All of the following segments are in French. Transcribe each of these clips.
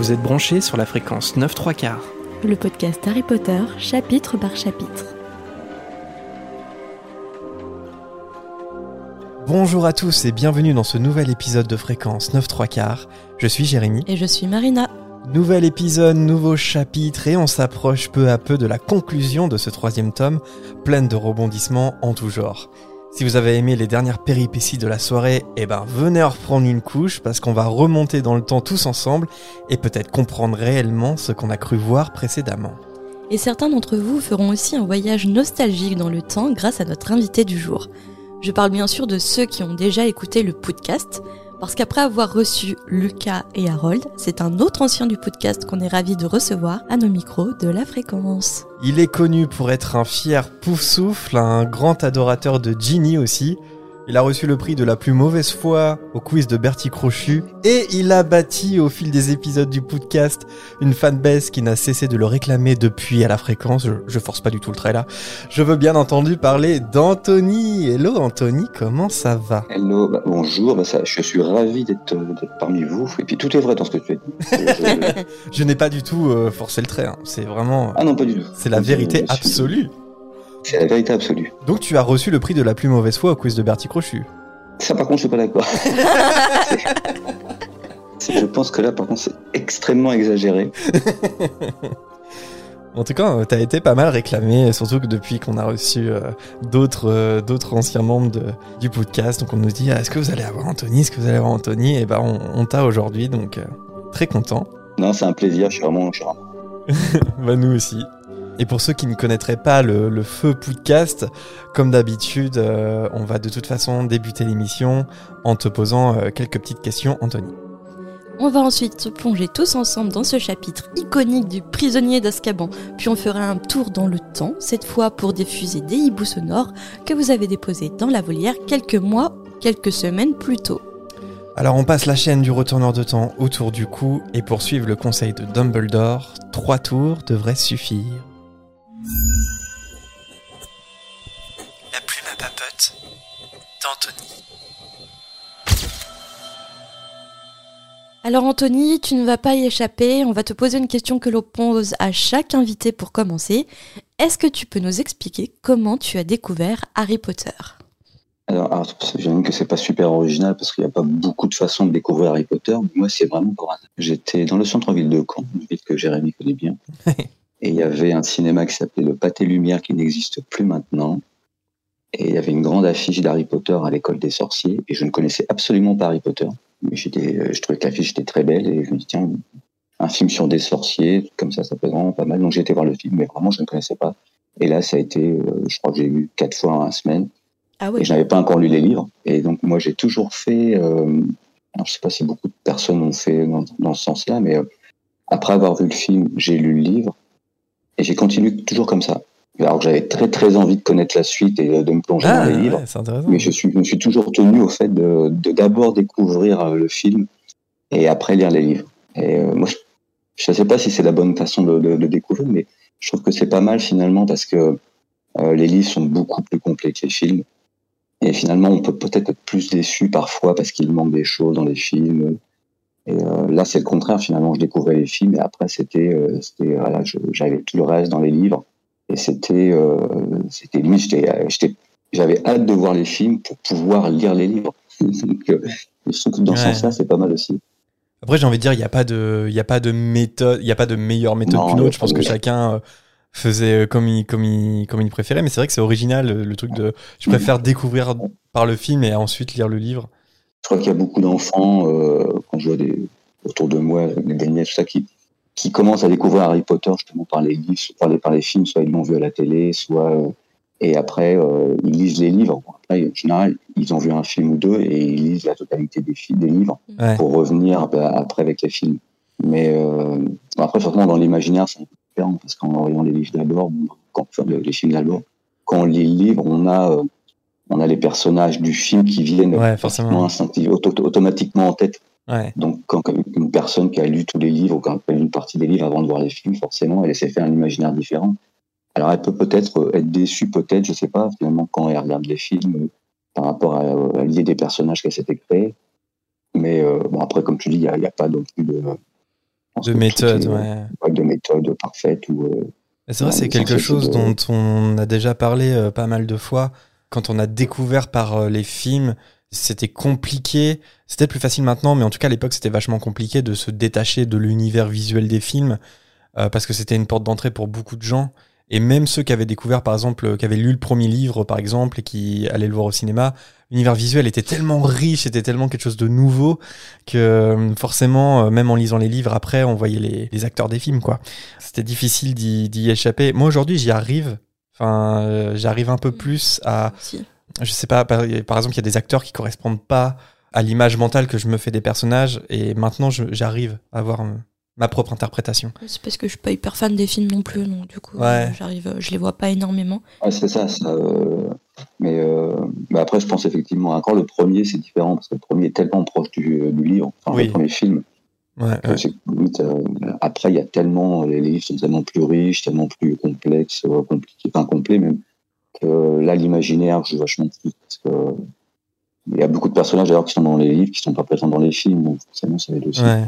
Vous êtes branchés sur la fréquence 9 3 quarts. Le podcast Harry Potter, chapitre par chapitre. Bonjour à tous et bienvenue dans ce nouvel épisode de fréquence 9 3 quarts. Je suis Jérémy. Et je suis Marina. Nouvel épisode, nouveau chapitre et on s'approche peu à peu de la conclusion de ce troisième tome, pleine de rebondissements en tout genre. Si vous avez aimé les dernières péripéties de la soirée, eh ben venez reprendre une couche parce qu'on va remonter dans le temps tous ensemble et peut-être comprendre réellement ce qu'on a cru voir précédemment. Et certains d'entre vous feront aussi un voyage nostalgique dans le temps grâce à notre invité du jour. Je parle bien sûr de ceux qui ont déjà écouté le podcast, parce qu'après avoir reçu Lucas et Harold, c'est un autre ancien du podcast qu'on est ravi de recevoir à nos micros de la fréquence. Il est connu pour être un fier pouf souffle, un grand adorateur de Ginny aussi. Il a reçu le prix de la plus mauvaise foi au quiz de Bertie Crochu et il a bâti au fil des épisodes du podcast une fanbase qui n'a cessé de le réclamer depuis à la fréquence. Je, je, force pas du tout le trait là. Je veux bien entendu parler d'Anthony. Hello Anthony, comment ça va? Hello, bah, bonjour, bah, ça, je suis ravi d'être parmi vous. Et puis tout est vrai dans ce que tu as dit. je, je n'ai pas du tout euh, forcé le trait. Hein. C'est vraiment. Ah non, pas du tout. C'est la vérité absolue. C'est la vérité absolue. Donc tu as reçu le prix de la plus mauvaise foi au quiz de Bertie Crochu. Ça par contre je suis pas d'accord. je pense que là par contre c'est extrêmement exagéré. En tout cas, t'as été pas mal réclamé, surtout que depuis qu'on a reçu euh, d'autres euh, d'autres anciens membres de, du podcast, donc on nous dit ah, est-ce que vous allez avoir Anthony, est-ce que vous allez avoir Anthony? Et ben on, on t'a aujourd'hui, donc euh, très content. Non, c'est un plaisir, je suis vraiment, je suis vraiment... bah nous aussi. Et pour ceux qui ne connaîtraient pas le, le feu podcast, comme d'habitude, euh, on va de toute façon débuter l'émission en te posant euh, quelques petites questions, Anthony. On va ensuite se plonger tous ensemble dans ce chapitre iconique du prisonnier d'Azkaban, puis on fera un tour dans le temps, cette fois pour diffuser des hiboux sonores que vous avez déposés dans la volière quelques mois, quelques semaines plus tôt. Alors on passe la chaîne du retourneur de temps autour du cou et pour suivre le conseil de Dumbledore, trois tours devraient suffire. La plume à papote d'Anthony. Alors Anthony, tu ne vas pas y échapper, on va te poser une question que l'on pose à chaque invité pour commencer. Est-ce que tu peux nous expliquer comment tu as découvert Harry Potter? Alors, alors j'imagine que c'est pas super original parce qu'il n'y a pas beaucoup de façons de découvrir Harry Potter. Mais moi, c'est vraiment pour J'étais dans le centre-ville de Caen, une ville que Jérémy connaît bien. Et il y avait un cinéma qui s'appelait le Pâté Lumière qui n'existe plus maintenant. Et il y avait une grande affiche d'Harry Potter à l'école des sorciers. Et je ne connaissais absolument pas Harry Potter. Mais j'étais, je trouvais que l'affiche était très belle. Et je me dis, tiens, un film sur des sorciers, comme ça, ça peut vraiment pas mal. Donc j'ai été voir le film, mais vraiment, je ne connaissais pas. Et là, ça a été, euh, je crois que j'ai eu quatre fois en une semaine. Ah oui. Et je n'avais pas encore lu les livres. Et donc, moi, j'ai toujours fait. Euh, alors, je sais pas si beaucoup de personnes ont fait dans, dans ce sens-là, mais euh, après avoir vu le film, j'ai lu le livre. Et j'ai continué toujours comme ça. Alors que j'avais très très envie de connaître la suite et de me plonger Ah, dans les livres. ouais. Mais je, suis, je me suis toujours tenu au fait de de d'abord découvrir euh, le film et après lire les livres. Et euh, moi, je ne sais pas si c'est la bonne façon de, de, de découvrir, mais je trouve que c'est pas mal finalement parce que euh, les livres sont beaucoup plus complets que les films. Et finalement, on peut peut-être être plus déçu parfois parce qu'il manque des choses dans les films. Et euh, là, c'est le contraire. Finalement, je découvrais les films et après, c'était, euh, voilà, j'avais tout le reste dans les livres. Et c'était, euh, c'était limite, j'étais, j'étais, j'avais hâte de voir les films pour pouvoir lire les livres. Donc, je trouve que dans ce sens-là, c'est pas mal aussi. Après, j'ai envie de dire, il n'y a pas de, il y a pas de méthode, il y a pas de meilleure méthode qu'une autre. Je pense que chacun faisait comme il, comme il, comme il préférait. Mais c'est vrai que c'est original le, le truc de, je préfère découvrir par le film et ensuite lire le livre. Je crois qu'il y a beaucoup d'enfants, euh, quand je vois des, autour de moi, des beignets, tout ça, qui, qui commencent à découvrir Harry Potter justement par les livres, par les, par les films, soit ils l'ont vu à la télé, soit euh, et après euh, ils lisent les livres. Après, en général, ils ont vu un film ou deux et ils lisent la totalité des films, des livres Ouais. pour revenir bah, après avec les films. Mais euh, après, forcément, dans l'imaginaire, c'est un peu différent parce qu'en voyant les livres d'abord, quand, enfin, les films d'abord, quand on lit le livre, on a euh, on a les personnages du film qui viennent Ouais, forcément. auto- automatiquement en tête. Ouais. Donc, quand une personne qui a lu tous les livres, ou qui a lu une partie des livres avant de voir les films, forcément, elle s'est fait un imaginaire différent. Alors, elle peut peut-être euh, être déçue, peut-être, je sais pas, finalement, quand elle regarde les films, euh, par rapport à, euh, à l'idée des personnages qu'elle s'était créée. Mais euh, bon, après, comme tu dis, il n'y a, pas non plus de. De méthode, ouais. de méthode parfaite ou euh, C'est vrai, c'est quelque chose dont on a déjà parlé euh, pas mal de fois. Quand on a découvert par euh, les films, c'était compliqué. C'était plus facile maintenant, mais en tout cas à l'époque c'était vachement compliqué de se détacher de l'univers visuel des films euh, parce que c'était une porte d'entrée pour beaucoup de gens. Et même ceux qui avaient découvert, par exemple, euh, qui avaient lu le premier livre, par exemple, et qui allaient le voir au cinéma, l'univers visuel était tellement riche, c'était tellement quelque chose de nouveau que forcément, même en lisant les livres, après, on voyait les, acteurs des films, quoi. C'était difficile d'y échapper. Moi aujourd'hui, j'y arrive. Enfin, euh, j'arrive un peu plus à, je sais pas, par, par exemple, il y a des acteurs qui correspondent pas à l'image mentale que je me fais des personnages, et maintenant, j'arrive à avoir euh, ma propre interprétation. C'est parce que je suis pas hyper fan des films non plus, donc du coup, Ouais. euh, j'arrive, euh, je les vois pas énormément. Ouais, c'est ça, ça euh, mais, euh, mais après, je pense effectivement, encore le premier, c'est différent, parce que le premier est tellement proche du, du livre, enfin, Oui. le premier film. Ouais, que ouais. c'est limite, euh, après, il y a tellement, les livres sont tellement plus riches, tellement plus complexes, euh, compliqués, enfin complets même, que là, l'imaginaire joue vachement plus. Parce que il y a beaucoup de personnages d'ailleurs qui sont dans les livres, qui sont pas présents dans les films, donc forcément, ça aide aussi. Ouais.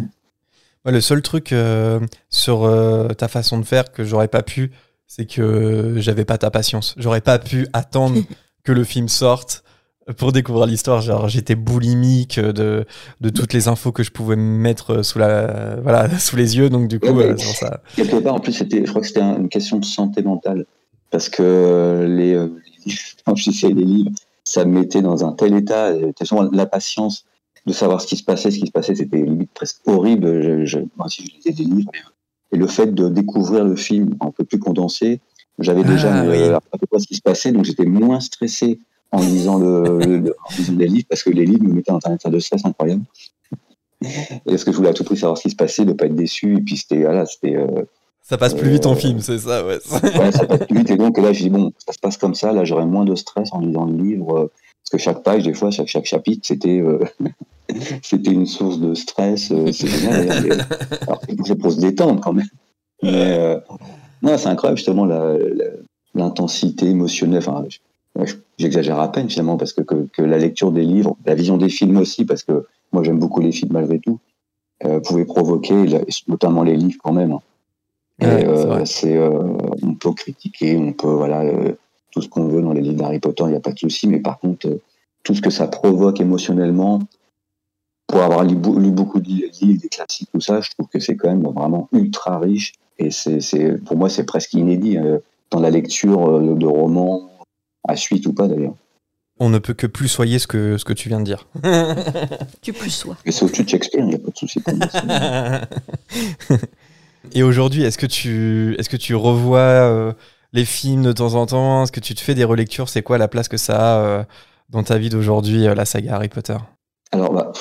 Ouais, le seul truc euh, sur euh, ta façon de faire que j'aurais pas pu, c'est que j'avais pas ta patience. J'aurais pas pu attendre que le film sorte pour découvrir l'histoire. Genre, j'étais boulimique de, de toutes les infos que je pouvais me mettre sous la, voilà, sous les yeux. Donc, du coup, Ouais, euh, ça. Quelque part, en plus, c'était, je crois que c'était un- une question de santé mentale. Parce que euh, les, euh, les quand je lisais les livres, ça me mettait dans un tel état, tellement la patience de savoir ce qui se passait, ce qui se passait, c'était limite presque horrible. Je, je, moi aussi, je lisais des livres. Et le fait de découvrir le film un peu plus condensé, j'avais déjà Ah, euh, oui. à peu près ce qui se passait, donc j'étais moins stressé en lisant, le, le- le- en lisant les livres, parce que les livres me mettaient dans un état de stress incroyable. Et parce que je voulais à tout prix savoir ce qui se passait, de pas être déçu, et puis c'était, voilà, c'était, euh, Ça passe plus vite en Euh, film, c'est ça, ouais. ouais, ça passe plus vite. Et donc là, j'ai dit, bon, ça se passe comme ça. Là, j'aurai moins de stress en lisant le livre. euh, Parce que chaque page, des fois, chaque, chaque chapitre, c'était euh, c'était une source de stress. euh, c'est génial. mais- Alors c'est pour se détendre quand même. Mais euh, non, c'est incroyable, justement, l'intensité émotionnelle. Enfin, j'exagère à peine, finalement, parce que, que, que la lecture des livres, la vision des films aussi, parce que moi, j'aime beaucoup les films malgré tout, euh, pouvait provoquer, notamment les livres quand même. hein. Ouais, euh, c'est, euh, on peut critiquer, on peut voilà euh, tout ce qu'on veut dans les livres d'Harry Potter, il n'y a pas de souci. Mais par contre, tout ce que ça provoque émotionnellement, pour avoir lu, beaucoup de li- livres, des classiques, tout ça, je trouve que c'est quand même vraiment ultra riche. Et c'est, pour moi, c'est presque inédit dans la lecture de romans à suite ou pas d'ailleurs. On ne peut que plus soyer ce que, ce que tu viens de dire. Tu plus sois. Mais c'est au-dessus de Shakespeare, il n'y a pas de souci pour moi. c'est- Et aujourd'hui, est-ce que tu, est-ce que tu revois euh, les films de temps en temps? Est-ce que tu te fais des relectures? C'est quoi la place que ça a euh, dans ta vie d'aujourd'hui, euh, la saga Harry Potter? Alors, bah,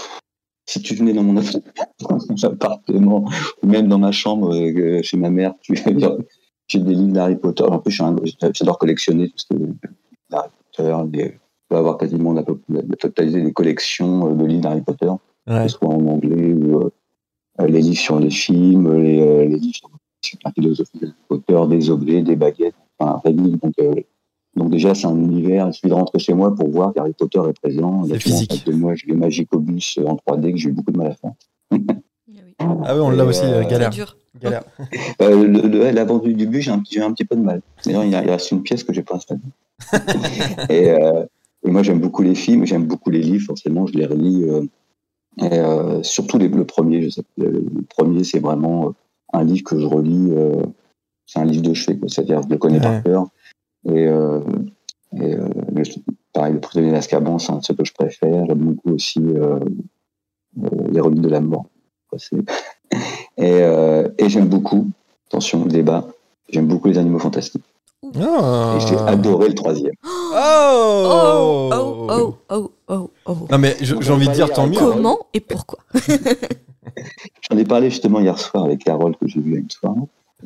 si tu venais dans mon appartement, ou même dans ma chambre euh, chez ma mère, tu vas dire, j'ai des livres d'Harry Potter. En plus, j'adore collectionner tout ce est d'Harry Potter. Des, dois avoir quasiment la, la totalité des collections euh, de livres d'Harry Potter, que ce soit en anglais ou euh, les livres sur les films, les, euh, les livres sur, la philosophie d'Harry Potter, des objets, des baguettes, enfin, un vrai livre. Donc, euh, donc déjà, c'est un univers. Il suffit de rentrer chez moi pour voir qu'Harry Potter est présent. C'est en physique. de moi, j'ai les Magicobus en 3D que j'ai eu beaucoup de mal à faire. Ah oui. Ah oui, on l'a aussi, euh, euh, galère. dur. galère. Euh, le, le, ouais, la vente du début, j'ai un, un petit peu de mal. D'ailleurs, il, y a- il reste une pièce que j'ai pas installée. et, euh, et moi, j'aime beaucoup les films, j'aime beaucoup les livres, forcément, je les relis. euh, et, euh, surtout les, le premier, je sais, le, premier, c'est vraiment un livre que je relis. c'est un livre de chevet, c'est-à-dire je le connais Ouais. par cœur. Et, et le- pareil, le prisonnier d'Azkaban, c'est un de ceux que je préfère. J'aime beaucoup aussi les reliques de la mort. Et, et j'aime beaucoup, attention, le débat, j'aime beaucoup les animaux fantastiques. Ah. Et j'ai adoré le troisième. Oh, Oh, oh, oh, oh, oh, oh. Non mais j'ai envie de dire tant mieux. hein. Comment et pourquoi? J'en ai parlé justement hier soir avec Carole que j'ai vu une soir.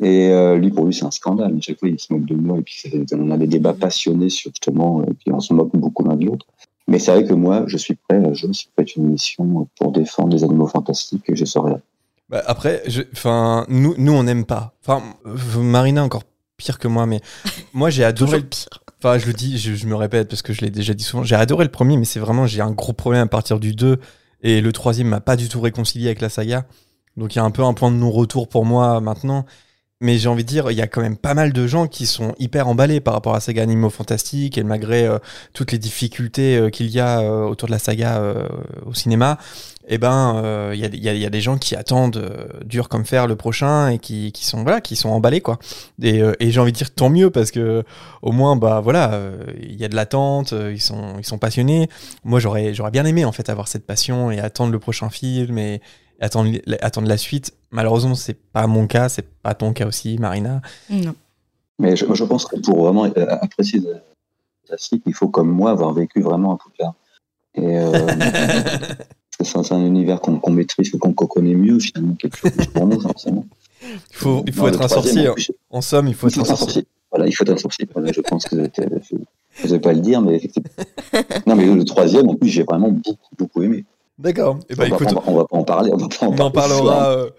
Et euh, lui, pour lui, c'est un scandale. À chaque fois, il se moque de moi. Et puis, on a des débats passionnés sur justement, et puis on se moque beaucoup l'un de l'autre. Mais c'est vrai que moi, je suis prêt, je suis prêt à une mission pour défendre les animaux fantastiques et je serai là. Bah, après, je- enfin, nous, nous, on n'aime pas. Enfin, Marina encore pire que moi, mais moi, j'ai adoré. Le- pire. Enfin, je le dis, je, je me répète parce que je l'ai déjà dit souvent. J'ai adoré le premier, mais c'est vraiment, j'ai un gros problème à partir du 2 et le troisième m'a pas du tout réconcilié avec la saga. Donc il y a un peu un point de non-retour pour moi maintenant. Mais j'ai envie de dire, il y a quand même pas mal de gens qui sont hyper emballés par rapport à saga Animaux Fantastiques et malgré euh, toutes les difficultés euh, qu'il y a euh, autour de la saga au cinéma, eh ben, il y, a, des gens qui attendent dur comme fer le prochain et qui, sont voilà, qui sont emballés quoi. Et, j'ai envie de dire tant mieux parce que au moins bah voilà, il y a de l'attente, ils sont ils sont passionnés. Moi j'aurais j'aurais bien aimé en fait avoir cette passion et attendre le prochain film et attendre attendre la suite. Malheureusement c'est pas mon cas, c'est pas ton cas aussi, Marina. Non. Mais je, je pense que pour vraiment euh, apprécier classique, il faut, comme moi, avoir vécu vraiment un Poudlard. Et euh, c'est un univers qu'on maîtrise ou qu'on qu'on connaît mieux, finalement, quelque chose pour nous, forcément. Il faut il faut Non, être un sorcier. en hein. somme, il faut être un sorcier. Voilà, il faut être un sorcier. Voilà, je pense que. Je n'osais pas le dire, mais effectivement. Non, mais le troisième, en plus, j'ai vraiment beaucoup, beaucoup aimé. D'accord. Et bah on, va, écoute, on, va, on va pas en parler. On, va pas en on en parlera euh,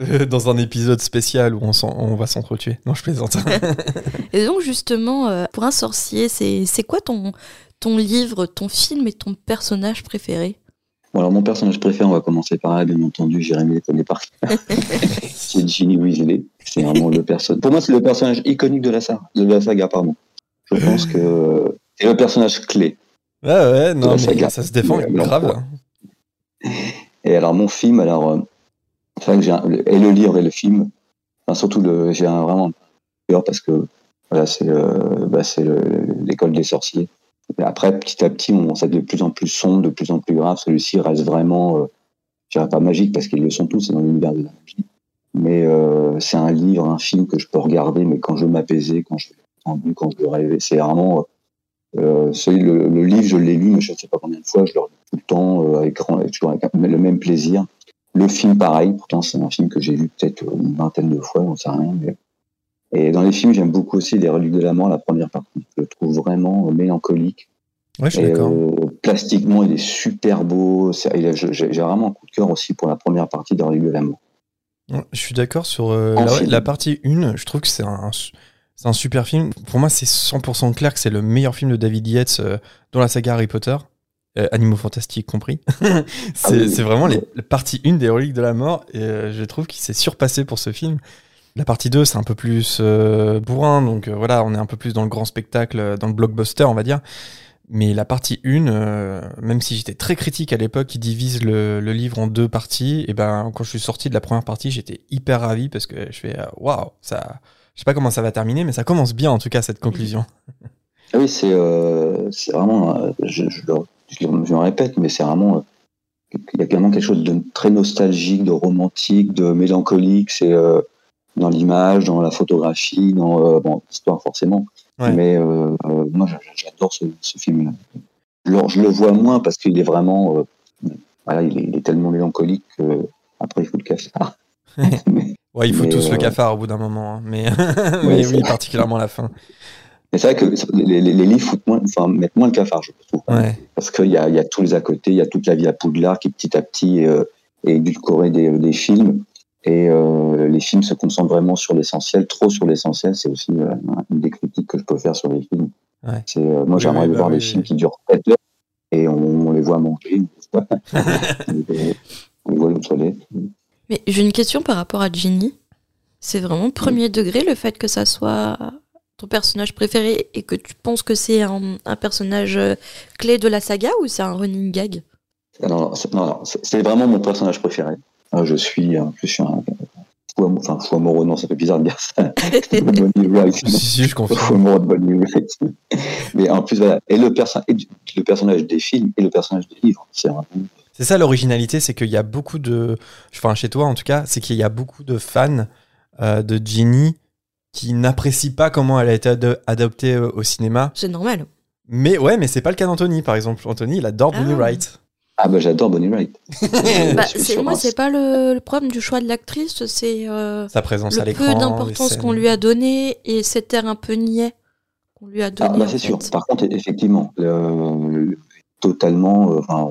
dans un épisode spécial où on, on va s'entretuer. Non, je plaisante. Et donc justement, euh, pour un sorcier, c'est c'est quoi ton, ton livre, ton film et ton personnage préféré? Bon, alors, mon personnage préféré, on va commencer par là, bien entendu. Jérémy le connaît par c'est Ginny Weasley. C'est vraiment le personnage. Pour moi, c'est le personnage iconique de la saga. De la saga pardon. Je pense que c'est le personnage clé. Ouais, ouais, non, mais ça se défend Mais, grave. Et alors, mon film, alors, euh, c'est vrai que j'ai un- et le livre et le film, enfin, surtout, le, j'ai un, vraiment peur parce que voilà, c'est le- bah, c'est le- l'école des sorciers. Et après, petit à petit, on, ça devient de plus en plus sombre, de plus en plus grave. Celui-ci reste vraiment, euh, je dirais pas magique parce qu'ils le sont tous, c'est dans l'univers de la magie. Mais euh, c'est un livre, un film que je peux regarder, mais quand je veux quand je être tendu, quand je veux rêver, c'est vraiment. Euh, le, le livre, je l'ai lu, mais je ne sais pas combien de fois, je le relis tout le temps, euh, avec, toujours avec le même plaisir. Le film, pareil, pourtant c'est un film que j'ai vu peut-être une vingtaine de fois, on sait rien. Mais... Et dans les films, j'aime beaucoup aussi Les Reliques de la Mort, la première partie. Je le trouve vraiment mélancolique. Ouais, je suis d'accord. euh, plastiquement, il est super beau. J'ai vraiment un coup de cœur aussi pour la première partie des Reliques de la Mort. Je suis d'accord sur euh, la, la partie 1. Je trouve que c'est un, c'est un super film. Pour moi, c'est 100% clair que c'est le meilleur film de David Yates euh, dans la saga Harry Potter. Euh, Animaux Fantastiques compris. c'est oui. c'est vraiment les, la partie 1 des Reliques de la Mort. Et euh, je trouve qu'il s'est surpassé pour ce film. La partie 2, c'est un peu plus bourrin. Donc voilà, on est un peu plus dans le grand spectacle, dans le blockbuster, on va dire. Mais la partie 1, euh, même si j'étais très critique à l'époque, qui divise le, le livre en deux parties, et ben quand je suis sorti de la première partie, j'étais hyper ravi parce que je fais waouh, ça, je sais pas comment ça va terminer, mais ça commence bien en tout cas cette conclusion. Ah oui, c'est euh, vraiment, euh, je, je, le- je le- je répète, mais c'est vraiment, euh, il y a clairement quelque chose de très nostalgique, de romantique, de mélancolique. C'est euh, dans l'image, dans la photographie, dans bon, l'histoire forcément. Ouais. Mais moi, j'a- j'adore ce, ce film-là. Je le vois moins parce qu'il est vraiment, voilà, il est, il est tellement mélancolique que après il faut le cafard. mais Ouais, il faut Mais, tous le euh, cafard au bout d'un moment, hein, mais oui, oui, particulièrement à la fin. mais c'est vrai que les, les- les livres foutent moins, enfin, mettent moins le cafard, je trouve. Ouais, parce qu'il y a, y a tous les à côté, il y a toute la vie à Poudlard qui petit à petit euh, est édulcorée des, des films. Et euh, les films se concentrent vraiment sur l'essentiel, trop sur l'essentiel. C'est aussi euh, une des critiques que je peux faire sur les films. Ouais. C'est, euh, moi, Oui, j'aimerais oui, bah voir oui, des films qui durent 7 heures et on, on les voit manger, on les on les voit aux toilettes. Mais j'ai une question par rapport à Ginny. C'est vraiment premier degré le fait que ça soit ton personnage préféré et que tu penses que c'est un, un personnage euh, clé de la saga ou c'est un running gag? Non, non, c'est, vraiment mon personnage préféré. Euh, je suis, en plus, je suis un fou, enfin, fou amoureux, non, ça fait bizarre de dire ça. Bonnie Wright. si, si, je Fou amoureux de Bonnie Wright. Mais en plus, voilà. Et le, perso- et le personnage des films et le personnage des livres. C'est vraiment- C'est ça l'originalité, c'est qu'il y a beaucoup de, enfin chez toi en tout cas, c'est qu'il y a beaucoup de fans euh, de Ginny qui n'apprécient pas comment elle a été ado- adoptée euh, au cinéma. C'est normal. Mais ouais, mais c'est pas le cas d'Anthony par exemple. Anthony, il adore Bonnie Ah. Wright. Ah, bah, j'adore Bonnie Wright. Bah, moi, un- c'est pas le, le problème du choix de l'actrice, c'est euh, Sa présence à le l'écran. peu d'importance qu'on lui a donné et cet air un peu niais qu'on lui a donné. Ah, bah, c'est sûr. Par contre, effectivement, euh, totalement, euh, enfin,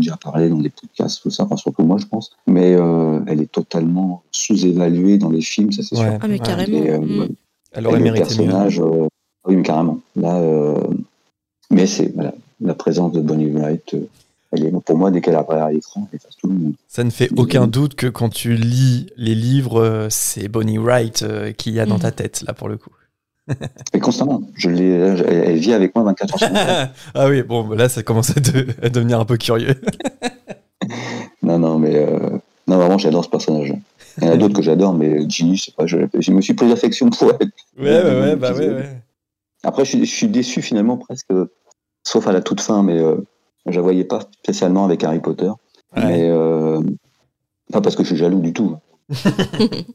déjà parlé dans des podcasts, tout ça, enfin, surtout moi, je pense, mais euh, elle est totalement sous-évaluée dans les films, ça c'est sûr. Ah, mais carrément. Et, euh, Mm. Elle aurait mérité mieux. personnage, euh, oui, mais carrément. Là, euh, mais c'est voilà, la présence de Bonnie Wright. euh, elle est, pour moi, dès qu'elle apparaît à l'écran, elle efface tout le monde. Ça ne fait aucun doute que quand tu lis les livres, c'est Bonnie Wright qu'il y a dans Mhm. ta tête, là, pour le coup. Et constamment, je elle, vit avec moi 24 heures sur 24. ah oui, bon, là, ça commence à, de- à devenir un peu curieux. Non, non, mais euh, non, vraiment, j'adore ce personnage. Il y en a d'autres que j'adore, mais Ginny, je sais pas, je, je me suis pris d'affection pour elle. Ouais, ouais, ouais, bah ouais, ouais. Après, je, suis- je suis déçu finalement presque, sauf à la toute fin, mais euh, je la voyais pas spécialement avec Harry Potter. Ouais. Mais euh, pas parce que je suis jaloux du tout.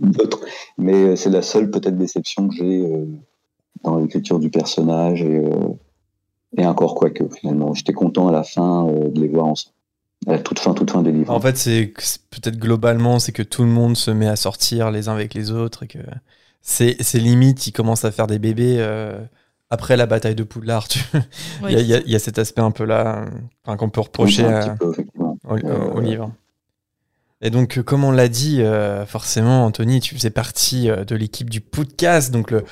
D'autres. Mais euh, c'est la seule peut-être déception que j'ai euh, dans l'écriture du personnage et, euh, et encore quoi que finalement. J'étais content à la fin euh, de les voir ensemble. À la toute fin, toute fin des livres. En fait, c'est peut-être globalement, c'est que tout le monde se met à sortir les uns avec les autres et que c'est c'est limite, ils commencent à faire des bébés euh, après la bataille de Poudlard. tu- Il y, a- il y a- il y a cet aspect un peu là, qu'on peut reprocher un à- peu, au, au- au Euh, livre. Et donc, euh, comme on l'a dit, euh, forcément, Anthony, tu faisais partie euh, de l'équipe du podcast, donc le,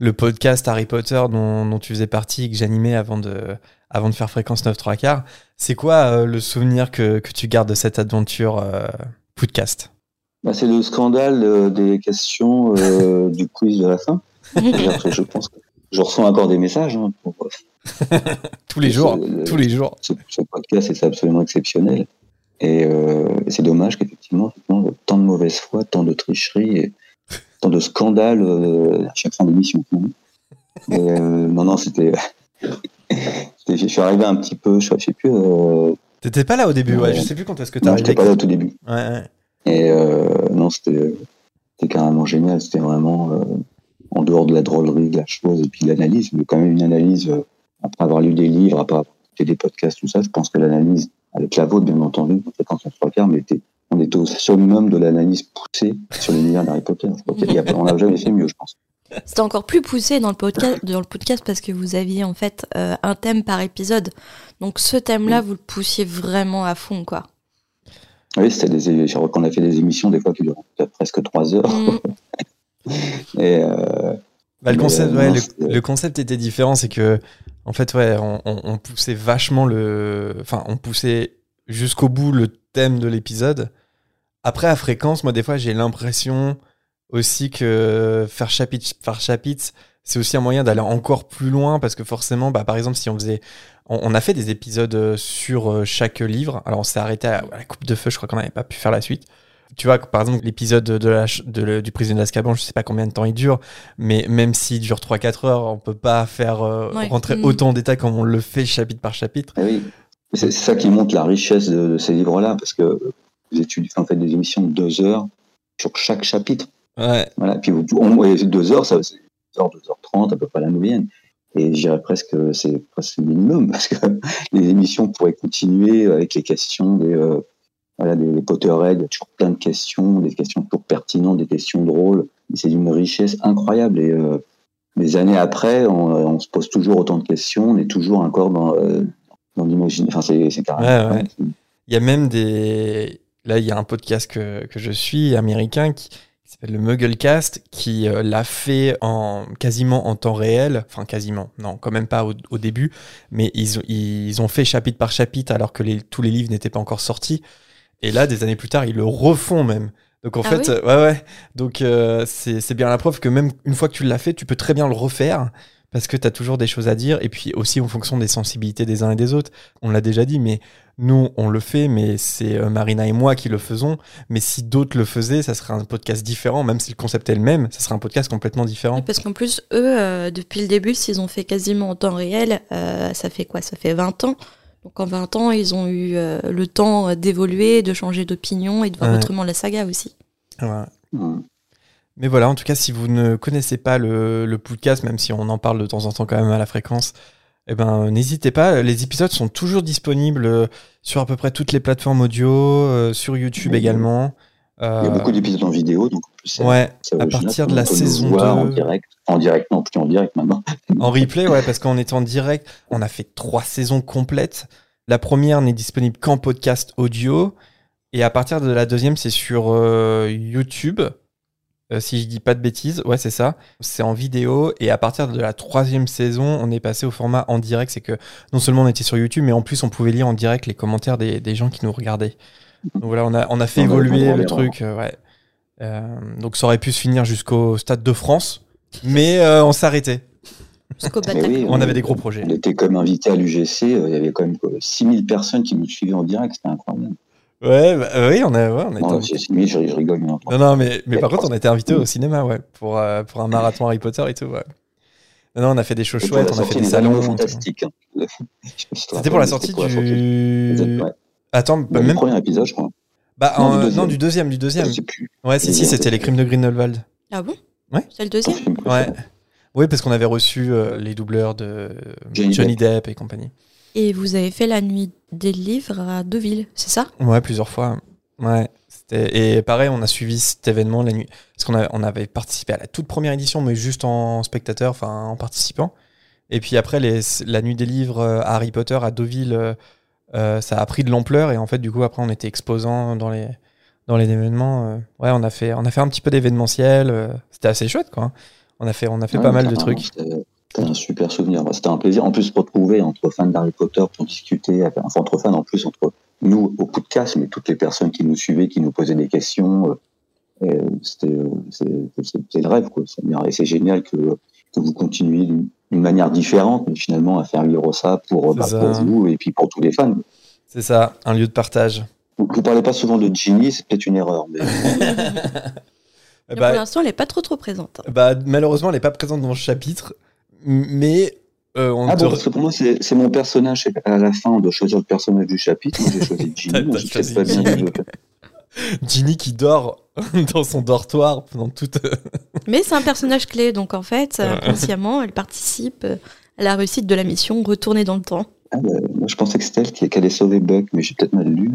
le podcast Harry Potter dont, dont tu faisais partie et que j'animais avant de, avant de faire Fréquence 9 3 quarts. C'est quoi euh, le souvenir que, que tu gardes de cette aventure podcast? Bah, c'est le scandale des questions du quiz de la fin. Que je pense que je reçois encore des messages. hein, pour, Tous les jours, tous les jours. ce, ce podcast est absolument exceptionnel. Et euh, c'est dommage qu'effectivement, effectivement, tant de mauvaise foi, tant de tricherie, et tant de scandales euh, à chaque fin d'émission. Et, euh, non, non, c'était. je suis arrivé un petit peu, je, je sais plus. Euh, T'étais pas là au début, ouais. Je sais plus quand est-ce que t'es arrivé. j'étais pas là au tout début. Ouais, ouais. Et non, c'était carrément génial. C'était vraiment en dehors de la drôlerie de la chose et puis l'analyse, mais quand même une analyse euh, après avoir lu des livres, après avoir écouté des podcasts, tout ça. Je pense que l'analyse, avec la vôtre bien entendu, quand on se regarde, mais était, on était au summum de l'analyse poussée sur l'univers d'Harry Potter. A- on n'a jamais fait mieux, je pense. C'était encore plus poussé dans le podcast, dans le podcast parce que vous aviez en fait euh, un thème par épisode. Donc ce thème-là, vous le poussiez vraiment à fond, quoi. Oui, c'était des, je crois qu'on a fait des émissions des fois qui durent presque trois heures. Mm. Et euh, Bah, le, concept, euh, ouais, non, le, le concept était différent, c'est que en fait, ouais, on, on- on poussait vachement le, enfin, on poussait jusqu'au bout le thème de l'épisode. Après, à fréquence, moi, des fois, j'ai l'impression aussi que faire chapitre par chapitre, c'est aussi un moyen d'aller encore plus loin parce que forcément, bah, par exemple, si on faisait, on, on a fait des épisodes euh, sur euh, chaque livre. Alors, on s'est arrêté à, à la coupe de feu. Je crois qu'on n'avait pas pu faire la suite. Tu vois, par exemple, l'épisode de la, de le- du prisonnier d'Azkaban, je sais pas combien de temps il dure, mais même s'il dure 3-4 heures, on peut pas faire euh, Ouais. rentrer Mm. autant en détail comme on le fait chapitre par chapitre. Eh oui, c'est ça qui montre la richesse de, de ces livres-là, parce que vous étudiez, en fait, des émissions de deux heures sur chaque chapitre. Ouais. Voilà, puis vous, on, et deux heures, ça, c'est deux heures, deux heures trente, à peu près la moyenne. Et je dirais presque, c'est presque minimum, parce que les émissions pourraient continuer avec les questions des, euh, voilà, des, des Potterheads, il y a toujours plein de questions, des questions toujours pertinentes, des questions drôles. C'est d'une richesse incroyable. Et euh, des années après, on, on se pose toujours autant de questions, on est toujours encore dans, euh, dans l'imaginaire. Enfin, c'est c'est carrément. Ouais, ouais. Il y a même des. Là, il y a un podcast que, que je suis, américain, qui, qui s'appelle le Mugglecast, qui euh, l'a fait en quasiment en temps réel. Enfin, quasiment. Non, quand même pas au, au début. Mais ils, ont- ils ont fait chapitre par chapitre alors que les, tous les livres n'étaient pas encore sortis. Et là, des années plus tard, ils le refont même. Donc en Ah fait, oui? ouais, ouais. Donc euh, c'est c'est bien la preuve que même une fois que tu l'as fait, tu peux très bien le refaire parce que tu as toujours des choses à dire. Et puis aussi en fonction des sensibilités des uns et des autres. On l'a déjà dit, mais nous, on le fait, mais c'est euh, Marina et moi qui le faisons. Mais si d'autres le faisaient, ça serait un podcast différent, même si le concept est le même, ça serait un podcast complètement différent. Parce qu'en plus, eux, euh, depuis le début, s'ils ont fait quasiment en temps réel, euh, ça fait quoi? Ça fait 20 ans. Donc en 20 ans, ils ont eu euh, le temps d'évoluer, de changer d'opinion et de voir Ouais. autrement la saga aussi. Ouais. Mais voilà, en tout cas, si vous ne connaissez pas le, le podcast, même si on en parle de temps en temps quand même à la fréquence, eh ben, n'hésitez pas. Les épisodes sont toujours disponibles euh, sur à peu près toutes les plateformes audio, euh, sur YouTube également. Il y a beaucoup d'épisodes en vidéo, donc en plus, c'est Ouais, à partir de la saison voir En 2. direct, en direct, non, plus en direct maintenant. en replay, ouais, parce qu'on était en direct. On a fait trois saisons complètes. La première n'est disponible qu'en podcast audio. Et à partir de la deuxième, c'est sur euh, YouTube. Euh, si je dis pas de bêtises, ouais, c'est ça. C'est en vidéo et à partir de la troisième saison, on est passé au format en direct. C'est que non seulement on était sur YouTube, mais en plus on pouvait lire en direct les commentaires des, des gens qui nous regardaient. Donc voilà, on a, on a fait On évoluer on a- le truc. euh, ouais. Euh, donc ça aurait pu se finir jusqu'au Stade de France, mais euh, on Bataclan. oui, On avait des gros projets. On était comme invité à l'UGC, il y avait quand même quoi, 6000 personnes qui nous suivaient en direct, c'était incroyable. Ouais, bah, euh, oui, on a, ouais, on a été Non, j'ai- oui, je, je rigole. mais Non, non, mais, mais par contre, on a été invité au cinéma, ouais, pour, euh, pour un marathon Harry Potter et tout, ouais. Non, non, on a fait des la chouettes, on a fait des salons. fantastiques. hein. C'était pour la sortie pour la sortie du. Ouais. Attends, Bah, bah, le même. premier épisode, je crois. Bah, Non, en- du non, deuxième. du deuxième, du deuxième. Je sais plus. Ouais, si, si, c'était les crimes de Grindelwald. Ah bon? Ouais. C'est le deuxième? Ouais. Oui, parce qu'on avait reçu euh, les doubleurs de Johnny Johnny Depp et compagnie. Et vous avez fait la nuit des livres à Deauville, c'est ça? Ouais, plusieurs fois. Ouais. Et pareil, on a suivi cet événement la nuit. Parce qu'on on avait participé à la toute première édition, mais juste en spectateur, enfin en participant. Et puis après, les, la nuit des livres euh, à Harry Potter à Deauville, euh, euh, ça a pris de l'ampleur. Et en fait, du coup, après, on était exposant dans les, dans les événements. euh. ouais, on a, fait, on a fait un petit peu d'événementiel. euh, c'était assez chouette, quoi. On a fait, on a fait Ouais, pas mal de trucs. C'était un super souvenir. C'était un plaisir. En plus, se retrouver entre fans d'Harry Potter pour discuter, enfin, entre fans en plus, entre nous au podcast, mais toutes les personnes qui nous suivaient, qui nous posaient des questions. euh, C'était le rêve, quoi. Et c'est génial que, que vous continuiez d'une manière différente, mais finalement à faire vivre ça pour, bah, ça. pour vous et puis pour tous les fans. C'est ça, un lieu de partage. Vous, vous parlez pas souvent de Ginny, c'est peut-être une erreur, mais Mais bah, Pour l'instant, elle est pas trop trop présente. bah, malheureusement, elle n'est pas présente dans le chapitre. Mais euh, on ah te bon, parce que pour moi c'est mon personnage. À la fin, on doit choisir le personnage du chapitre. Moi, j'ai choisi Ginny. J'ai choisi pas bien Ginny. qui dort dans son dortoir pendant toute. Mais c'est un personnage clé, donc en fait, Ouais. inconsciemment, elle participe euh, à la réussite de la mission Retourner dans le temps. Ah bah, moi, je pensais que c'était elle qui, qui allait sauver Buck, mais j'ai peut-être mal lu.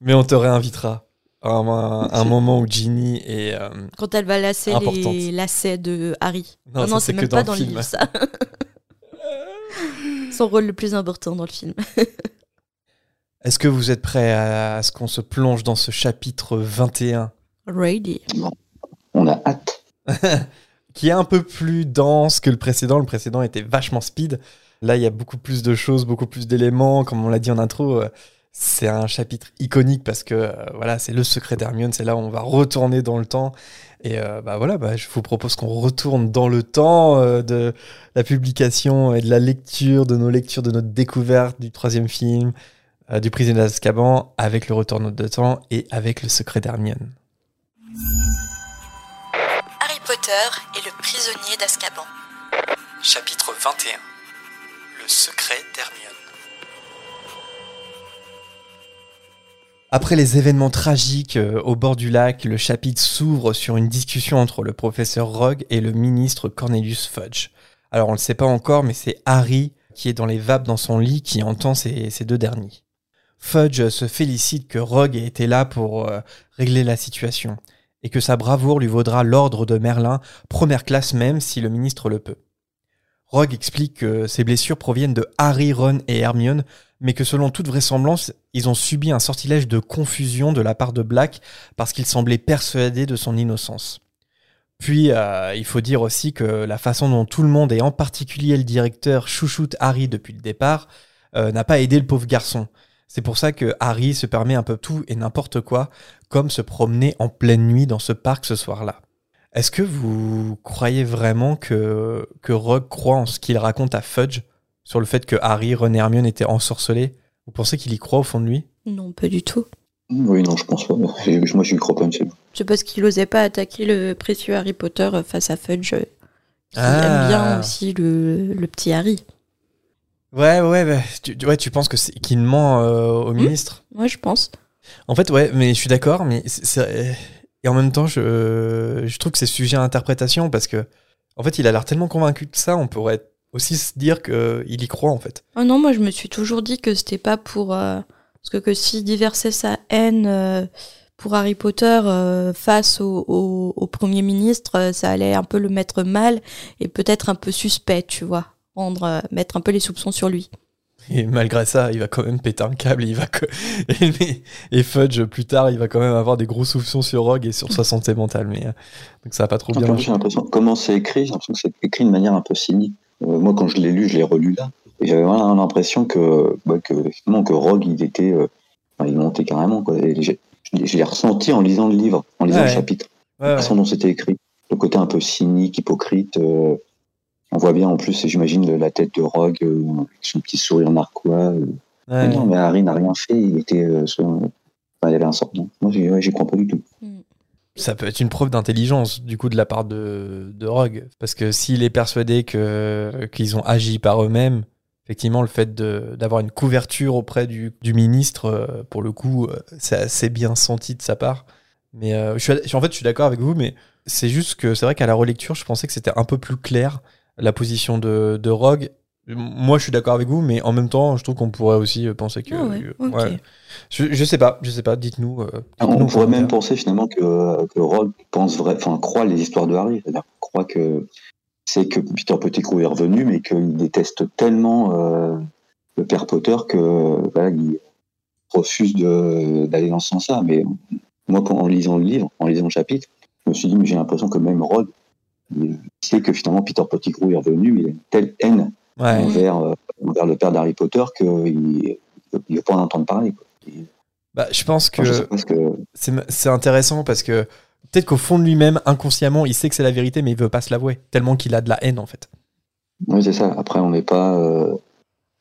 Mais on te réinvitera. Un, un- un moment où Ginny est. euh, Quand elle va lasser Importante. les lacets de Harry. Non, Non, ça, non, c'est même dans pas le dans le film. livre, ça. Son rôle le plus important dans le film. Est-ce que vous êtes prêts à, à ce qu'on se plonge dans ce chapitre 21 Ready. On a hâte. qui est un peu plus dense que le précédent. Le précédent était vachement speed. Là, il y a beaucoup plus de choses, beaucoup plus d'éléments. Comme on l'a dit en intro, euh, c'est un chapitre iconique parce que euh, voilà, c'est le secret d'Hermione. C'est là où on va retourner dans le temps. Et euh, bah voilà, bah, je vous propose qu'on retourne dans le temps euh, de la publication et de la lecture, de nos lectures, de notre découverte du troisième film, euh, du prisonnier d'Azkaban, avec le retour de temps et avec le secret d'Hermione. Harry Potter et le prisonnier d'Azkaban. Chapitre 21 Le secret d'Hermione. Après les événements tragiques euh, au bord du lac, le chapitre s'ouvre sur une discussion entre le professeur Rogue et le ministre Cornelius Fudge. Alors on ne le sait pas encore, mais c'est Harry qui est dans les vapes dans son lit qui entend ces, deux derniers. Fudge se félicite que Rogue ait été là pour euh, régler la situation, et que sa bravoure lui vaudra l'ordre de Merlin, première classe même si le ministre le peut. Rogue explique que ses blessures proviennent de Harry, Ron et Hermione, mais que selon toute vraisemblance, ils ont subi un sortilège de confusion de la part de Black parce qu'il semblait persuadé de son innocence. Puis, euh, il faut dire aussi que la façon dont tout le monde, et en particulier le directeur, chouchoute Harry depuis le départ, euh, n'a pas aidé le pauvre garçon. C'est pour ça que Harry se permet un peu tout et n'importe quoi, comme se promener en pleine nuit dans ce parc ce soir-là. Est-ce que vous croyez vraiment que, que Rogue croit en ce qu'il raconte à Fudge? Sur le fait que Harry, Ron et Hermione étaient ensorcelés Vous pensez qu'il y croit au fond de lui? Non, pas du tout. Oui, non, je pense pas. Moi, je lui crois pas, monsieur. C'est parce qu'il osait pas attaquer le précieux Harry Potter euh, face à Fudge, euh, qui Ah. aime bien aussi le, le petit Harry. Ouais, ouais, ouais. Tu, ouais, tu penses que c'est- qu'il ment euh, au ministre? Moi, je pense. En fait, ouais, mais je suis d'accord, mais c'est- c'est- et en même temps, je, je trouve que c'est sujet à interprétation parce que, en fait, il a l'air tellement convaincu de ça, on pourrait aussi se dire qu'il y croit, en fait. Ah non, moi, je me suis toujours dit que c'était pas pour. euh, parce que, que s'il déversait sa haine euh, pour Harry Potter euh, face au, au- au Premier ministre, ça allait un peu le mettre mal et peut-être un peu suspect, tu vois. Rendre, euh, mettre un peu les soupçons sur lui. Et malgré ça, il va quand même péter un câble. Il va et, et Fudge, plus tard, il va quand même avoir des gros soupçons sur Rogue et sur sa santé mentale. Mais, donc ça va pas trop bien j'ai l'impression, comment c'est écrit, j'ai l'impression que c'est écrit de manière un peu cynique. Euh, moi, quand je l'ai lu, je l'ai relu là. Et j'avais vraiment l'impression que, bah, que, effectivement, que Rogue, il était, euh, enfin, il montait carrément, quoi. Et je l'ai- je l'ai ressenti en lisant le livre, en lisant Ouais. le chapitre, Ouais, la façon dont c'était écrit. Le côté un peu cynique, hypocrite. euh, on voit bien en plus, j'imagine, la tête de Rogue, euh, avec son petit sourire narquois. Ouais. Mais non, mais Harry n'a rien fait, il était, enfin, il avait un sort. Moi, j'y crois pas du tout. Ça peut être une preuve d'intelligence du coup de la part de, de Rogue. Parce que s'il est persuadé que qu'ils ont agi par eux-mêmes, effectivement, le fait d'avoir une couverture auprès du, du ministre, euh, pour le coup, euh, c'est assez bien senti de sa part. Mais euh, je suis, en fait, je suis d'accord avec vous, mais c'est juste que c'est vrai qu'à la relecture, je pensais que c'était un peu plus clair la position de, de Rogue. Moi, je suis d'accord avec vous, mais en même temps, je trouve qu'on pourrait aussi penser que. Ah ouais, ouais. Je, je sais pas, je sais pas. Dites-nous. euh, On dites-nous en pourrait même penser finalement que, que Rogue pense vrai, enfin croit les histoires de Harry, c'est-à-dire croit que c'est que Peter Pettigrew est revenu, mais qu'il déteste tellement euh, le père Potter que voilà, il refuse de- d'aller dans ce sens-là. Mais moi, quand, en lisant le livre, en lisant le chapitre, je me suis dit, mais j'ai l'impression que même Rogue, il sait que finalement Peter Pettigrew est revenu, mais il a une telle haine Ouais. envers, euh, envers le père d'Harry Potter qu'il ne veut pas en entendre parler. Quoi. Et, Bah, je pense que. que C'est intéressant parce que peut-être qu'au fond de lui-même, inconsciemment, il sait que c'est la vérité, mais il veut pas se l'avouer. Tellement qu'il a de la haine, en fait. Oui, c'est ça. Après, on n'est pas. Euh,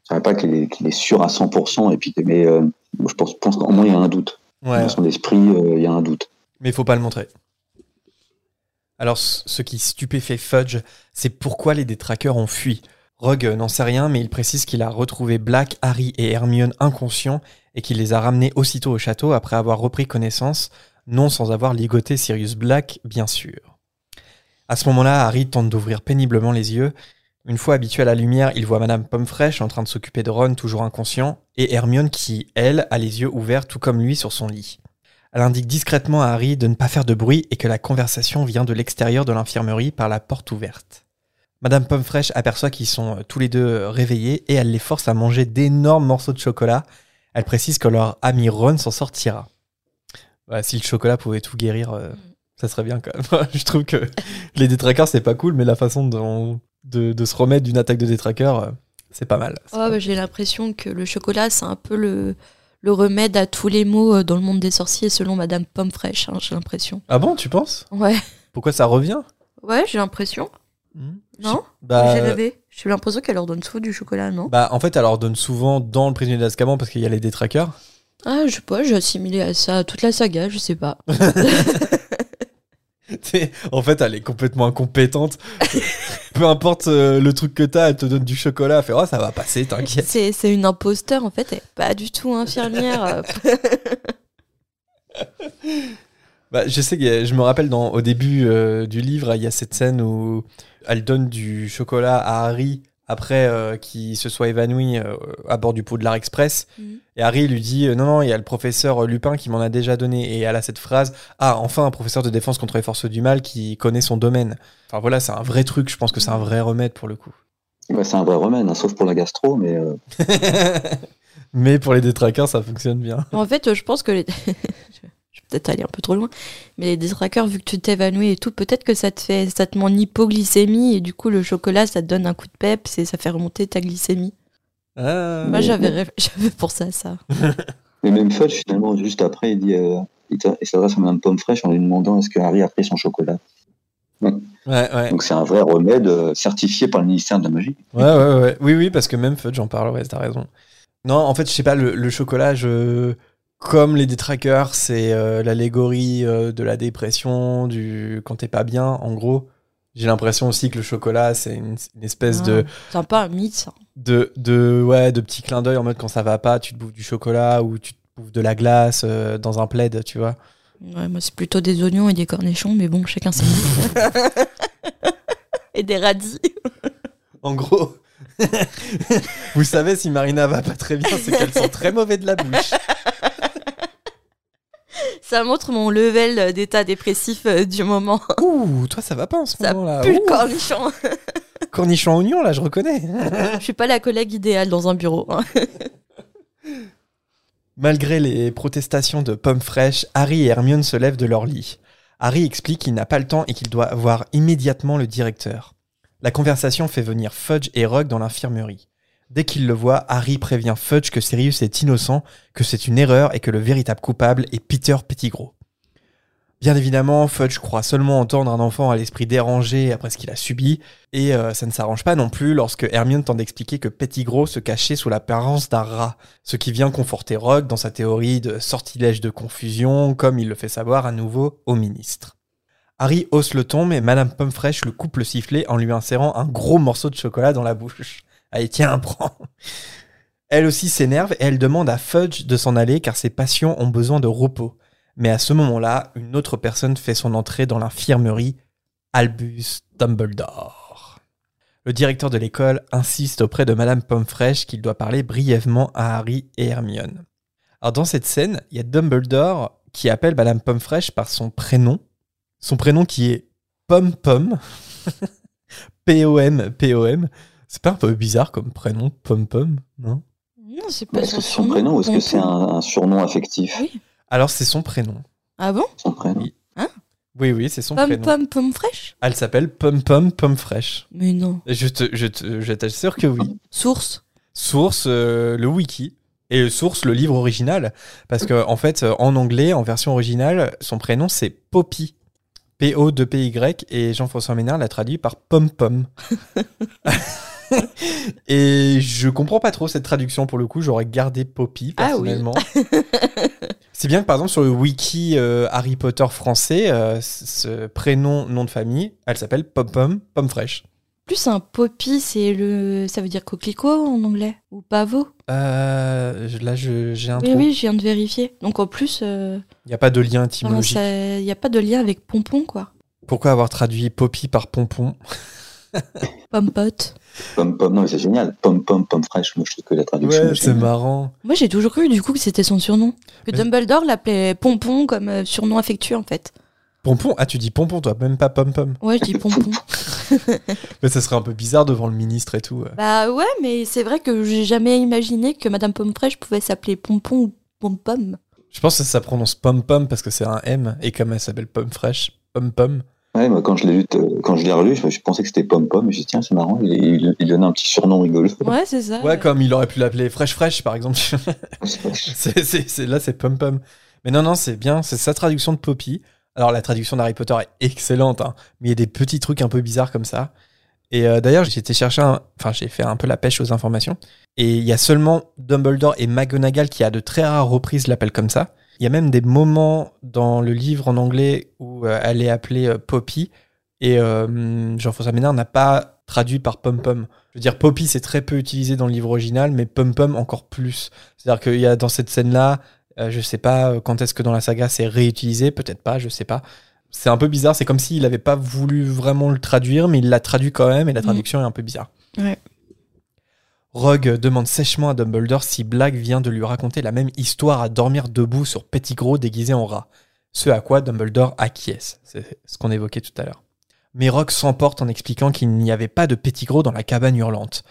je dirais pas qu'il est, sûr à 100%, et puis, mais euh, je pense, pense qu'au moins il y a un doute. Ouais. Dans son esprit, euh, il y a un doute. Mais il faut pas le montrer. Alors, ce ce qui stupéfait Fudge, c'est pourquoi les détraqueurs ont fui. Rogue n'en sait rien, mais il précise qu'il a retrouvé Black, Harry et Hermione inconscients et qu'il les a ramenés aussitôt au château après avoir repris connaissance, non sans avoir ligoté Sirius Black, bien sûr. À ce moment-là, Harry tente d'ouvrir péniblement les yeux. Une fois habitué à la lumière, il voit Madame Pommefresh en train de s'occuper de Ron, toujours inconscient, et Hermione qui, elle, a les yeux ouverts tout comme lui sur son lit. Elle indique discrètement à Harry de ne pas faire de bruit et que la conversation vient de l'extérieur de l'infirmerie par la porte ouverte. Madame Pommefresh aperçoit qu'ils sont tous les deux réveillés et elle les force à manger d'énormes morceaux de chocolat. Elle précise que leur ami Ron s'en sortira. Voilà, si le chocolat pouvait tout guérir, euh, ça serait bien quand même. Je trouve que les détraqueurs, c'est pas cool, mais la façon dont- de, de se remettre d'une attaque de détraqueurs, euh, c'est pas mal. Pas- bah, j'ai l'impression que le chocolat, c'est un peu le, le remède à tous les maux euh, dans le monde des sorciers, selon Madame Pomme Fraîche, hein, j'ai l'impression. Ah bon, tu penses? Ouais, Pourquoi ça revient? Ouais, j'ai l'impression. Hmm Non Bah, J'ai rêvé. J'ai l'impression qu'elle leur donne souvent du chocolat, non Bah, en fait, elle leur donne souvent dans le prisonnier d'Azkaban parce qu'il y a les détraqueurs. Ah, je sais pas, j'ai assimilé à ça toute la saga, je sais pas. En fait, elle est complètement incompétente. Peu importe euh, le truc que t'as, elle te donne du chocolat. Elle fait Oh, ça va passer, t'inquiète. C'est une imposteur, en fait, elle est pas du tout infirmière. euh. Bah, je sais que je me rappelle dans, au début euh, du livre, il y a cette scène où elle donne du chocolat à Harry après euh, qu'il se soit évanoui euh, à bord du Poudlard Express. Mhm. Et Harry lui dit euh, Non, non, il y a le professeur Lupin qui m'en a déjà donné. Et elle a cette phrase Ah, enfin, un professeur de défense contre les forces du mal qui connaît son domaine. Enfin voilà, c'est un vrai truc. Je pense que c'est un vrai remède pour le coup. Bah, c'est un vrai remède, hein, sauf pour la gastro, mais euh, Mais pour les détraqueurs, ça fonctionne bien. En fait, je pense que les... peut-être aller un peu trop loin, mais les détraqueurs, vu que tu t'évanouis et tout, peut-être que ça te fait, ça te met en hypoglycémie et du coup le chocolat, ça te donne un coup de peps et ça fait remonter ta glycémie. Ah. Moi, j'avais, rêvé- j'avais pensé à ça. mais même Fudge, finalement, juste après, il dit, euh, il s'adresse à Madame Pomme Fraîche en lui demandant est-ce que Harry a pris son chocolat. Ouais, ouais. Donc c'est un vrai remède euh, certifié par le ministère de la magie. Ouais, ouais, ouais. Oui, oui, parce que même Fudge, j'en parle, ouais, t'as raison. Non, en fait, je sais pas, le, le chocolat, je... comme les détraqueurs, c'est euh, l'allégorie euh, de la dépression, du quand t'es pas bien, en gros. J'ai l'impression aussi que le chocolat, c'est une, une espèce de, Ah, C'est un peu un mythe, ça. de, de, ouais, de petit clin d'œil en mode quand ça va pas, tu te bouffes du chocolat ou tu te bouffes de la glace euh, dans un plaid, tu vois. Ouais, moi, c'est plutôt des oignons et des cornichons, mais bon, chacun ses et des radis. En gros, vous savez, si Marina va pas très bien, c'est qu'elle sent très mauvais de la bouche. Ça montre mon level d'état dépressif euh, du moment. Ouh, toi, ça va pas en ce Ça moment-là. pue Ouh. cornichon. Cornichon oignon, là, je reconnais. Je suis pas la collègue idéale dans un bureau. hein. Malgré les protestations de Pomme Fraîche, Harry et Hermione se lèvent de leur lit. Harry explique qu'il n'a pas le temps et qu'il doit voir immédiatement le directeur. La conversation fait venir Fudge et Rogue dans l'infirmerie. Dès qu'il le voit, Harry prévient Fudge que Sirius est innocent, que c'est une erreur et que le véritable coupable est Peter Pettigrew. Bien évidemment, Fudge croit seulement entendre un enfant à l'esprit dérangé après ce qu'il a subi, et euh, ça ne s'arrange pas non plus lorsque Hermione tente d'expliquer que Pettigrew se cachait sous l'apparence d'un rat, ce qui vient conforter Rogue dans sa théorie de sortilège de confusion, comme il le fait savoir à nouveau au ministre. Harry hausse le ton, mais Madame Pomme-Fraîche le coupe le sifflet en lui insérant un gros morceau de chocolat dans la bouche. Allez, tiens, prends Elle aussi s'énerve et elle demande à Fudge de s'en aller car ses patients ont besoin de repos. Mais à ce moment-là, une autre personne fait son entrée dans l'infirmerie, Albus Dumbledore. Le directeur de l'école insiste auprès de Madame Pomme-Fraîche qu'il doit parler brièvement à Harry et Hermione. Alors dans cette scène, il y a Dumbledore qui appelle Madame Pomme-Fraîche par son prénom, son prénom qui est Pomme Pomme, P-O-M, P-O-M. C'est pas un peu bizarre comme prénom, Pomme Pomme, non? Non, c'est pas Est-ce son que c'est son prénom ou est-ce que c'est un, un surnom affectif? Oui. Alors c'est son prénom. Ah bon? Son prénom. Oui. Oui, oui, c'est son prénom. pomme, pomme fraîche? Elle s'appelle Pomme Pomme Pomme Fraîche. Mais non. Je te, je te, je t'assure que oui. Source? Source, euh, le wiki. Et source, le livre original. Parce que, en fait, euh, en anglais, en version originale, son prénom, c'est Poppy. P-O-2-P-Y. Et Jean-François Ménard l'a traduit par Pom Pom. et je comprends pas trop cette traduction pour le coup. J'aurais gardé Poppy, Ah oui. personnellement. C'est bien que, par exemple, sur le wiki euh, Harry Potter français, euh, ce prénom, nom de famille, elle s'appelle Pom Pom, Pomme Fraîche. Plus un poppy, c'est le. Ça veut dire coquelicot en anglais Ou pavot? Euh, là, j'ai un Oui, trou. oui, je viens de vérifier. Donc en plus, euh, Il n'y a pas de lien il étymologique. n'y a pas de lien avec pompon, quoi. Pourquoi avoir traduit Poppy par Pompon? Pomme pote. Pomme, pomme, non, mais c'est génial. Pomme, pomme, pomme fraîche. Moi, je trouve que la traduction. est c'est marrant. Moi, j'ai toujours cru, du coup, que c'était son surnom. Que Mais- Dumbledore l'appelait pompon comme euh, surnom affectueux, en fait. Pompon? Ah, tu dis Pompon, toi, même pas Pom Pom. Ouais, je dis pompon. Mais ça serait un peu bizarre devant le ministre et tout. euh. bah ouais, mais c'est vrai que j'ai jamais imaginé que Madame Pomme Fraîche pouvait s'appeler pompon ou pom-pom. Je pense que ça prononce Pom Pom parce que c'est un M et comme elle s'appelle Pomme Fraîche, Pom Pom. Ouais, moi, quand je l'ai lu, euh, quand je l'ai relu, je, je pensais que c'était Pomme Pomme. Et je dit, tiens, c'est marrant. Il, il, il donnait un petit surnom rigolo. Ouais, c'est ça. Ouais, comme il aurait pu l'appeler Fraîche Fraîche par exemple. C'est- c'est- c'est- là, c'est Pom Pom. Mais non, non, c'est bien, c'est sa traduction de Poppy. Alors, la traduction d'Harry Potter est excellente, hein, mais il y a des petits trucs un peu bizarres comme ça. Et euh, d'ailleurs, j'ai été chercher, un- enfin, j'ai fait un peu la pêche aux informations. Et il y a seulement Dumbledore et McGonagall qui, à de très rares reprises, l'appellent comme ça. Il y a même des moments dans le livre en anglais où euh, elle est appelée euh, Poppy. Et euh, Jean-François Ménard n'a pas traduit par Pom Pom. Je veux dire, Poppy, c'est très peu utilisé dans le livre original, mais Pom Pom encore plus. C'est-à-dire qu'il y a dans cette scène-là, euh, je sais pas quand est-ce que dans la saga c'est réutilisé, peut-être pas, je sais pas. C'est un peu bizarre, c'est comme s'il avait pas voulu vraiment le traduire, mais il l'a traduit quand même, et la Mhm. traduction est un peu bizarre. Ouais. Rogue demande sèchement à Dumbledore si Black vient de lui raconter la même histoire à dormir debout sur Pettigrew déguisé en rat. Ce à quoi Dumbledore acquiesce. C'est ce qu'on évoquait tout à l'heure. Mais Rogue s'emporte en expliquant qu'il n'y avait pas de Pettigrew dans la cabane hurlante.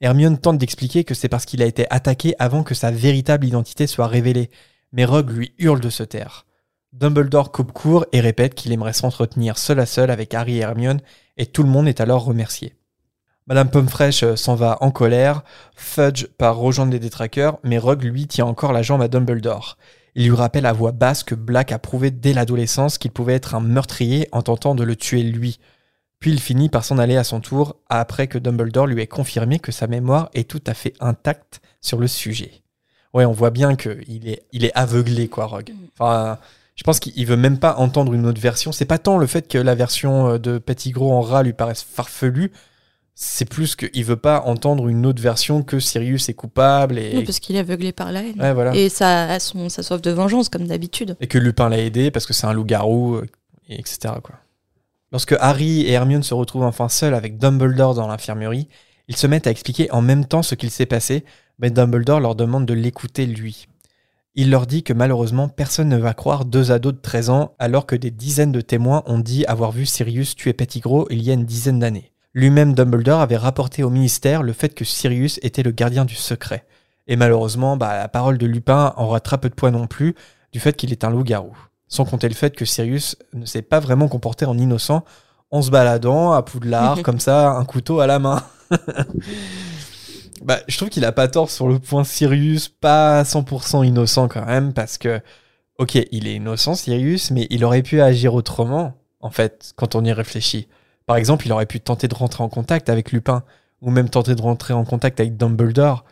Hermione tente d'expliquer que c'est parce qu'il a été attaqué avant que sa véritable identité soit révélée, mais Rogue lui hurle de se taire. Dumbledore coupe court et répète qu'il aimerait s'entretenir seul à seul avec Harry et Hermione, et tout le monde est alors remercié. Madame Pomme-Fraîche euh, s'en va en colère, Fudge part rejoindre les détraqueurs, mais Rogue lui tient encore la jambe à Dumbledore. Il lui rappelle à voix basse que Black a prouvé dès l'adolescence qu'il pouvait être un meurtrier en tentant de le tuer lui. Puis il finit par s'en aller à son tour après que Dumbledore lui ait confirmé que sa mémoire est tout à fait intacte sur le sujet. Ouais, on voit bien qu'il est, il est aveuglé, quoi, Rogue. Enfin, je pense qu'il veut même pas entendre une autre version. C'est pas tant le fait que la version euh, de Pettigrew en rat lui paraisse farfelue, c'est plus qu'il veut pas entendre une autre version que Sirius est coupable et, Oui, parce qu'il est aveuglé par la haine. Ouais, voilà. Et ça a son, sa soif de vengeance, comme d'habitude. et que Lupin l'a aidé parce que c'est un loup-garou, euh, et etc. Quoi. Lorsque Harry et Hermione se retrouvent enfin seuls avec Dumbledore dans l'infirmerie, ils se mettent à expliquer en même temps ce qu'il s'est passé, mais Dumbledore leur demande de l'écouter lui. Il leur dit que malheureusement personne ne va croire deux ados de 13 ans alors que des dizaines de témoins ont dit avoir vu Sirius tuer Pettigrew il y a une dizaine d'années. Lui-même Dumbledore avait rapporté au ministère le fait que Sirius était le gardien du secret. Et malheureusement, bah, la parole de Lupin aura très peu de poids non plus du fait qu'il est un loup-garou. Sans compter le fait que Sirius ne s'est pas vraiment comporté en innocent en se baladant à Poudlard, comme ça, un couteau à la main. bah, je trouve qu'il a pas tort sur le point Sirius, pas 100% innocent quand même, parce que, ok, il est innocent Sirius, mais il aurait pu agir autrement, en fait, quand on y réfléchit. Par exemple, il aurait pu tenter de rentrer en contact avec Lupin, ou même tenter de rentrer en contact avec Dumbledore.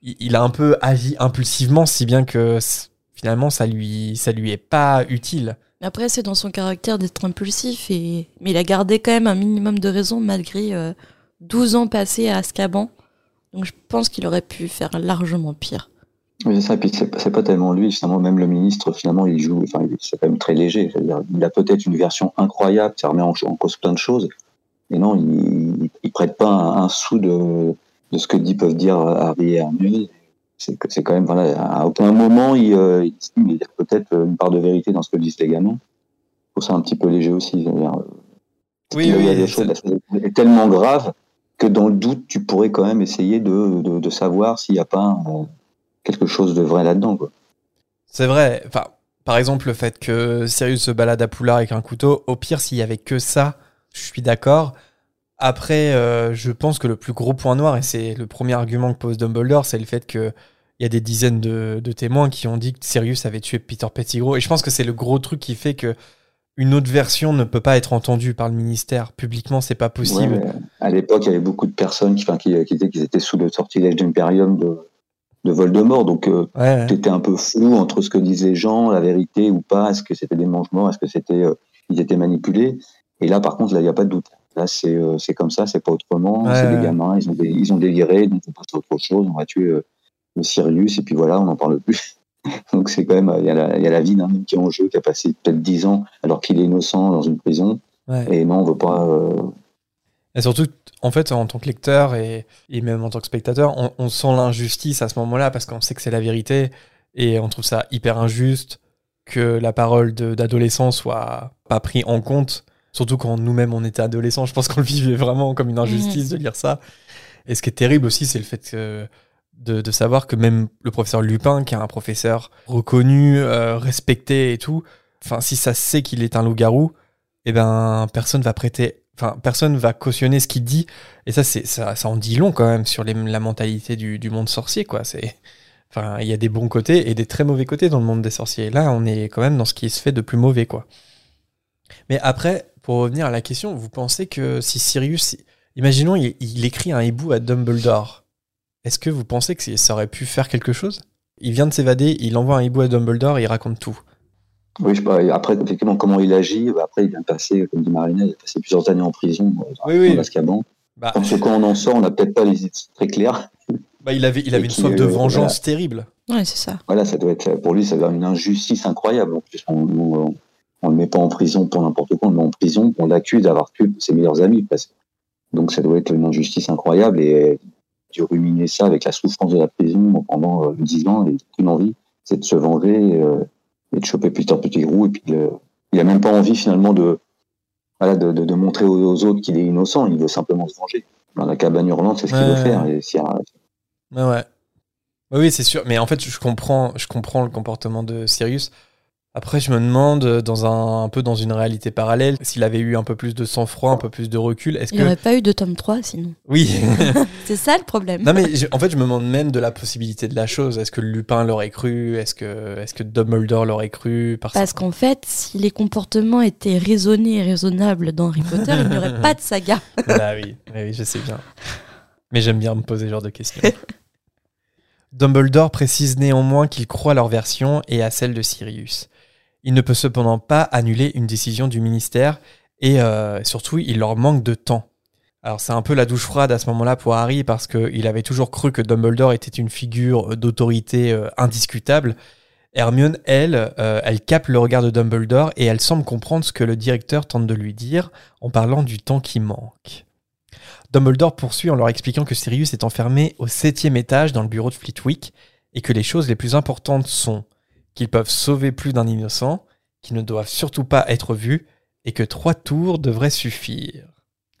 Il, a un peu agi impulsivement, si bien que finalement, ça lui, ça lui est pas utile. Après, c'est dans son caractère d'être impulsif, et... mais il a gardé quand même un minimum de raison malgré euh, 12 ans passés à Azkaban. Donc je pense qu'il aurait pu faire largement pire. Oui, c'est ça. Et puis c'est pas tellement lui, finalement, même le ministre, finalement, il joue, enfin, c'est quand même très léger. C'est-à-dire, il a peut-être une version incroyable, ça remet en, en cause plein de choses. Mais non, il, il prête pas un, un sou de, de ce que dit peuvent dire Harry et Hermione. C'est quand même, voilà, à aucun moment, il, euh, il se dit, mais il y a peut-être une part de vérité dans ce que disent les gamins. Je trouve ça un petit peu léger aussi. euh, Oui, il y a oui, des ça- choses la chose est tellement grave que dans le doute, tu pourrais quand même essayer de, de, de savoir s'il n'y a pas euh, quelque chose de vrai là-dedans. quoi. C'est vrai. Enfin, par exemple, le fait que Sirius se balade à Poulard avec un couteau, au pire, s'il y avait que ça, je suis d'accord. Après, euh, je pense que le plus gros point noir, et c'est le premier argument que pose Dumbledore, c'est le fait que il y a des dizaines de, de témoins qui ont dit que Sirius avait tué Peter Pettigrew. Et je pense que c'est le gros truc qui fait que une autre version ne peut pas être entendue par le ministère. Publiquement, c'est pas possible. Ouais, à l'époque, il y avait beaucoup de personnes qui, enfin, qui, qui disaient qu'ils étaient sous le sortilège d'Imperium de, de Voldemort. Donc, euh, Ouais, ouais. tu étais un peu flou entre ce que disaient les gens, la vérité ou pas. Est-ce que c'était des mange-morts Est-ce que c'était euh, ils étaient manipulés Et là, par contre, là, il n'y a pas de doute. Là, c'est euh, c'est comme ça, c'est pas autrement. Ouais, c'est des gamins, ils ont, des, ils ont déliré, donc on passe à autre chose. On va tuer euh, le Sirius, et puis voilà, on n'en parle plus. donc, c'est quand même, il y, a la- il y a la vie d'un homme qui est en jeu, qui a passé peut-être 10 ans alors qu'il est innocent dans une prison. Ouais. Et non, on veut pas. euh, Et surtout, en fait, en tant que lecteur et, et même en tant que spectateur, on, on sent l'injustice à ce moment-là parce qu'on sait que c'est la vérité et on trouve ça hyper injuste que la parole d'adolescent soit pas prise en compte. Surtout quand nous-mêmes on était adolescents, je pense qu'on le vivait vraiment comme une injustice de lire ça. Et ce qui est terrible aussi, c'est le fait que- de, de savoir que même le professeur Lupin, qui est un professeur reconnu, euh, respecté et tout, enfin, si ça sait qu'il est un loup-garou, eh ben, personne va prêter, enfin, personne va cautionner ce qu'il dit. Et ça, c'est, ça, en dit long quand même sur la mentalité du, monde sorcier, quoi. C'est, il y a des bons côtés et des très mauvais côtés dans le monde des sorciers. Là, on est quand même dans ce qui se fait de plus mauvais, quoi. Mais après, pour revenir à la question, vous pensez que si Sirius, imaginons, il, écrit un hibou à Dumbledore, est-ce que vous pensez que ça aurait pu faire quelque chose? Il vient de s'évader, il envoie un hibou à Dumbledore il raconte tout. Oui, je sais pas. Et Après, effectivement, comment il agit, bah, après, il vient de passer, comme dit Marina, il a passé plusieurs années en prison, euh, dans Oui, oui. d'Azkaban. Bah, Parce que quand on en sort, on n'a peut-être pas les idées très claires. bah, il avait, il avait une qui, soif de euh, vengeance terrible. Ouais, c'est ça. Voilà, ça doit être, pour lui, ça doit être une injustice incroyable. En plus, on, on le met pas en prison pour n'importe quoi, on le met en prison, on l'accuse d'avoir tué ses meilleurs amis, presque. Donc, ça doit être une injustice incroyable et de ruminer ça avec la souffrance de la prison pendant euh, 10 ans et une envie, c'est de se venger euh, et de choper Peter Pettigrew et puis il a même pas envie finalement de, voilà, de, de, de montrer aux, aux autres qu'il est innocent, il veut simplement se venger. Dans la cabane hurlante, c'est ce qu'il Ouais. veut faire. Et Ouais, ouais. Oui, oui, c'est sûr. Mais en fait, je comprends, je comprends le comportement de Sirius. Après, je me demande, euh, dans un, un peu dans une réalité parallèle, s'il avait eu un peu plus de sang-froid, un peu plus de recul, est-ce Il n'y que... aurait pas eu de tome 3 sinon. Oui. C'est ça le problème. non, mais je- en fait, je me demande même de la possibilité de la chose. Est-ce que Lupin l'aurait cru? Est-ce que, est que Dumbledore l'aurait cru? Parce... Parce qu'en fait, si les comportements étaient raisonnés et raisonnables dans Harry Potter, il n'y aurait pas de saga. Bah oui, oui, oui, je sais bien. Mais j'aime bien me poser ce genre de questions. Dumbledore précise néanmoins qu'il croit à leur version et à celle de Sirius. Il ne peut cependant pas annuler une décision du ministère et euh, surtout il leur manque de temps. Alors c'est un peu la douche froide à ce moment-là pour Harry parce qu'il avait toujours cru que Dumbledore était une figure d'autorité euh, indiscutable. Hermione, elle, euh, elle capte le regard de Dumbledore et elle semble comprendre ce que le directeur tente de lui dire en parlant du temps qui manque. Dumbledore poursuit en leur expliquant que Sirius est enfermé au septième étage dans le bureau de Flitwick et que les choses les plus importantes sont qu'ils peuvent sauver plus d'un innocent, qu'ils ne doivent surtout pas être vus et que trois tours devraient suffire.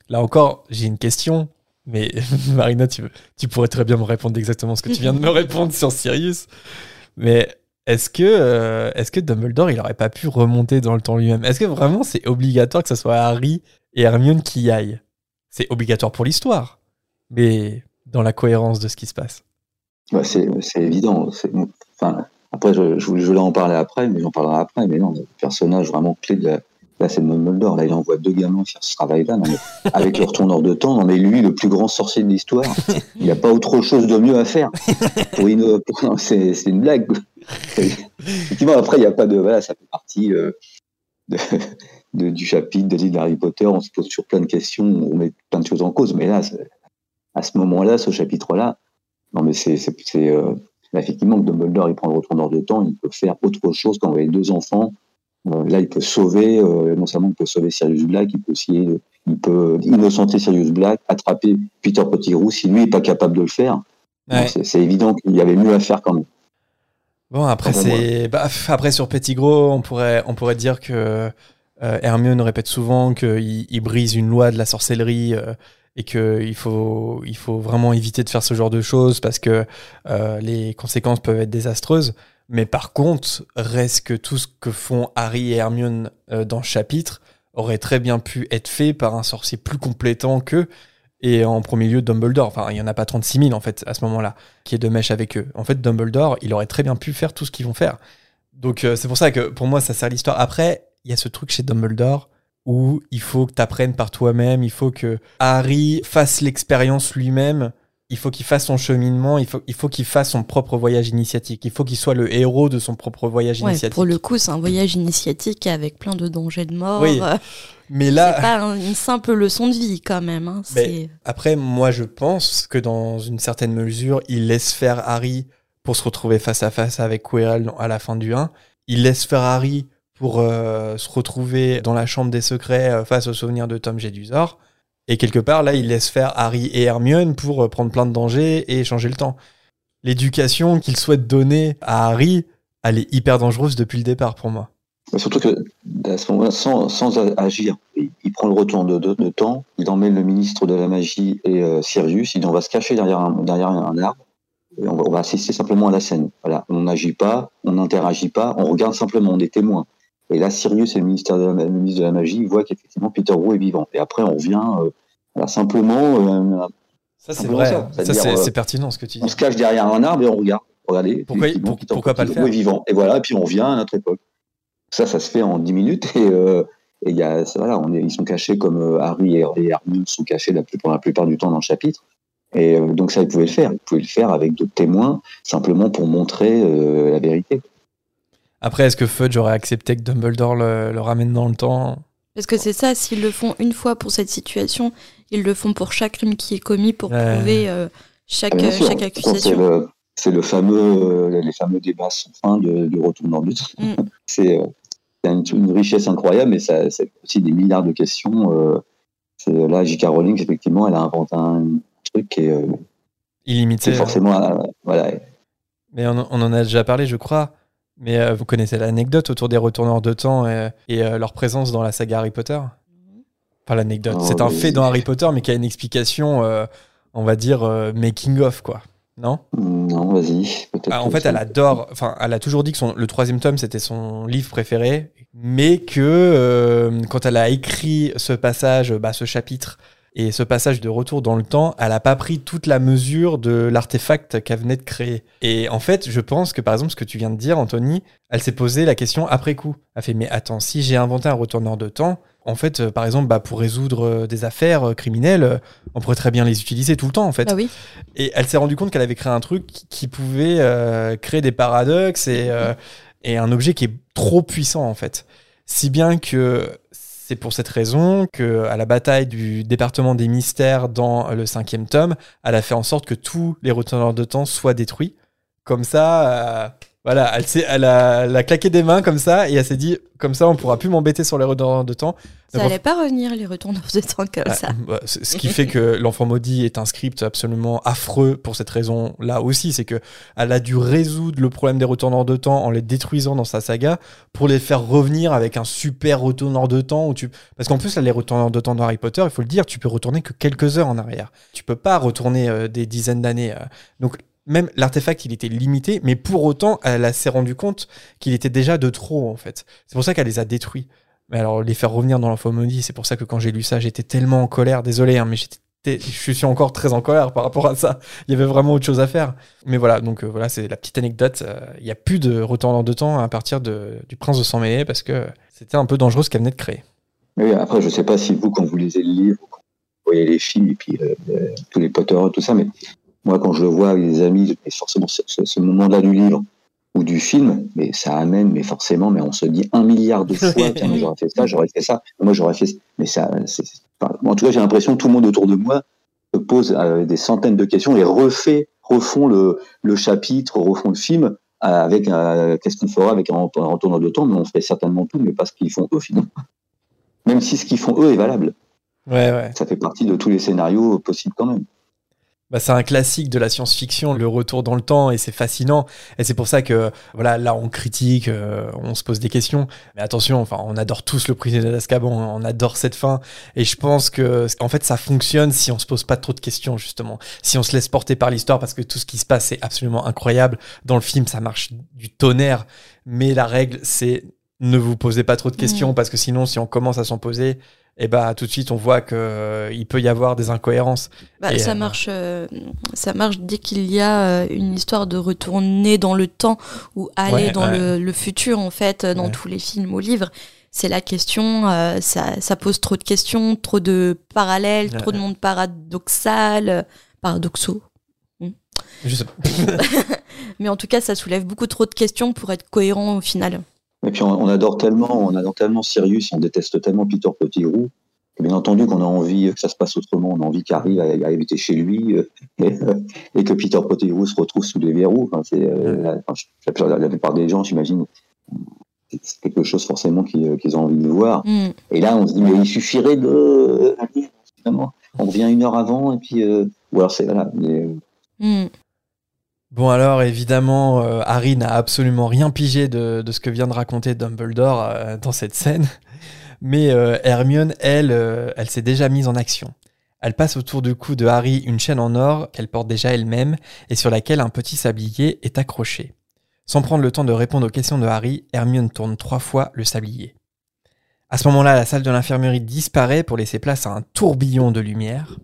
Là encore, j'ai une question, mais Marina, tu, tu pourrais très bien me répondre exactement ce que tu viens de me répondre sur Sirius. Mais est-ce que, euh, est-ce que Dumbledore, il aurait pas pu remonter dans le temps lui-même? Est-ce que vraiment c'est obligatoire que ce soit Harry et Hermione qui y aillent? C'est obligatoire pour l'histoire, mais dans la cohérence de ce qui se passe. Ouais, c'est évident. Enfin, après, je, je, voulais- je voulais en parler après, mais j'en parlerai après. Mais non, le personnage vraiment clé de la, là, c'est Dumbledore. Là, il envoie deux gamins faire ce travail-là. Avec le retourneur de temps, non, mais lui, le plus grand sorcier de l'histoire, il n'y a pas autre chose de mieux à faire. Une, c'est, une blague. Effectivement, après, il n'y a pas de. Voilà, ça fait partie euh, de, de- du chapitre des livres d'Harry Potter. On se pose sur plein de questions, on met plein de choses en cause. Mais là, à ce moment-là, ce chapitre-là, non, mais c'est, euh, là, effectivement, Dumbledore, il prend le retourneur de temps, il peut faire autre chose quand les deux enfants. Euh, là, il peut sauver, euh, non seulement il peut sauver Sirius Black, il peut aussi, il peut innocenter Sirius Black, attraper Peter Pettigrew si lui n'est pas capable de le faire. Ouais. C'est, évident qu'il y avait mieux à faire quand même. Bon, après, c'est. Bah, après, sur Pettigrew, on pourrait, on pourrait dire que euh, Hermione répète souvent qu'il il brise une loi de la sorcellerie euh, et qu'il faut, il faut vraiment éviter de faire ce genre de choses parce que euh, les conséquences peuvent être désastreuses. Mais par contre, reste que tout ce que font Harry et Hermione euh, dans ce chapitre aurait très bien pu être fait par un sorcier plus complétant qu'eux. Et en premier lieu, Dumbledore. Enfin, il n'y en a pas 36 000 en fait à ce moment-là qui est de mèche avec eux. En fait, Dumbledore, il aurait très bien pu faire tout ce qu'ils vont faire. Donc euh, c'est pour ça que pour moi, ça sert l'histoire. Après, il y a ce truc chez Dumbledore où il faut que tu apprennes par toi-même, il faut que Harry fasse l'expérience lui-même, il faut qu'il fasse son cheminement, il faut, il faut qu'il fasse son propre voyage initiatique, il faut qu'il soit le héros de son propre voyage Ouais, initiatique. pour le coup, c'est un voyage initiatique avec plein de dangers de mort. Oui, Euh, Mais C'est là, pas un- une simple leçon de vie quand même. hein. Mais- C'est- Après, moi, je pense que dans une certaine mesure, il laisse faire Harry pour se retrouver face à face avec Quirrell à la fin du 1. Il laisse faire Harry pour euh, se retrouver dans la chambre des secrets euh, face aux souvenirs de Tom Jedusor. Et quelque part, là, il laisse faire Harry et Hermione pour euh, prendre plein de dangers et changer le temps. L'éducation qu'il souhaite donner à Harry, elle est hyper dangereuse depuis le départ pour moi. Surtout que à ce moment-là, sans, agir, il, prend le retour de, temps, il emmène le ministre de la magie et Sirius, il dit on va se cacher derrière un, arbre et on va, on va assister simplement à la scène. Voilà, on n'agit pas, on n'interagit pas, on regarde simplement, on est témoin. Et là, Sirius et le, ministère de la, le ministre de la magie voient qu'effectivement Peter Roux est vivant. Et après, on vient euh, simplement, euh, Ça, c'est vrai. ça. Ça, C'est-à-dire, c'est euh, c'est pertinent ce que tu on dis. se cache derrière un arbre et on regarde. Regardez, Pourquoi- effectivement, pour- Peter pourquoi pas le faire est vivant. Et voilà, puis on vient à notre époque. Ça, ça se fait en 10 minutes et et y a, voilà, on est, ils sont cachés comme Harry et, et Hermione sont cachés la plus, pour la plupart du temps dans le chapitre. Et donc ça, ils pouvaient le faire. Ils pouvaient le faire avec d'autres témoins, simplement pour montrer la vérité. Après, est-ce que Fudge aurait accepté que Dumbledore le, le ramène dans le temps Parce que c'est ça, s'ils le font une fois pour cette situation, ils le font pour chaque crime qui est commis pour Ouais. prouver euh, chaque, Bien sûr. chaque C'est accusation. le, c'est le fameux, euh, les fameux débats sans fin de, du retournement du temps. Mm. c'est euh, une, une richesse incroyable, mais ça, c'est aussi des milliards de questions. euh, là, J.K. Rowling, effectivement, elle a inventé un truc qui est, euh, Illimité. c'est forcément, euh, voilà, Mais on, on en a déjà parlé, je crois. Mais euh, vous connaissez l'anecdote autour des retourneurs de temps et, et, euh, leur présence dans la saga Harry Potter? Enfin, l'anecdote. Oh, c'est un mais- fait dans Harry Potter, mais qui a une explication, euh, on va dire, euh, making of, quoi. Non? Non, vas-y. Ah, En fait, elle adore. Enfin, elle a toujours dit que son, le troisième tome c'était son livre préféré, mais que euh, quand elle a écrit ce passage, bah, ce chapitre et ce passage de retour dans le temps, elle a pas pris toute la mesure de l'artefact qu'elle venait de créer. Et en fait, je pense que par exemple, ce que tu viens de dire, Anthony, elle s'est posé la question après coup. Elle fait mais attends, si j'ai inventé un retourneur de temps. En fait, euh, par exemple, bah, pour résoudre euh, des affaires euh, criminelles, on pourrait très bien les utiliser tout le temps, en fait. Ah oui. Et elle s'est rendue compte qu'elle avait créé un truc qui- qui pouvait euh, créer des paradoxes et, euh, et un objet qui est trop puissant en fait. Si bien que c'est pour cette raison que à la bataille du département des mystères dans le cinquième tome, elle a fait en sorte que tous les retourneurs de temps soient détruits. Comme ça, euh, Voilà, elle, elle, a, elle a claqué des mains comme ça et elle s'est dit comme ça on pourra plus m'embêter sur les retourneurs de temps. Ça Donc, allait pas revenir les retourneurs de temps comme Ah, ça. bah, ce qui fait que l'enfant maudit est un script absolument affreux pour cette raison là aussi, c'est que elle a dû résoudre le problème des retourneurs de temps en les détruisant dans sa saga pour les faire revenir avec un super retourneur de temps où tu parce qu'en plus là les retourneurs de temps dans Harry Potter, il faut le dire, tu peux retourner que quelques heures en arrière. Tu peux pas retourner euh, des dizaines d'années. euh. Donc même l'artefact, il était limité, mais pour autant, elle s'est rendu compte qu'il était déjà de trop, en fait. C'est pour ça qu'elle les a détruits. Mais alors, les faire revenir dans maudit, c'est pour ça que quand j'ai lu ça, j'étais tellement en colère. Désolé, hein, mais j'étais, je suis encore très en colère par rapport à ça. Il y avait vraiment autre chose à faire. Mais voilà, donc euh, voilà, c'est la petite anecdote. Euh, Il n'y a plus de retournant de temps à partir de, du Prince de sang parce que c'était un peu dangereux ce qu'elle venait de créer. Oui, après, je sais pas si vous, quand vous lisez le livre, vous voyez les films et puis euh, tous les Potter, tout ça, mais moi, quand je le vois avec des amis, et forcément ce, ce- moment-là du livre ou du film, mais ça amène, mais forcément, mais on se dit un milliard de fois, tiens, moi, j'aurais fait ça, j'aurais fait ça, moi j'aurais fait, mais ça, c'est, enfin, en tout cas, j'ai l'impression que tout le monde autour de moi se pose euh, des centaines de questions et refait, refont le, le chapitre, refont le film euh, avec un- qu'est-ce qu'on fera avec un, un retourneur de temps, mais on fait certainement tout, mais pas ce qu'ils font eux finalement. Même si ce qu'ils font eux est valable, Ouais, ouais. ça fait partie de tous les scénarios possibles quand même. Bah, c'est un classique de la science-fiction, le retour dans le temps, et c'est fascinant. Et c'est pour ça que, voilà, là, on critique, euh, on se pose des questions. Mais attention, enfin, on adore tous le prisonnier d'Azkaban, hein, on adore cette fin. Et je pense que, en fait, ça fonctionne si on se pose pas trop de questions, justement. Si on se laisse porter par l'histoire, parce que tout ce qui se passe, c'est absolument incroyable. Dans le film, ça marche du tonnerre. Mais la règle, c'est ne vous posez pas trop de questions, Mhm. parce que sinon, si on commence à s'en poser, et bah, tout de suite, on voit que euh, il peut y avoir des incohérences. Bah, Et, ça euh, marche, euh, ça marche dès qu'il y a euh, une histoire de retourner dans le temps ou aller Ouais, dans ouais. Le, le futur en fait dans Ouais. tous les films ou livres. C'est la question, ça, ça pose trop de questions, trop de parallèles, trop de monde paradoxal, paradoxaux. Je sais- Mais en tout cas, ça soulève beaucoup trop de questions pour être cohérent au final. Et puis on, on adore tellement, on adore tellement Sirius, on déteste tellement Peter Pettigrew. que Bien entendu qu'on a envie que ça se passe autrement, on a envie qu'il arrive à, à éviter chez lui euh, et, euh, et que Peter Pettigrew se retrouve sous les verrous. Enfin, c'est, euh, la, enfin, je- la, la plupart des gens, j'imagine, c'est quelque chose forcément qu'ils qu'ils ont envie de voir. Hmm. Et là, on se dit, mais il suffirait de... Finalement, on revient une heure avant et puis... euh, ou alors c'est... Voilà, mais, euh, Hmm. Bon alors évidemment, euh, Harry n'a absolument rien pigé de, ce que vient de raconter Dumbledore euh, dans cette scène, mais euh, Hermione, elle, elle s'est déjà mise en action. Elle passe autour du cou de Harry une chaîne en or qu'elle porte déjà elle-même et sur laquelle un petit sablier est accroché. Sans prendre le temps de répondre aux questions de Harry, Hermione tourne trois fois le sablier. À ce moment-là, la salle de l'infirmerie disparaît pour laisser place à un tourbillon de lumière.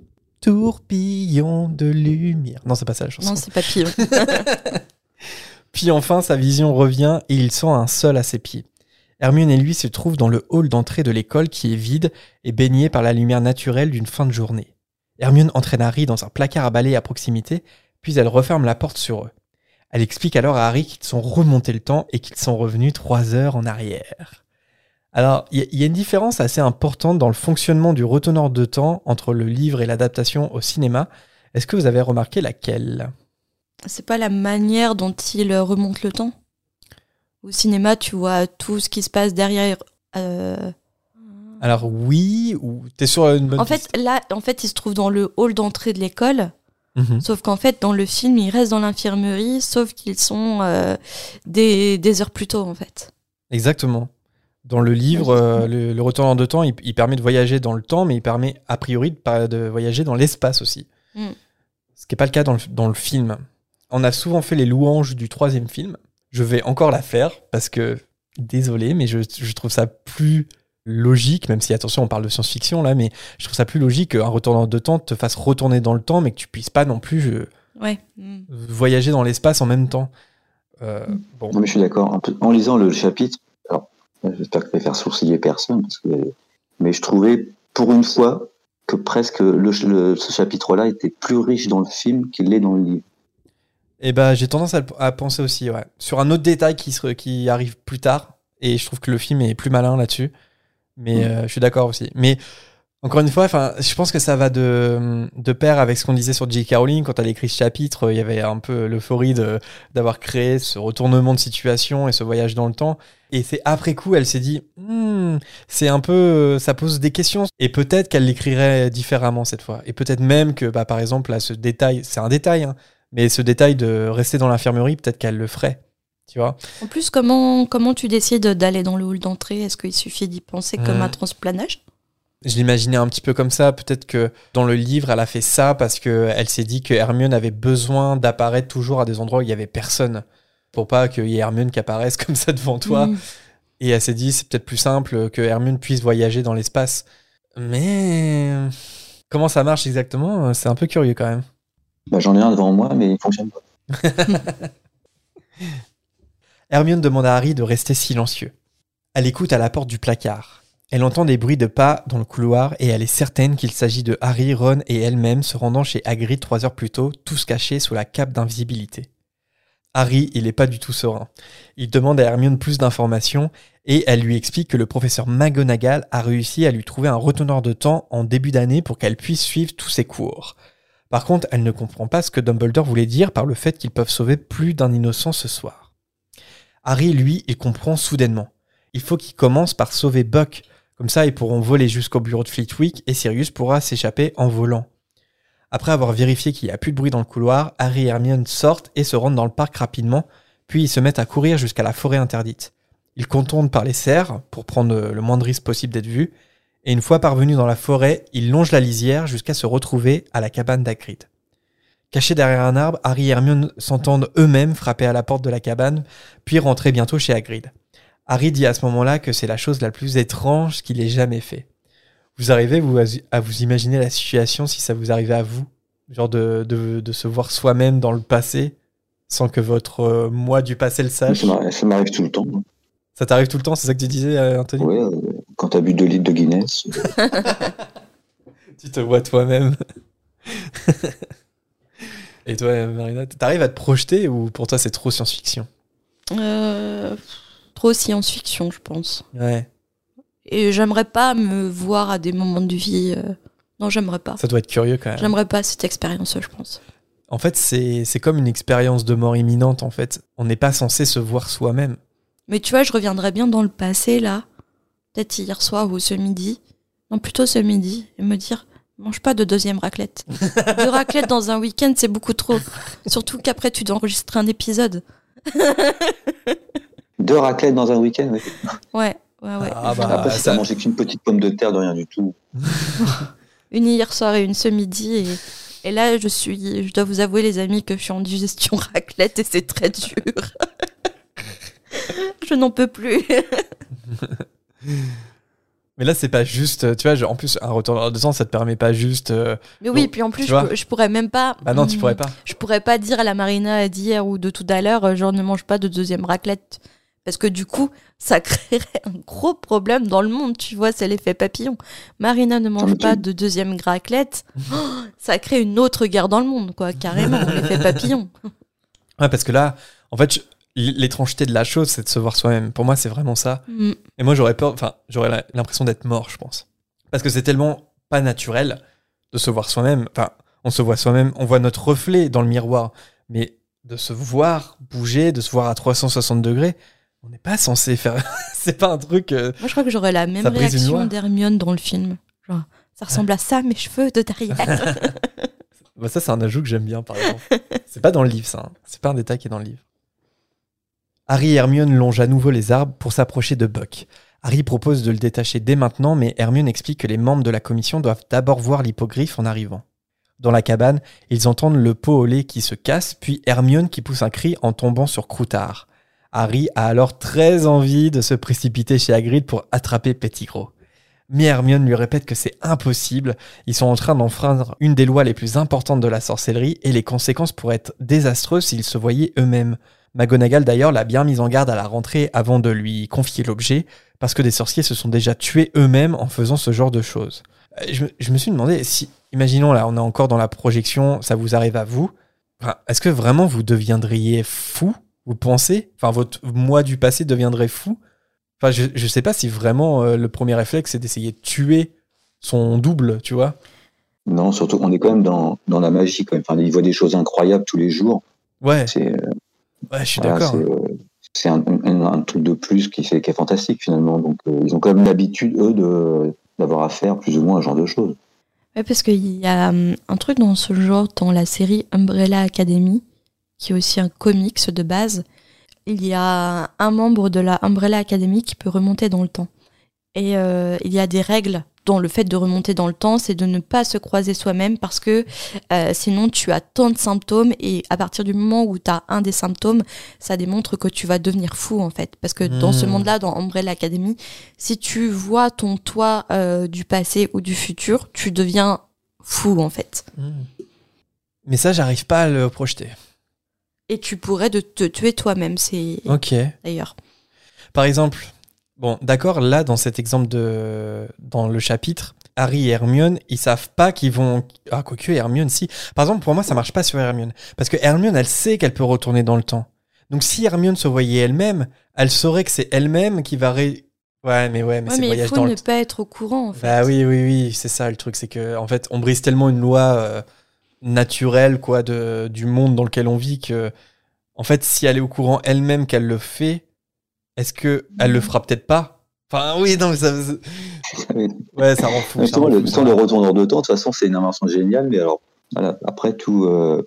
Tourbillon de lumière. Non, c'est pas ça la chanson. Non, c'est papillon. Puis enfin, sa vision revient et il sent un sol à ses pieds. Hermione et lui se trouvent dans le hall d'entrée de l'école qui est vide et baigné par la lumière naturelle d'une fin de journée. Hermione entraîne Harry dans un placard à balai à proximité, puis elle referme la porte sur eux. Elle explique alors à Harry qu'ils sont remontés le temps et qu'ils sont revenus trois heures en arrière. Alors, il y, a- il y a une différence assez importante dans le fonctionnement du reteneur de temps entre le livre et l'adaptation au cinéma. Est-ce que vous avez remarqué laquelle? C'est pas la manière dont il remonte le temps? Au cinéma, tu vois tout ce qui se passe derrière. euh, Alors oui, ou t'es sur une bonne En fait, là, en fait, il se trouve dans le hall d'entrée de l'école. Mhm. Sauf qu'en fait, dans le film, ils restent dans l'infirmerie, sauf qu'ils sont euh, des, des heures plus tôt, en fait. Exactement. Dans le livre, euh, le, le retournant de temps, il, il permet de voyager dans le temps, mais il permet a priori de, pas- de voyager dans l'espace aussi. Mm. Ce qui n'est pas le cas dans le, dans le film. On a souvent fait les louanges du troisième film. Je vais encore la faire parce que, désolé, mais je, je trouve ça plus logique, même si attention, on parle de science-fiction là, mais je trouve ça plus logique qu'un retournant de temps te fasse retourner dans le temps, mais que tu puisses pas non plus euh, Ouais. Mm. voyager dans l'espace en même temps. Euh, bon. Non, mais je suis d'accord. En, en lisant le chapitre, j'espère que je vais faire sourciller personne, parce que, mais je trouvais pour une fois que presque le, le- ce chapitre-là était plus riche dans le film qu'il l'est dans le livre. Et ben j'ai tendance à, penser aussi, ouais. Sur un autre détail qui, se, qui arrive plus tard, et je trouve que le film est plus malin là-dessus. Mais euh, je suis d'accord aussi. Mais Encore une fois, enfin, je pense que ça va de, de pair avec ce qu'on disait sur J.K. Rowling quand elle écrit ce chapitre. Il y avait un peu l'euphorie de- d'avoir créé ce retournement de situation et ce voyage dans le temps. Et c'est après coup, elle s'est dit, Hmm, c'est un peu, ça pose des questions. Et peut-être qu'elle l'écrirait différemment cette fois. Et peut-être même que, bah, par exemple, là, ce détail, c'est un détail, hein, mais ce détail de rester dans l'infirmerie, peut-être qu'elle le ferait. Tu vois En plus, comment, comment tu décides d'aller dans le hall d'entrée? Est-ce qu'il suffit d'y penser comme Euh. un transplanage? Je l'imaginais un petit peu comme ça. Peut-être que dans le livre, elle a fait ça parce que elle s'est dit que Hermione avait besoin d'apparaître toujours à des endroits où il y avait personne. Pour pas qu'il y ait Hermione qui apparaisse comme ça devant toi. Mm. Et elle s'est dit, c'est peut-être plus simple que Hermione puisse voyager dans l'espace. Mais comment ça marche exactement? C'est un peu curieux quand même. Bah, J'en ai un devant moi, mais il fonctionne pas. Hermione demande à Harry de rester silencieux. Elle écoute à la porte du placard. Elle entend des bruits de pas dans le couloir et elle est certaine qu'il s'agit de Harry, Ron et elle-même se rendant chez Hagrid trois heures plus tôt, tous cachés sous la cape d'invisibilité. Harry, il n'est pas du tout serein. Il demande à Hermione plus d'informations et elle lui explique que le professeur McGonagall a réussi à lui trouver un reteneur de temps en début d'année pour qu'elle puisse suivre tous ses cours. Par contre, elle ne comprend pas ce que Dumbledore voulait dire par le fait qu'ils peuvent sauver plus d'un innocent ce soir. Harry, lui, il comprend soudainement. Il faut qu'il commence par sauver Buck. Comme ça, ils pourront voler jusqu'au bureau de Fleetwick et Sirius pourra s'échapper en volant. Après avoir vérifié qu'il n'y a plus de bruit dans le couloir, Harry et Hermione sortent et se rendent dans le parc rapidement, puis ils se mettent à courir jusqu'à la forêt interdite. Ils contournent par les serres pour prendre le moins de risques possible d'être vus, et une fois parvenus dans la forêt, ils longent la lisière jusqu'à se retrouver à la cabane d'Hagrid. Cachés derrière un arbre, Harry et Hermione s'entendent eux-mêmes frapper à la porte de la cabane, puis rentrer bientôt chez Hagrid. Harry dit à ce moment-là que c'est la chose la plus étrange qu'il ait jamais fait. Vous arrivez vous, à vous imaginer la situation si ça vous arrivait à vous? Genre de, de, de se voir soi-même dans le passé sans que votre euh, moi du passé le sache? Ça m'arrive- Ça m'arrive tout le temps. Ça t'arrive tout le temps, c'est ça que tu disais, euh, Anthony? Ouais, euh, quand t'as bu 2 litres de Guinness, euh, Tu te vois toi-même. Et toi, Marina, t'arrives à te projeter ou pour toi c'est trop science-fiction? Euh, Trop science-fiction, je pense. Ouais, Et j'aimerais pas me voir à des moments de vie. euh, Non, j'aimerais pas. ça doit être curieux quand même. J'aimerais pas cette expérience, je pense. En fait, c'est c'est comme une expérience de mort imminente en fait. On n'est pas censé se voir soi-même. Mais tu vois, je reviendrais bien dans le passé, là. Peut-être hier soir ou ce midi. Non, plutôt ce midi. Et me dire, mange pas de deuxième raclette. Deux raclettes dans un week-end, c'est beaucoup trop. Surtout qu'après, tu dois enregistrer un épisode. deux raclettes dans un week-end. ouais. Ouais, ouais, ouais. Ah bah, Après, si ça- t'as mangé qu'une petite pomme de terre de rien du tout. Une hier soir et une ce midi. Et, et là, je suis, je dois vous avouer, les amis, que je suis en digestion raclette et c'est très dur. je n'en peux plus. Mais là, c'est pas juste. Tu vois, en plus, un retour de temps, ça te permet pas juste. euh, Mais oui, puis en plus, je pourrais même pas. Bah non, tu Hmm, pourrais pas. Je pourrais pas dire à la Marina d'hier ou de tout à l'heure, euh, genre ne mange pas de deuxième raclette. Parce que du coup, ça créerait un gros problème dans le monde, tu vois, c'est l'effet papillon. Marina ne mange pas de deuxième raclette, oh, ça crée une autre guerre dans le monde, quoi, carrément, l'effet papillon. Ouais, parce que là, en fait, je- l'étrangeté de la chose, c'est de se voir soi-même. Pour moi, c'est vraiment ça. Mm. Et moi, j'aurais peur, enfin, j'aurais l'impression d'être mort, je pense. Parce que c'est tellement pas naturel de se voir soi-même. Enfin, on se voit soi-même, on voit notre reflet dans le miroir. Mais de se voir bouger, de se voir à 360 degrés, on n'est pas censé faire. c'est pas un truc. euh, Moi, je crois que j'aurais la même Ça réaction d'Hermione dans le film. Genre, ça ressemble à ça, mes cheveux de derrière. Bah, ça, c'est un ajout que j'aime bien, par exemple. c'est pas dans le livre, ça. hein. C'est pas un détail qui est dans le livre. Harry et Hermione longent à nouveau les arbres pour s'approcher de Buck. Harry propose de le détacher dès maintenant, mais Hermione explique que les membres de la commission doivent d'abord voir l'hippogriffe en arrivant. Dans la cabane, ils entendent le pot au lait qui se casse, puis Hermione qui pousse un cri en tombant sur Croutard. Harry a alors très envie de se précipiter chez Hagrid pour attraper Pettigrew. Mais Hermione lui répète que c'est impossible, ils sont en train d'enfreindre une des lois les plus importantes de la sorcellerie et les conséquences pourraient être désastreuses s'ils se voyaient eux-mêmes. McGonagall d'ailleurs l'a bien mise en garde à la rentrée avant de lui confier l'objet, parce que des sorciers se sont déjà tués eux-mêmes en faisant ce genre de choses. Euh, Je, me- suis demandé si, imaginons là, on est encore dans la projection, ça vous arrive à vous, est-ce que vraiment vous deviendriez fou Vous pensez Enfin, votre moi du passé deviendrait fou? Enfin, je, je sais pas si vraiment euh, le premier réflexe c'est d'essayer de tuer son double, tu vois. Non, surtout, on est quand même dans, dans la magie, quand même. Enfin, il voit des choses incroyables tous les jours. Ouais, C'est euh, ouais je suis voilà, d'accord. c'est, euh, c'est un, un- un truc de plus qui, est fantastique, finalement. Donc, euh, ils ont quand même l'habitude, eux, de, d'avoir à faire plus ou moins un genre de choses. Ouais, parce qu'il y a hum, un truc dans ce genre dans la série Umbrella Academy, qui est aussi un comics de base. Il y a un membre de la Umbrella Academy qui peut remonter dans le temps. Et euh, il y a des règles dont le fait de remonter dans le temps, c'est de ne pas se croiser soi-même parce que euh, sinon tu as tant de symptômes et à partir du moment où tu as un des symptômes, ça démontre que tu vas devenir fou en fait. Parce que dans ce Hmm. monde-là, dans Umbrella Academy, si tu vois ton toi euh, du passé ou du futur, tu deviens fou en fait. Hmm. Mais ça, j'arrive pas à le projeter. Et tu pourrais de te tuer toi-même, c'est Ok. d'ailleurs. Par exemple, bon, d'accord, là, dans cet exemple de. dans le chapitre, Harry et Hermione, ils savent pas qu'ils vont. Ah, quoique Hermione, si. Par exemple, pour moi, ça marche pas sur Hermione. Parce que Hermione, elle sait qu'elle peut retourner dans le temps. Donc, si Hermione se voyait elle-même, elle saurait que c'est elle-même qui va. Ré... Ouais, mais ouais, mais Ouais, c'est il voyage faut dans ne le temps. pas être au courant en fait. Bah oui, oui, oui, c'est ça le truc, c'est que en fait, on brise tellement une loi euh, naturelle quoi de du monde dans lequel on vit que en fait, si elle est au courant elle-même qu'elle le fait, est-ce que elle le fera peut-être pas? Enfin, oui, non, mais ça, ouais, ça rend fou. ça Justement, rend le, fou, ça le retourneur de temps, de toute façon, c'est une invention géniale, mais alors, voilà, après, tout, euh,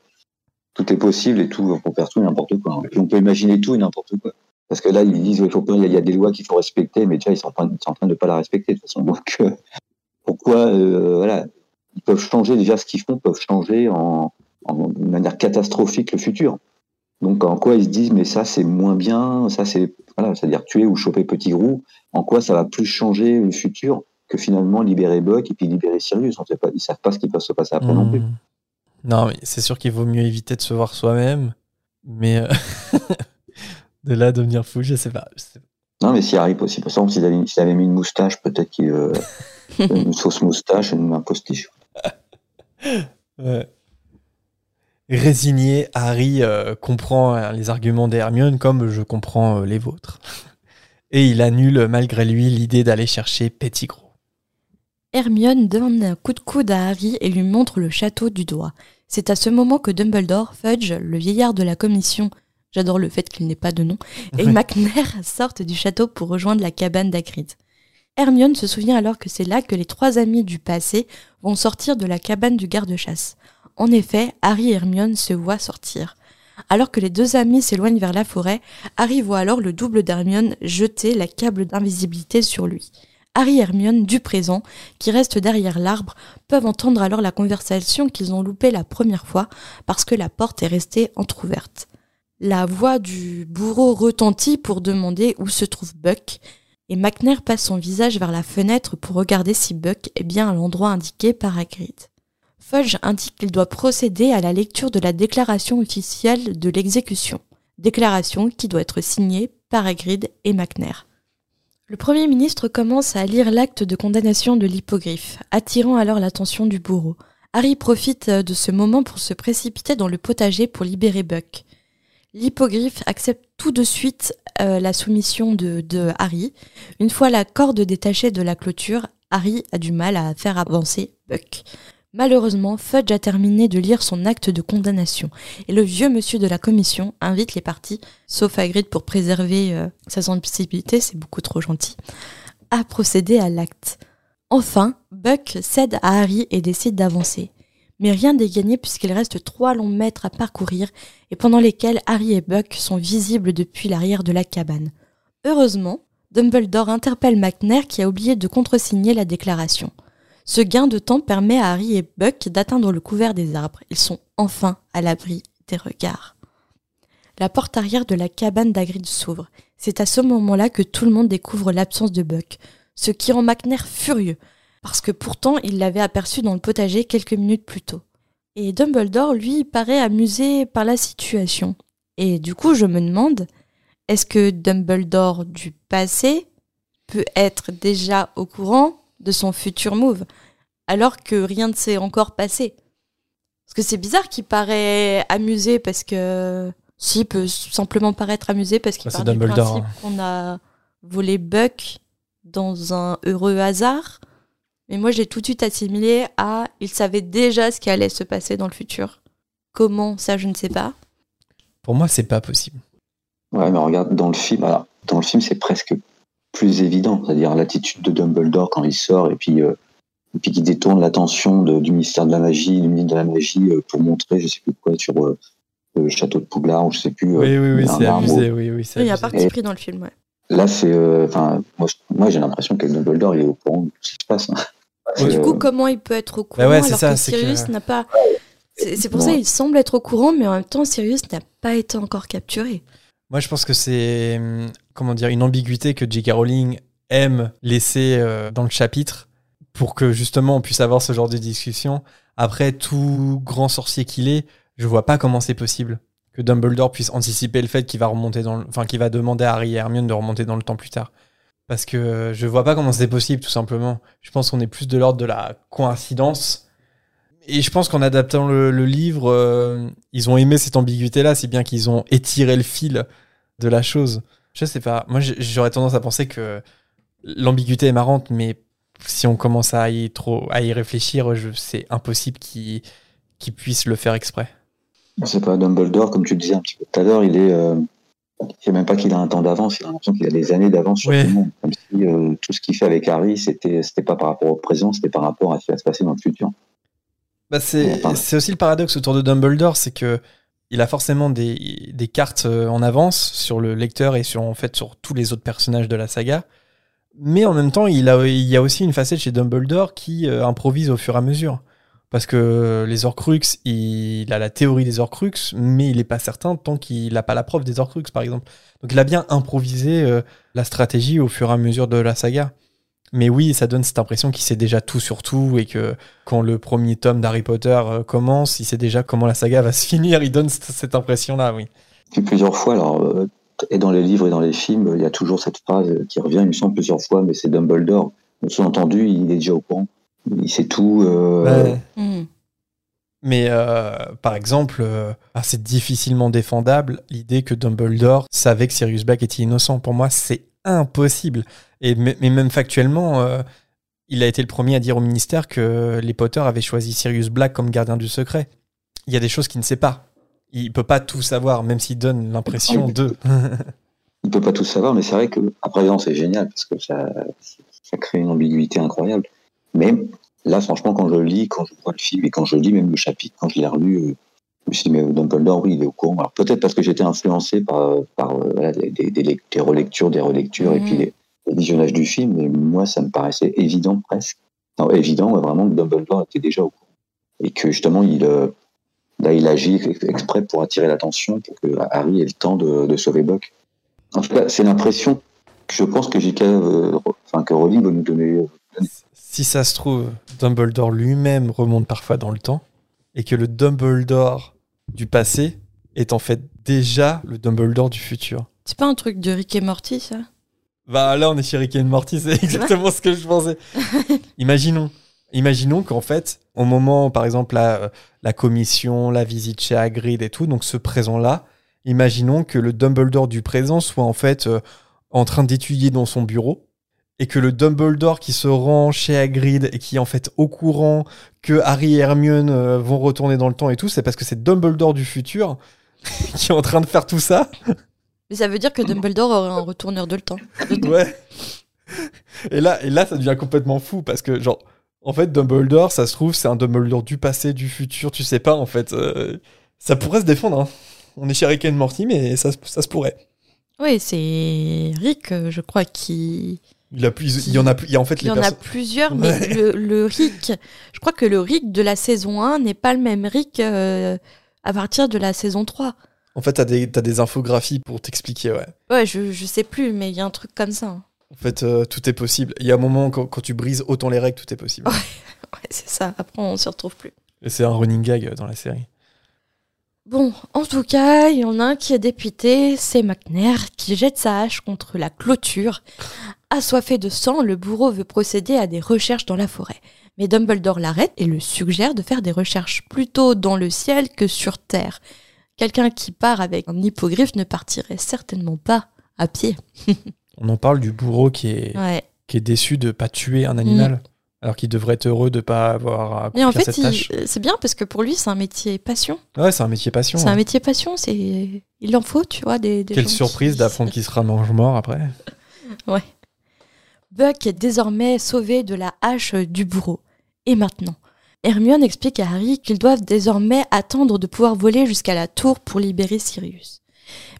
tout est possible et tout, on peut faire tout et n'importe quoi. Et puis, on peut imaginer tout et n'importe quoi. Parce que là, ils disent, il faut pas, il y, a- il y a des lois qu'il faut respecter, mais déjà, ils sont en train, ils sont en train de pas la respecter, de toute façon. Donc, euh, pourquoi, euh, voilà, ils peuvent changer, déjà, ce qu'ils font, peuvent changer en, en de manière catastrophique le futur. Donc, en quoi ils se disent, mais ça, c'est moins bien, ça, c'est, voilà, c'est-à-dire tuer ou choper petit gros, en quoi ça va plus changer le futur que finalement libérer Buck et puis libérer Sirius? On sait pas, ils savent pas ce qui peut se passer après non plus. Hmm. Non, mais c'est sûr qu'il vaut mieux éviter de se voir soi-même, mais euh, de là à devenir fou, je sais pas. je sais pas. Non, mais si Harry, si, par exemple, s'il avait, mis une moustache, peut-être qu'il euh, une fausse moustache, une, un postiche. Ouais. Résigné, Harry euh, comprend euh, les arguments d'Hermione comme je comprends euh, les vôtres. Et il annule malgré lui l'idée d'aller chercher Pettigrew. Hermione donne un coup de coude à Harry et lui montre le château du doigt. C'est à ce moment que Dumbledore, Fudge, le vieillard de la commission, j'adore le fait qu'il n'ait pas de nom, et Ouais. McNair sortent du château pour rejoindre la cabane d'Hagrid. Hermione se souvient alors que c'est là que les trois amis du passé vont sortir de la cabane du garde-chasse. En effet, Harry et Hermione se voient sortir. Alors que les deux amis s'éloignent vers la forêt, Harry voit alors le double d'Hermione jeter la câble d'invisibilité sur lui. Harry et Hermione, du présent, qui restent derrière l'arbre, peuvent entendre alors la conversation qu'ils ont loupée la première fois parce que la porte est restée entr'ouverte. La voix du bourreau retentit pour demander où se trouve Buck, et McNair passe son visage vers la fenêtre pour regarder si Buck est bien à l'endroit indiqué par Hagrid. Fudge indique qu'il doit procéder à la lecture de la déclaration officielle de l'exécution, déclaration qui doit être signée par Hagrid et McNair. Le Premier ministre commence à lire l'acte de condamnation de l'hippogriffe, attirant alors l'attention du bourreau. Harry profite de ce moment pour se précipiter dans le potager pour libérer Buck. L'hippogriffe accepte tout de suite euh, la soumission de, Harry. Une fois la corde détachée de la clôture, Harry a du mal à faire avancer Buck. Malheureusement, Fudge a terminé de lire son acte de condamnation et le vieux monsieur de la commission invite les parties, sauf Hagrid pour préserver euh, sa sensibilité, c'est beaucoup trop gentil, à procéder à l'acte. Enfin, Buck cède à Harry et décide d'avancer. Mais rien n'est gagné puisqu'il reste trois longs mètres à parcourir et pendant lesquels Harry et Buck sont visibles depuis l'arrière de la cabane. Heureusement, Dumbledore interpelle McNair qui a oublié de contresigner la déclaration. Ce gain de temps permet à Harry et Buck d'atteindre le couvert des arbres. Ils sont enfin à l'abri des regards. La porte arrière de la cabane d'Hagrid s'ouvre. C'est à ce moment-là que tout le monde découvre l'absence de Buck, ce qui rend McNair furieux, parce que pourtant il l'avait aperçu dans le potager quelques minutes plus tôt. Et Dumbledore, lui, paraît amusé par la situation. Et du coup, je me demande, est-ce que Dumbledore du passé peut être déjà au courant de son futur move, alors que rien ne s'est encore passé? Parce que c'est bizarre qu'il paraît amusé parce que si il peut simplement paraître amusé parce qu'il Bah, part du principe qu'on a volé Buck dans un heureux hasard. Mais moi, j'ai tout de suite assimilé à il savait déjà ce qui allait se passer dans le futur. Comment, ça, je ne sais pas. Pour moi, c'est pas possible. Ouais, mais regarde, dans le film, alors, dans le film, c'est presque plus évident. C'est-à-dire l'attitude de Dumbledore quand il sort et puis, euh, et puis qui détourne l'attention du ministère de la magie, du ministre de la magie euh, pour montrer, je sais plus quoi, sur euh, le château de Poudlard ou je sais plus. euh, Oui, oui, oui, c'est abusé. Oui, oui, Il y a parti pris dans le film, ouais. Là, c'est, euh, enfin, moi, j'ai l'impression que Dumbledore, il est au courant de tout ce qui se passe. hein. Ouais, Du coup, comment il peut être au courant ouais, c'est alors ça, que Sirius que- n'a pas. C'est pour ça qu'il semble être au courant, mais en même temps, Sirius n'a pas été encore capturé. Moi, je pense que c'est hum, comment dire une ambiguïté que J.K. Rowling aime laisser euh, dans le chapitre pour que justement on puisse avoir ce genre de discussion. Après, tout grand sorcier qu'il est, je vois pas comment c'est possible que Dumbledore puisse anticiper le fait qu'il va remonter dans, le- enfin qu'il va demander à Harry et Hermione de remonter dans le temps plus tard. Parce que je vois pas comment c'est possible, tout simplement. Je pense qu'on est plus de l'ordre de la coïncidence. Et je pense qu'en adaptant le, livre, euh, ils ont aimé cette ambiguïté-là, si bien qu'ils ont étiré le fil de la chose. Je sais pas. Moi, j'aurais tendance à penser que l'ambiguïté est marrante, mais si on commence à y trop à y réfléchir, c'est impossible qu'ils qu'ils puissent le faire exprès. C'est pas Dumbledore, comme tu le disais un petit peu tout à l'heure, il est. Euh, c'est même pas qu'il a un temps d'avance, il a l'impression qu'il a des années d'avance sur Ouais. tout le monde. Comme si euh, tout ce qu'il fait avec Harry, c'était c'était pas par rapport au présent, c'était par rapport à ce qui va se passer dans le futur. Bah, c'est Enfin. aussi le paradoxe autour de Dumbledore, c'est que il a forcément des, des cartes euh, en avance sur le lecteur et sur en fait sur tous les autres personnages de la saga. Mais en même temps, il, a, il y a aussi une facette chez Dumbledore qui euh, improvise au fur et à mesure. Parce que les Horcruxes, il a la théorie des Horcruxes, mais il n'est pas certain tant qu'il n'a pas la preuve des Horcruxes, par exemple. Donc il a bien improvisé euh, la stratégie au fur et à mesure de la saga. Mais oui, ça donne cette impression qu'il sait déjà tout sur tout et que quand le premier tome d'Harry Potter euh, commence, il sait déjà comment la saga va se finir. Il donne cette, impression-là, oui. Puis plusieurs fois, alors, euh, et dans les livres et dans les films, il y a toujours cette phrase qui revient, il me semble, plusieurs fois, mais c'est Dumbledore. Sous-entendu, il est déjà au courant. Il sait tout. euh, Ouais. Hmm. Mais euh, par exemple, euh, ah, c'est difficilement défendable l'idée que Dumbledore savait que Sirius Black était innocent. Pour moi, c'est impossible. Et mais même factuellement, euh, il a été le premier à dire au ministère que les Potter avaient choisi Sirius Black comme gardien du secret. Il y a des choses qu'il ne sait pas. Il peut pas tout savoir, même s'il donne l'impression de. Il peut pas tout savoir, mais c'est vrai que après non, c'est génial parce que ça, ça crée une ambiguïté incroyable. Mais là, franchement, quand je lis, quand je vois le film et quand je lis même le chapitre, quand je l'ai relu, euh, je me suis dit, mais Dumbledore, oui, il est au courant. Alors peut-être parce que j'étais influencé par, par euh, voilà, des, des, des lec- des relectures, des relectures et Mhm. puis les, les visionnages du film. Mais moi, ça me paraissait évident presque. Non, évident, ouais, vraiment, que Dumbledore était déjà au courant. Et que justement, il, euh, là, il agit ex- exprès pour attirer l'attention, pour que Harry ait le temps de, de sauver Buck. En tout cas, c'est l'impression que je pense que J.K. enfin, que Rowling va nous donner. Euh, si ça se trouve, Dumbledore lui-même remonte parfois dans le temps et que le Dumbledore du passé est en fait déjà le Dumbledore du futur. C'est pas un truc de Rick et Morty, ça? Bah là, on est chez Rick et Morty, c'est exactement ce que je pensais. Imaginons. Imaginons qu'en fait, au moment, par exemple, la, la commission, la visite chez Hagrid et tout, donc ce présent-là, imaginons que le Dumbledore du présent soit en fait euh, en train d'étudier dans son bureau et que le Dumbledore qui se rend chez Hagrid et qui est en fait au courant que Harry et Hermione euh, vont retourner dans le temps et tout, c'est parce que c'est Dumbledore du futur qui est en train de faire tout ça. Mais ça veut dire que Dumbledore aurait un retourneur de le temps. Ouais. Et là, et là, ça devient complètement fou parce que, genre, en fait, Dumbledore, ça se trouve, c'est un Dumbledore du passé, du futur, tu sais pas, en fait. euh, ça pourrait se défendre, hein. On est chez Rick and Morty, mais ça, se- ça se pourrait. Oui, c'est Rick, euh, je crois, qui. Il, a plus, il y en a plus. Il y a en fait Il les y en a perso- plusieurs, mais Ouais. le, le Rick, je crois que le Rick de la saison 1 n'est pas le même Rick euh, à partir de la saison 3. En fait, t'as des, t'as des infographies pour t'expliquer, ouais. Ouais, je, je sais plus, mais il y a un truc comme ça. hein. En fait, euh, tout est possible. Il y a un moment, quand, quand tu brises autant les règles, tout est possible. Ouais, c'est ça. Après, on s'y retrouve plus. Et c'est un running gag euh, dans la série. Bon, en tout cas, il y en a un qui est dépité, c'est McNair, qui jette sa hache contre la clôture. Assoiffé de sang, le bourreau veut procéder à des recherches dans la forêt. Mais Dumbledore l'arrête et le suggère de faire des recherches plutôt dans le ciel que sur Terre. Quelqu'un qui part avec un hippogriffe ne partirait certainement pas à pied. On en parle du bourreau qui est, Ouais. qui est déçu de pas tuer un animal. Alors qu'il devrait être heureux de pas avoir à Mais en fait, c'est bien parce que pour lui, c'est un métier passion. Ouais, c'est un métier passion. C'est un métier passion. C'est il en faut, tu vois, des. des Quelle surprise qui- d'apprendre qu'il sera mange-mort après. Buck est désormais sauvé de la hache du bourreau. Et maintenant Hermione explique à Harry qu'ils doivent désormais attendre de pouvoir voler jusqu'à la tour pour libérer Sirius.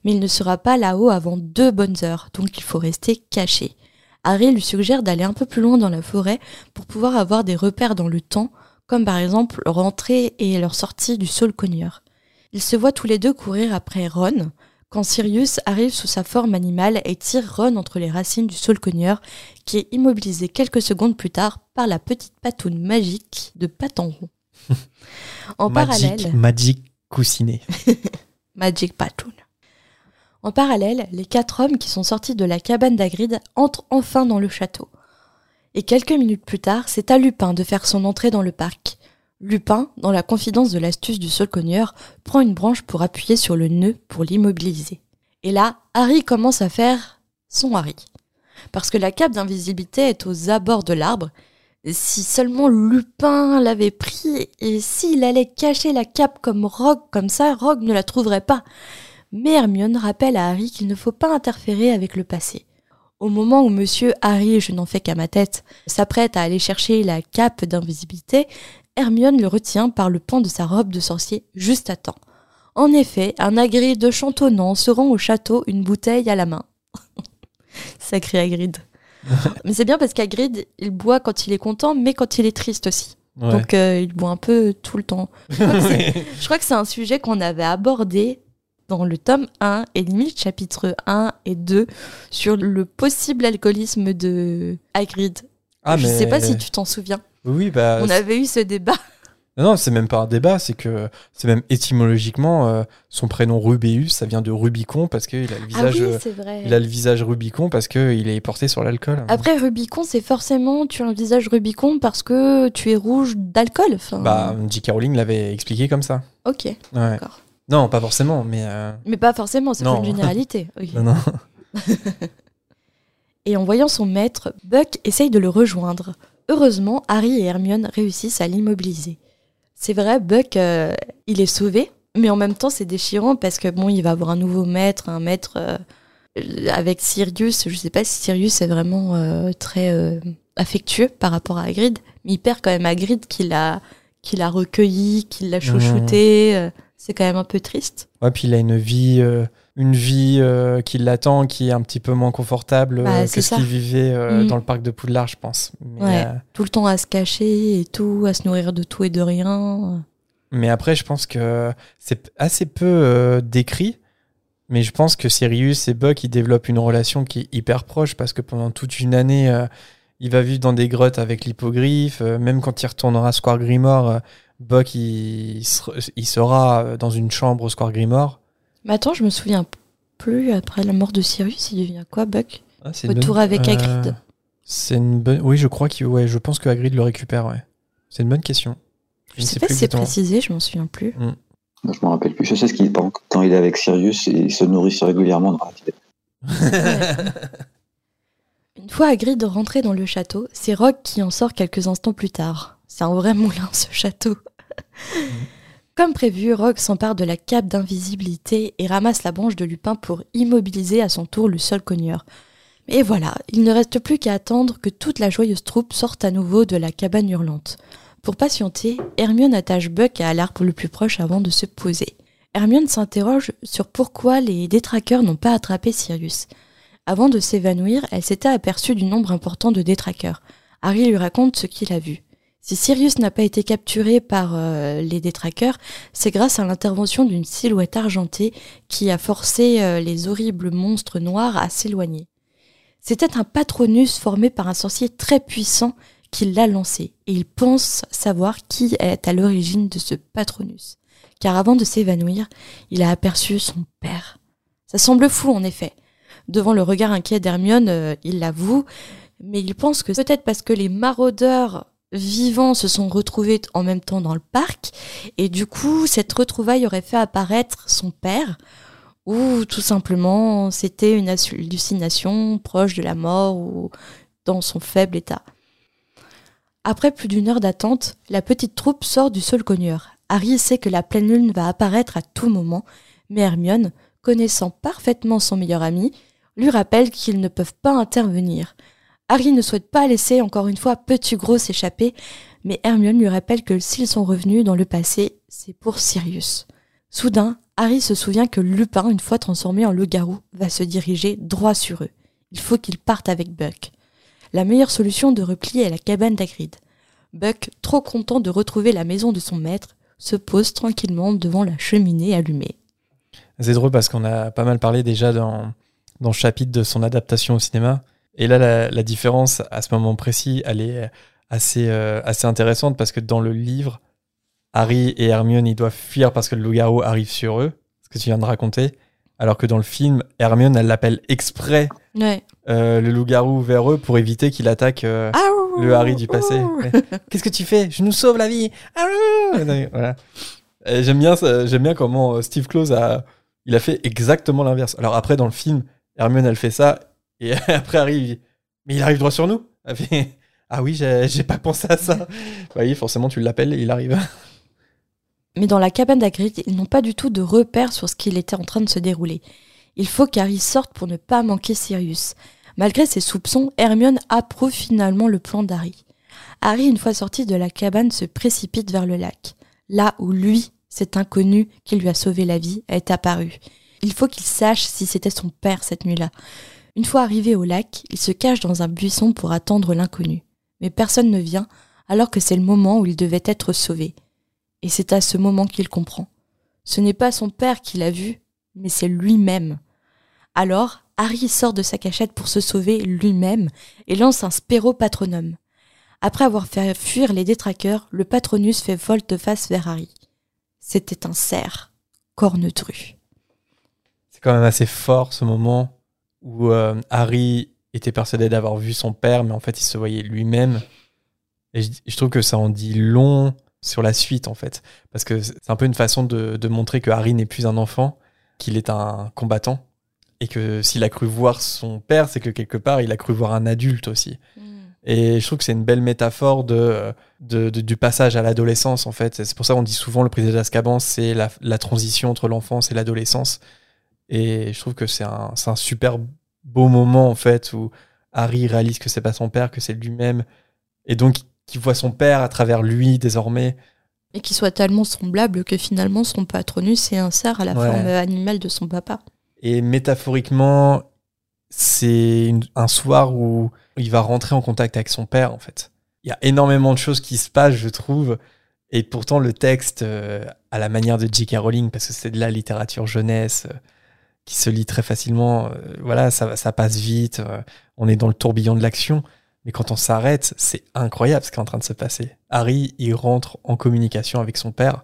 Mais il ne sera pas là-haut avant deux bonnes heures, donc il faut rester caché. Harry lui suggère d'aller un peu plus loin dans la forêt pour pouvoir avoir des repères dans le temps, comme par exemple leur entrée et leur sortie du sol cogneur. Ils se voient tous les deux courir après Ron, quand Sirius arrive sous sa forme animale et tire Ron entre les racines du sol cogneur qui est immobilisé quelques secondes plus tard par la petite patoune magique de Paton rond. en Magic, parallèle, Magic coussinet. Magic Patoon. En parallèle, les quatre hommes qui sont sortis de la cabane d'Agrid entrent enfin dans le château. Et quelques minutes plus tard, c'est à Lupin de faire son entrée dans le parc. Lupin, dans la confidence de l'astuce du cogneur, prend une branche pour appuyer sur le nœud pour l'immobiliser. Et là, Harry commence à faire son Harry. Parce que la cape d'invisibilité est aux abords de l'arbre. Si seulement Lupin l'avait pris et s'il allait cacher la cape comme Rogue comme ça, Rogue ne la trouverait pas. Mais Hermione rappelle à Harry qu'il ne faut pas interférer avec le passé. Au moment où monsieur Harry, je n'en fais qu'à ma tête, s'apprête à aller chercher la cape d'invisibilité, Hermione le retient par le pan de sa robe de sorcier juste à temps. En effet, un Hagrid chantonnant se rend au château une bouteille à la main. Sacré Hagrid. mais c'est bien parce qu'Hagrid, il boit quand il est content, mais quand il est triste aussi. Ouais. Donc euh, il boit un peu tout le temps. Je crois que c'est un sujet qu'on avait abordé dans le tome 1 et limite chapitre 1 et 2 sur le possible alcoolisme de Hagrid. Ah, Je mais- sais pas si tu t'en souviens. Oui, bah. On avait eu ce débat. Non, non, c'est même pas un débat, c'est que c'est même étymologiquement euh, son prénom Rubéus, ça vient de Rubicon parce qu'il a le visage, ah oui, euh, c'est vrai. il a le visage Rubicon parce que il est porté sur l'alcool. Après Rubicon, c'est forcément tu as un visage Rubicon parce que tu es rouge d'alcool. Bah, J.K. Rowling l'avait expliqué comme ça. ok, Ouais. d'accord. Non, pas forcément, mais euh, Mais pas forcément, c'est pas Non. une généralité. Oui. non, non. Et en voyant son maître, Buck essaye de le rejoindre. Heureusement, Harry et Hermione réussissent à l'immobiliser. C'est vrai, Buck, euh, il est sauvé, mais en même temps, c'est déchirant parce que bon, il va avoir un nouveau maître, un maître euh, avec Sirius. Je sais pas si Sirius est vraiment euh, très euh, affectueux par rapport à Hagrid, mais il perd quand même Hagrid qui l'a, qui l'a recueilli, qui l'a chouchouté. euh, c'est quand même un peu triste. Ouais, puis il a une vie, euh, une vie euh, qui l'attend, qui est un petit peu moins confortable euh, Bah, que c'est ce qu'il vivait euh, Mm. dans le parc de Poudlard, je pense. Mais, Ouais. euh, Tout le temps à se cacher et tout, à se nourrir de tout et de rien. mais après, je pense que c'est assez peu euh, décrit. Mais je pense que Sirius et Buck, ils développent une relation qui est hyper proche parce que pendant toute une année, euh, il va vivre dans des grottes avec l'hippogriffe. euh, même quand il retournera à Square Grimoire, euh, Buck, il, ser- il sera euh, dans une chambre au Square Grimoire. Mais attends, je me souviens plus, après la mort de Sirius, il devient quoi, Buck? Ah, Retour bonne- avec euh, Hagrid. C'est une bonne. Oui, je crois qu'il. Ouais, je pense que Hagrid le récupère. Ouais. C'est une bonne question. Je sais pas si c'est précisé, je m'en souviens plus. Moi, je me rappelle plus. Je sais ce qu'il exemple, quand il est avec Sirius, il se nourrit régulièrement dans la tête. Une fois Hagrid rentré dans le château, c'est Rogue qui en sort quelques instants plus tard. C'est un vrai moulin, ce château. Comme prévu, Rogue s'empare de la cape d'invisibilité et ramasse la branche de Lupin pour immobiliser à son tour le sol cogneur. Et voilà, il ne reste plus qu'à attendre que toute la joyeuse troupe sorte à nouveau de la cabane hurlante. Pour patienter, Hermione attache Buck à l'arbre le plus proche avant de se poser. Hermione s'interroge sur pourquoi les détraqueurs n'ont pas attrapé Sirius. Avant de s'évanouir, elle s'était aperçue du nombre important de détraqueurs. Harry lui raconte ce qu'il a vu. Si Sirius n'a pas été capturé par euh, les détraqueurs, c'est grâce à l'intervention d'une silhouette argentée qui a forcé euh, les horribles monstres noirs à s'éloigner. C'était un patronus formé par un sorcier très puissant qui l'a lancé, et il pense savoir qui est à l'origine de ce patronus. Car avant de s'évanouir, il a aperçu son père. Ça semble fou en effet. Devant le regard inquiet d'Hermione, euh, il l'avoue, mais il pense que peut-être parce que les maraudeurs vivants se sont retrouvés en même temps dans le parc, et du coup, cette retrouvaille aurait fait apparaître son père, ou tout simplement c'était une hallucination proche de la mort ou dans son faible état. Après plus d'une heure d'attente, la petite troupe sort du sol cogneur. Harry sait que la pleine lune va apparaître à tout moment, mais Hermione, connaissant parfaitement son meilleur ami, lui rappelle qu'ils ne peuvent pas intervenir. Harry ne souhaite pas laisser encore une fois Petit Gros s'échapper, mais Hermione lui rappelle que s'ils sont revenus dans le passé, c'est pour Sirius. Soudain, Harry se souvient que Lupin, une fois transformé en loup-garou, va se diriger droit sur eux. Il faut qu'il parte avec Buck. La meilleure solution de repli est la cabane d'Agrid. Buck, trop content de retrouver la maison de son maître, se pose tranquillement devant la cheminée allumée. C'est drôle parce qu'on a pas mal parlé déjà dans le chapitre de son adaptation au cinéma. Et là, la, la différence à ce moment précis, elle est assez, euh, assez intéressante parce que dans le livre, Harry et Hermione, ils doivent fuir parce que le loup-garou arrive sur eux, ce que tu viens de raconter. Alors que dans le film, Hermione, elle l'appelle exprès Ouais. euh, le loup-garou vers eux pour éviter qu'il attaque euh, le Harry du passé. Ouais. Qu'est-ce que tu fais? Je nous sauve la vie. Voilà. J'aime bien, j'aime bien comment euh, Steve Close a, il a fait exactement l'inverse. Alors après, dans le film, Hermione, elle fait ça, et après dit, mais il arrive droit sur nous. Fait, ah oui, j'ai pas pensé à ça. bah oui, forcément, tu l'appelles et il arrive. Mais dans la cabane d'Agrid, ils n'ont pas du tout de repère sur ce qu'il était en train de se dérouler. Il faut qu'Harry sorte pour ne pas manquer Sirius. Malgré ses soupçons, Hermione approuve finalement le plan d'Harry. Harry, une fois sorti de la cabane, se précipite vers le lac. Là où lui, cet inconnu qui lui a sauvé la vie, est apparu. Il faut qu'il sache si c'était son père cette nuit-là. Une fois arrivé au lac, il se cache dans un buisson pour attendre l'inconnu. Mais personne ne vient, alors que c'est le moment où il devait être sauvé. Et c'est à ce moment qu'il comprend. Ce n'est pas son père qui l'a vu, mais c'est lui-même. Alors, Harry sort de sa cachette pour se sauver lui-même et lance un spéro patronum. Après avoir fait fuir les détraqueurs, le patronus fait volte-face vers Harry. C'était un cerf, cornetru. C'est quand même assez fort ce moment où euh, Harry était persuadé d'avoir vu son père, mais en fait, il se voyait lui-même. Et je, je trouve que ça en dit long sur la suite, en fait. Parce que c'est un peu une façon de, de montrer que Harry n'est plus un enfant, qu'il est un combattant. Et que s'il a cru voir son père, c'est que quelque part, il a cru voir un adulte aussi. Et je trouve que c'est une belle métaphore de, de- de- du passage à l'adolescence, en fait. C'est pour ça qu'on dit souvent le prisonnier d'Azkaban, c'est la, la transition entre l'enfance et l'adolescence. Et je trouve que c'est un, un super beau moment, en fait, où Harry réalise que c'est pas son père, que c'est lui-même. Et donc, qu'il voit son père à travers lui, désormais. Et qui soit tellement semblable que finalement son patronus est un cerf à la Ouais. forme animale de son papa. Et métaphoriquement, c'est un soir où il va rentrer en contact avec son père, en fait. Il y a énormément de choses qui se passent, je trouve. Et pourtant, le texte, euh, à la manière de J.K. Rowling, parce que c'est de la littérature jeunesse euh, qui se lit très facilement, euh, voilà, ça, ça passe vite. euh, on est dans le tourbillon de l'action. Mais quand on s'arrête, c'est incroyable ce qui est en train de se passer. Harry, il rentre en communication avec son père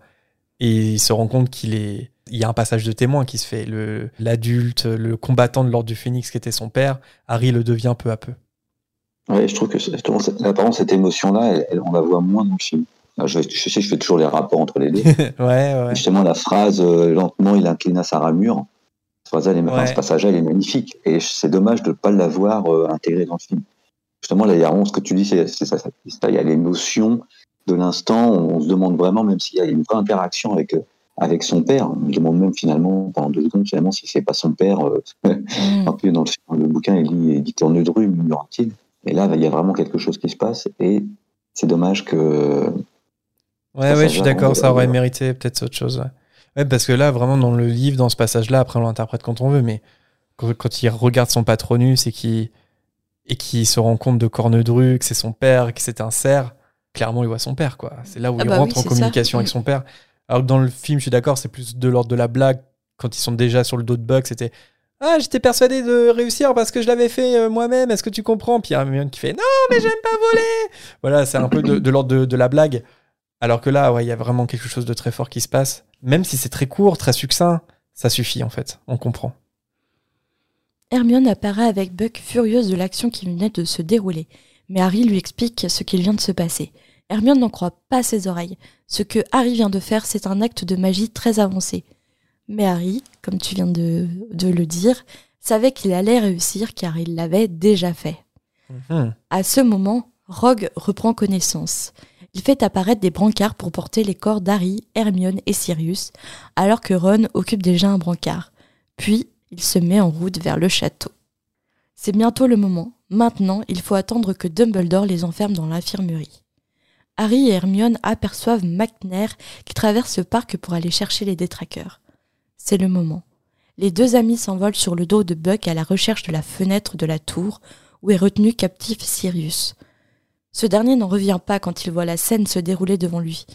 et il se rend compte qu'il est. Il y a un passage de témoin qui se fait. Le- L'adulte, le combattant de l'ordre du Phénix qui était son père, Harry le devient peu à peu. Ouais, je trouve que justement, cette- apparemment, cette émotion-là, elle- elle- on la voit moins dans le film. Alors, je, je sais que je fais toujours les rapports entre les deux. ouais, ouais. Justement, la phrase euh, lentement, il inclina sa ramure. Elle est, Ouais. ce passage-là, il est magnifique. Et c'est dommage de ne pas l'avoir euh, intégré dans le film. Justement, là, il y a vraiment ce que tu dis, c'est ça. Il y a l'émotion de l'instant. On, se demande vraiment, même s'il y a une vraie interaction avec, euh, avec son père, on se demande même finalement, pendant deux secondes, finalement, si c'est pas son père. Euh, Mm. dans le, dans le bouquin, il dit, il dit cornedru, murmure-t-il. Et là, il y a vraiment quelque chose qui se passe. Et c'est dommage que. Ouais, Ça, ouais, ça je suis d'accord, on ça aurait voir. mérité peut-être autre chose. Ouais. Ouais, parce que là, vraiment, dans le livre, dans ce passage-là, après, on l'interprète quand on veut, mais quand, quand il regarde son patronus et qu'il et qu'il se rend compte de Cornedru, que c'est son père, que c'est un cerf, clairement, il voit son père, quoi. C'est là où Ah il bah rentre oui, en communication ça. avec son père. Alors que dans le film, je suis d'accord, c'est plus de l'ordre de la blague. Quand ils sont déjà sur le dos de Buck, c'était Ah, j'étais persuadé de réussir parce que je l'avais fait euh, moi-même, est-ce que tu comprends? Puis il y a Hermione qui fait Non, mais j'aime pas voler Voilà, c'est un peu de, de l'ordre de, de la blague. Alors que là, ouais, il y a vraiment quelque chose de très fort qui se passe. Même si c'est très court, très succinct, ça suffit en fait. On comprend. Hermione apparaît avec Buck furieuse de l'action qui venait de se dérouler, mais Harry lui explique ce qu'il vient de se passer. Hermione n'en croit pas ses oreilles. Ce que Harry vient de faire, c'est un acte de magie très avancé. Mais Harry, comme tu viens de, de le dire, savait qu'il allait réussir car il l'avait déjà fait. Mhm. À ce moment, Rogue reprend connaissance. Il fait apparaître des brancards pour porter les corps d'Harry, Hermione et Sirius, alors que Ron occupe déjà un brancard. Puis, il se met en route vers le château. C'est bientôt le moment. Maintenant, il faut attendre que Dumbledore les enferme dans l'infirmerie. Harry et Hermione aperçoivent McNair qui traverse le parc pour aller chercher les détraqueurs. C'est le moment. Les deux amis s'envolent sur le dos de Buck à la recherche de la fenêtre de la tour où est retenu captif Sirius. Ce dernier n'en revient pas quand il voit la scène se dérouler devant lui.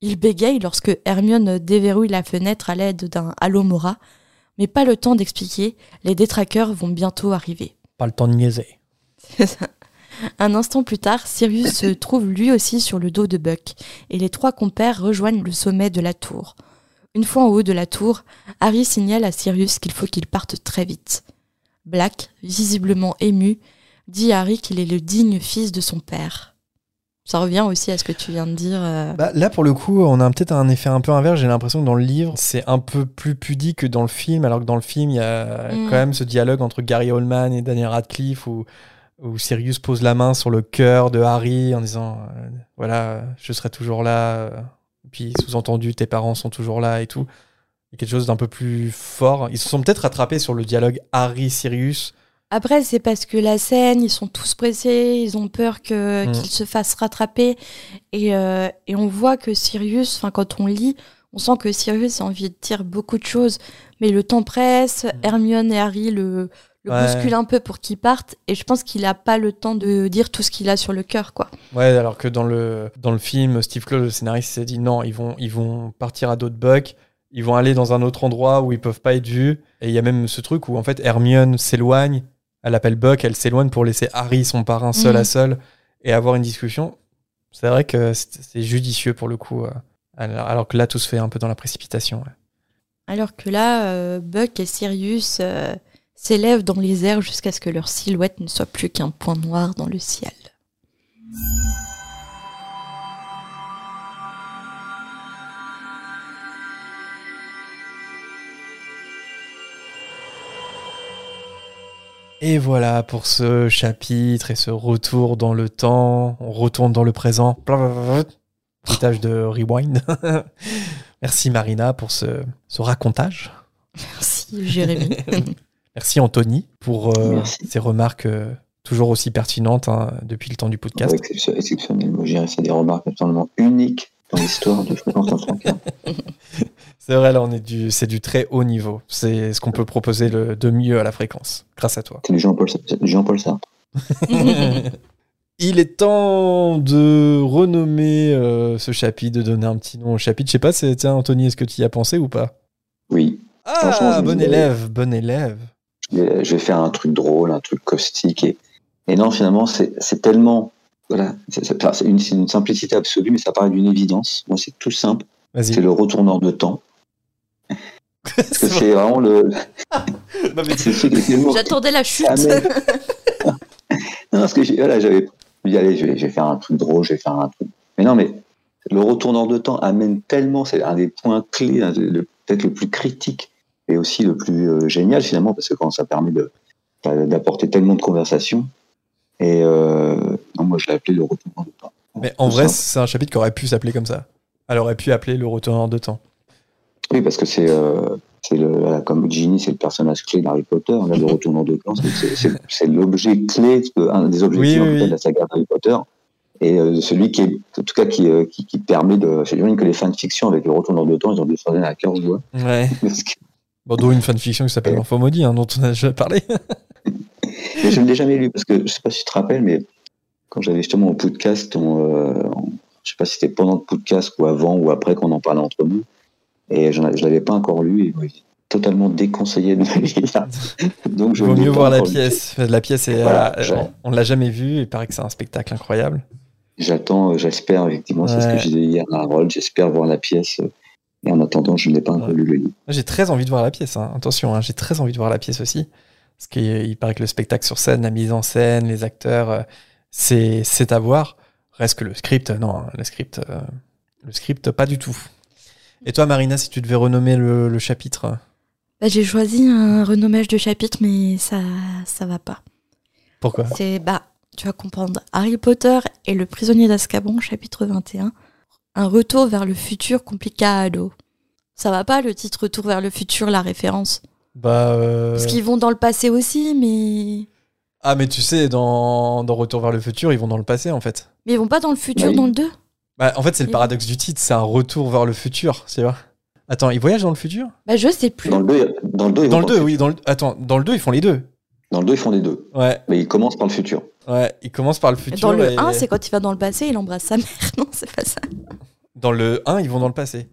Il bégaye lorsque Hermione déverrouille la fenêtre à l'aide d'un Mora, mais pas le temps d'expliquer, les détraqueurs vont bientôt arriver. Pas le temps de niaiser. Un instant plus tard, Sirius se trouve lui aussi sur le dos de Buck, et les trois compères rejoignent le sommet de la tour. Une fois en haut de la tour, Harry signale à Sirius qu'il faut qu'il parte très vite. Black, visiblement ému, dit Harry qu'il est le digne fils de son père. Ça revient aussi à ce que tu viens de dire. Euh. Bah, là, pour le coup, on a peut-être un effet un peu inverse. J'ai l'impression que dans le livre, c'est un peu plus pudique que dans le film, alors que dans le film, il y a mm. quand même ce dialogue entre Gary Oldman et Daniel Radcliffe où, où Sirius pose la main sur le cœur de Harry en disant euh, Voilà, je serai toujours là. Euh, puis sous-entendu, tes parents sont toujours là et tout. Il y a quelque chose d'un peu plus fort. Ils se sont peut-être rattrapés sur le dialogue Harry-Sirius après, c'est parce que la scène, ils sont tous pressés, ils ont peur que, mm. qu'ils se fassent rattraper. Et, euh, et on voit que Sirius, enfin, quand on lit, on sent que Sirius a envie de dire beaucoup de choses. Mais le temps presse, mm. Hermione et Harry le, le bousculent un peu pour qu'il parte. Et je pense qu'il n'a pas le temps de dire tout ce qu'il a sur le cœur, quoi. Ouais, alors que dans le, dans le film, Steve Claus, le scénariste, s'est dit non, ils vont, ils vont partir à d'autres bucks ils vont aller dans un autre endroit où ils peuvent pas être vus. Et il y a même ce truc où en fait Hermione s'éloigne elle appelle Buck, elle s'éloigne pour laisser Harry, son parrain, seul à mhm. seul et avoir une discussion. C'est vrai que c'est judicieux pour le coup, euh, alors, que là, tout se fait un peu dans la précipitation. Alors que là, euh, Buck et Sirius euh, s'élèvent dans les airs jusqu'à ce que leur silhouette ne soit plus qu'un point noir dans le ciel. Et voilà pour ce chapitre et ce retour dans le temps. On retourne dans le présent. Tâche de rewind. Merci Marina pour ce, ce racontage. Merci Jérémy. Merci Anthony pour euh, ces remarques euh, toujours aussi pertinentes hein, depuis le temps du podcast. exceptionnel. Moi, j'ai fait des remarques absolument uniques dans l'histoire de Fréquence C'est vrai, là, on est du, c'est du très haut niveau. C'est ce qu'on peut proposer le, de mieux à la fréquence, grâce à toi. C'est du Jean-Paul, Jean Sartre. Il est temps de renommer euh, ce chapitre, de donner un petit nom au chapitre. Je sais pas, c'est, Anthony, est-ce que tu y as pensé ou pas? Oui. Ah, bon élève, bon élève. Je vais, faire un truc drôle, un truc caustique. Et, et non, finalement, c'est, tellement. Voilà, c'est, une, une, simplicité absolue, mais ça paraît d'une évidence. Moi, c'est tout simple. C'est le retourneur de temps. Parce que c'est vraiment le. J'attendais la chute. non, parce que voilà, j'avais dit, allez, je vais, faire un truc drôle, je vais faire un truc. Mais non, mais le retourneur de temps amène tellement, c'est un des points clés, peut-être le plus critique et aussi le plus euh, génial finalement, parce que quand ça permet d'apporter tellement de conversations. Et euh, non, moi, je l'ai appelé le retourneur de temps. Mais en vrai, c'est un chapitre qui aurait pu s'appeler comme ça. Elle aurait pu appeler le retourneur de temps. Oui, parce que c'est euh, le, comme Ginny, c'est le personnage clé d'Harry Potter. Là, le retournant de temps, c'est l'objet clé, un des objectifs de la saga d'Harry Potter. Et euh, celui qui est, en tout cas, qui, euh, qui, qui permet de. J'imagine que les fanfictions avec le retournant de temps, ils ont dû faire à cœur joie. Ouais. Bon, d'où une fanfiction qui s'appelle L'Enfant Maudit, hein, dont on a déjà parlé. je ne l'ai jamais lu, parce que je sais pas si tu te rappelles, mais quand j'avais justement mon podcast, on, euh, je sais pas si c'était pendant le podcast ou avant ou après qu'on en parlait entre nous, et je ne l'avais pas encore lu et oui, totalement déconseillé de le lire. Donc je Il vaut mieux voir la pièce. La pièce est, euh, on, ne l'a jamais vue. Il paraît que c'est un spectacle incroyable. J'attends, euh, j'espère effectivement, c'est ce que j'ai dit hier à Harold. J'espère voir la pièce. Et en attendant, je ne l'ai pas encore lu le livre. J'ai très envie de voir la pièce. Hein. Attention, hein, j'ai très envie de voir la pièce aussi. Parce qu'il paraît que le spectacle sur scène, la mise en scène, les acteurs, c'est à voir. Reste que le script, non, le script, le script, pas du tout. Et toi, Marina, si tu devais renommer le, chapitre? Bah, J'ai choisi un renommage de chapitre, mais ça ça va pas. Pourquoi? C'est bah tu vas comprendre. Harry Potter et le prisonnier d'Azkaban, chapitre 21. Un retour vers le futur complicado. Ça va pas le titre Retour vers le futur, la référence Bah. euh, Parce qu'ils vont dans le passé aussi, mais. Ah, mais tu sais, dans, dans Retour vers le futur, ils vont dans le passé en fait. Mais ils vont pas dans le futur Oui. dans le 2 Bah, en fait, c'est le Oui. paradoxe du titre, c'est un retour vers le futur, c'est vrai. Attends, ils voyagent dans le futur Bah, je sais plus. Dans le 2, dans le 2, ils Dans le pas 2, oui. Dans le... Attends, dans le 2, ils font les deux. Dans le 2, ils font les deux. Ouais, Mais ils commencent par le futur. ouais. Ils commencent par le futur. Dans le et- 1, c'est quand il va dans le passé, il embrasse sa mère. Non, c'est pas ça. Dans le 1, ils vont dans le passé.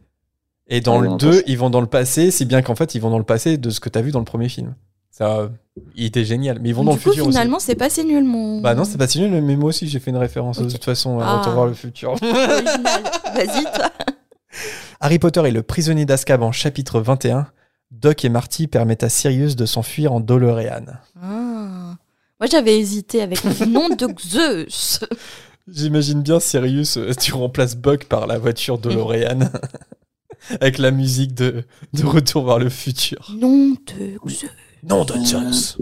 Et dans Ah, le non, 2, passé. ils vont dans le passé, si bien qu'en fait, ils vont dans le passé de ce que t'as vu dans le premier film. Ça, il était génial. Mais ils vont dans du le coup, futur finalement, c'est pas si nul, mon. Bah non, c'est pas si nul, mais moi aussi, j'ai fait une référence de toute façon Ah. Retour vers le futur. Vas-y, toi. Harry Potter et le prisonnier d'Azkaban, chapitre 21. Doc et Marty permettent à Sirius de s'enfuir en DeLorean. Ah. Moi, j'avais hésité avec le nom de Zeus. J'imagine bien Sirius, euh, tu remplaces Buck par la voiture DeLorean. Avec la musique de, de Retour vers le futur. Nom de Zeus. Nom de Zeus.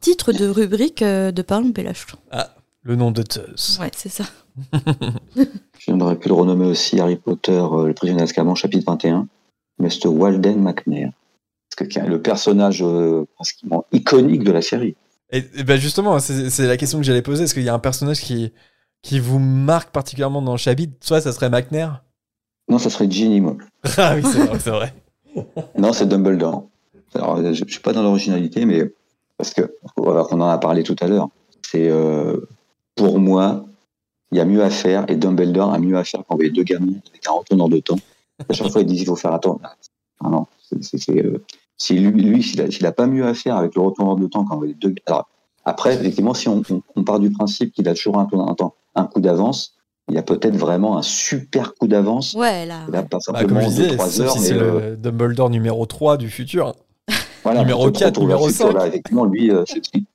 Titre de rubrique euh, de Parlons Pélache. Le nom de Zeus. Ouais, c'est ça. Je n'aurais pu le renommer aussi Harry Potter, euh, le prisonnier d'Azkaban, chapitre 21. Mais c'est Walden McNair. Parce que le personnage euh, pratiquement iconique de la série. Et, et ben justement, c'est la question que j'allais poser. Est-ce qu'il y a un personnage qui, qui vous marque particulièrement dans le chapitre? Soit ça serait McNair? Non, ça serait Ginny, moi. Ah oui, c'est vrai, c'est vrai. Non, c'est Dumbledore. Alors, euh, je, je suis pas dans l'originalité, mais parce que voilà, on en a parlé tout à l'heure. C'est euh, pour moi, il y a mieux à faire et Dumbledore a mieux à faire qu'envoyer deux gamins avec un retournant de temps. À chaque fois, ils disent il faut faire attendre. Ah non, c'est, c'est, c'est, euh, si lui, lui s'il, a, s'il a pas mieux à faire avec le retournant de temps qu'envoyer deux. Alors après, effectivement, si on, on, on part du principe qu'il a toujours un, tour- un temps, un coup d'avance, il y a peut-être vraiment un super coup d'avance. Ouais, là. Il a pas Bah, comme simplement je deux, trois heures, si c'est euh, le Dumbledore numéro 3 du futur. Voilà, Numéro peut-être 4, retour vers numéro le futur, 5. Là, effectivement, lui, euh,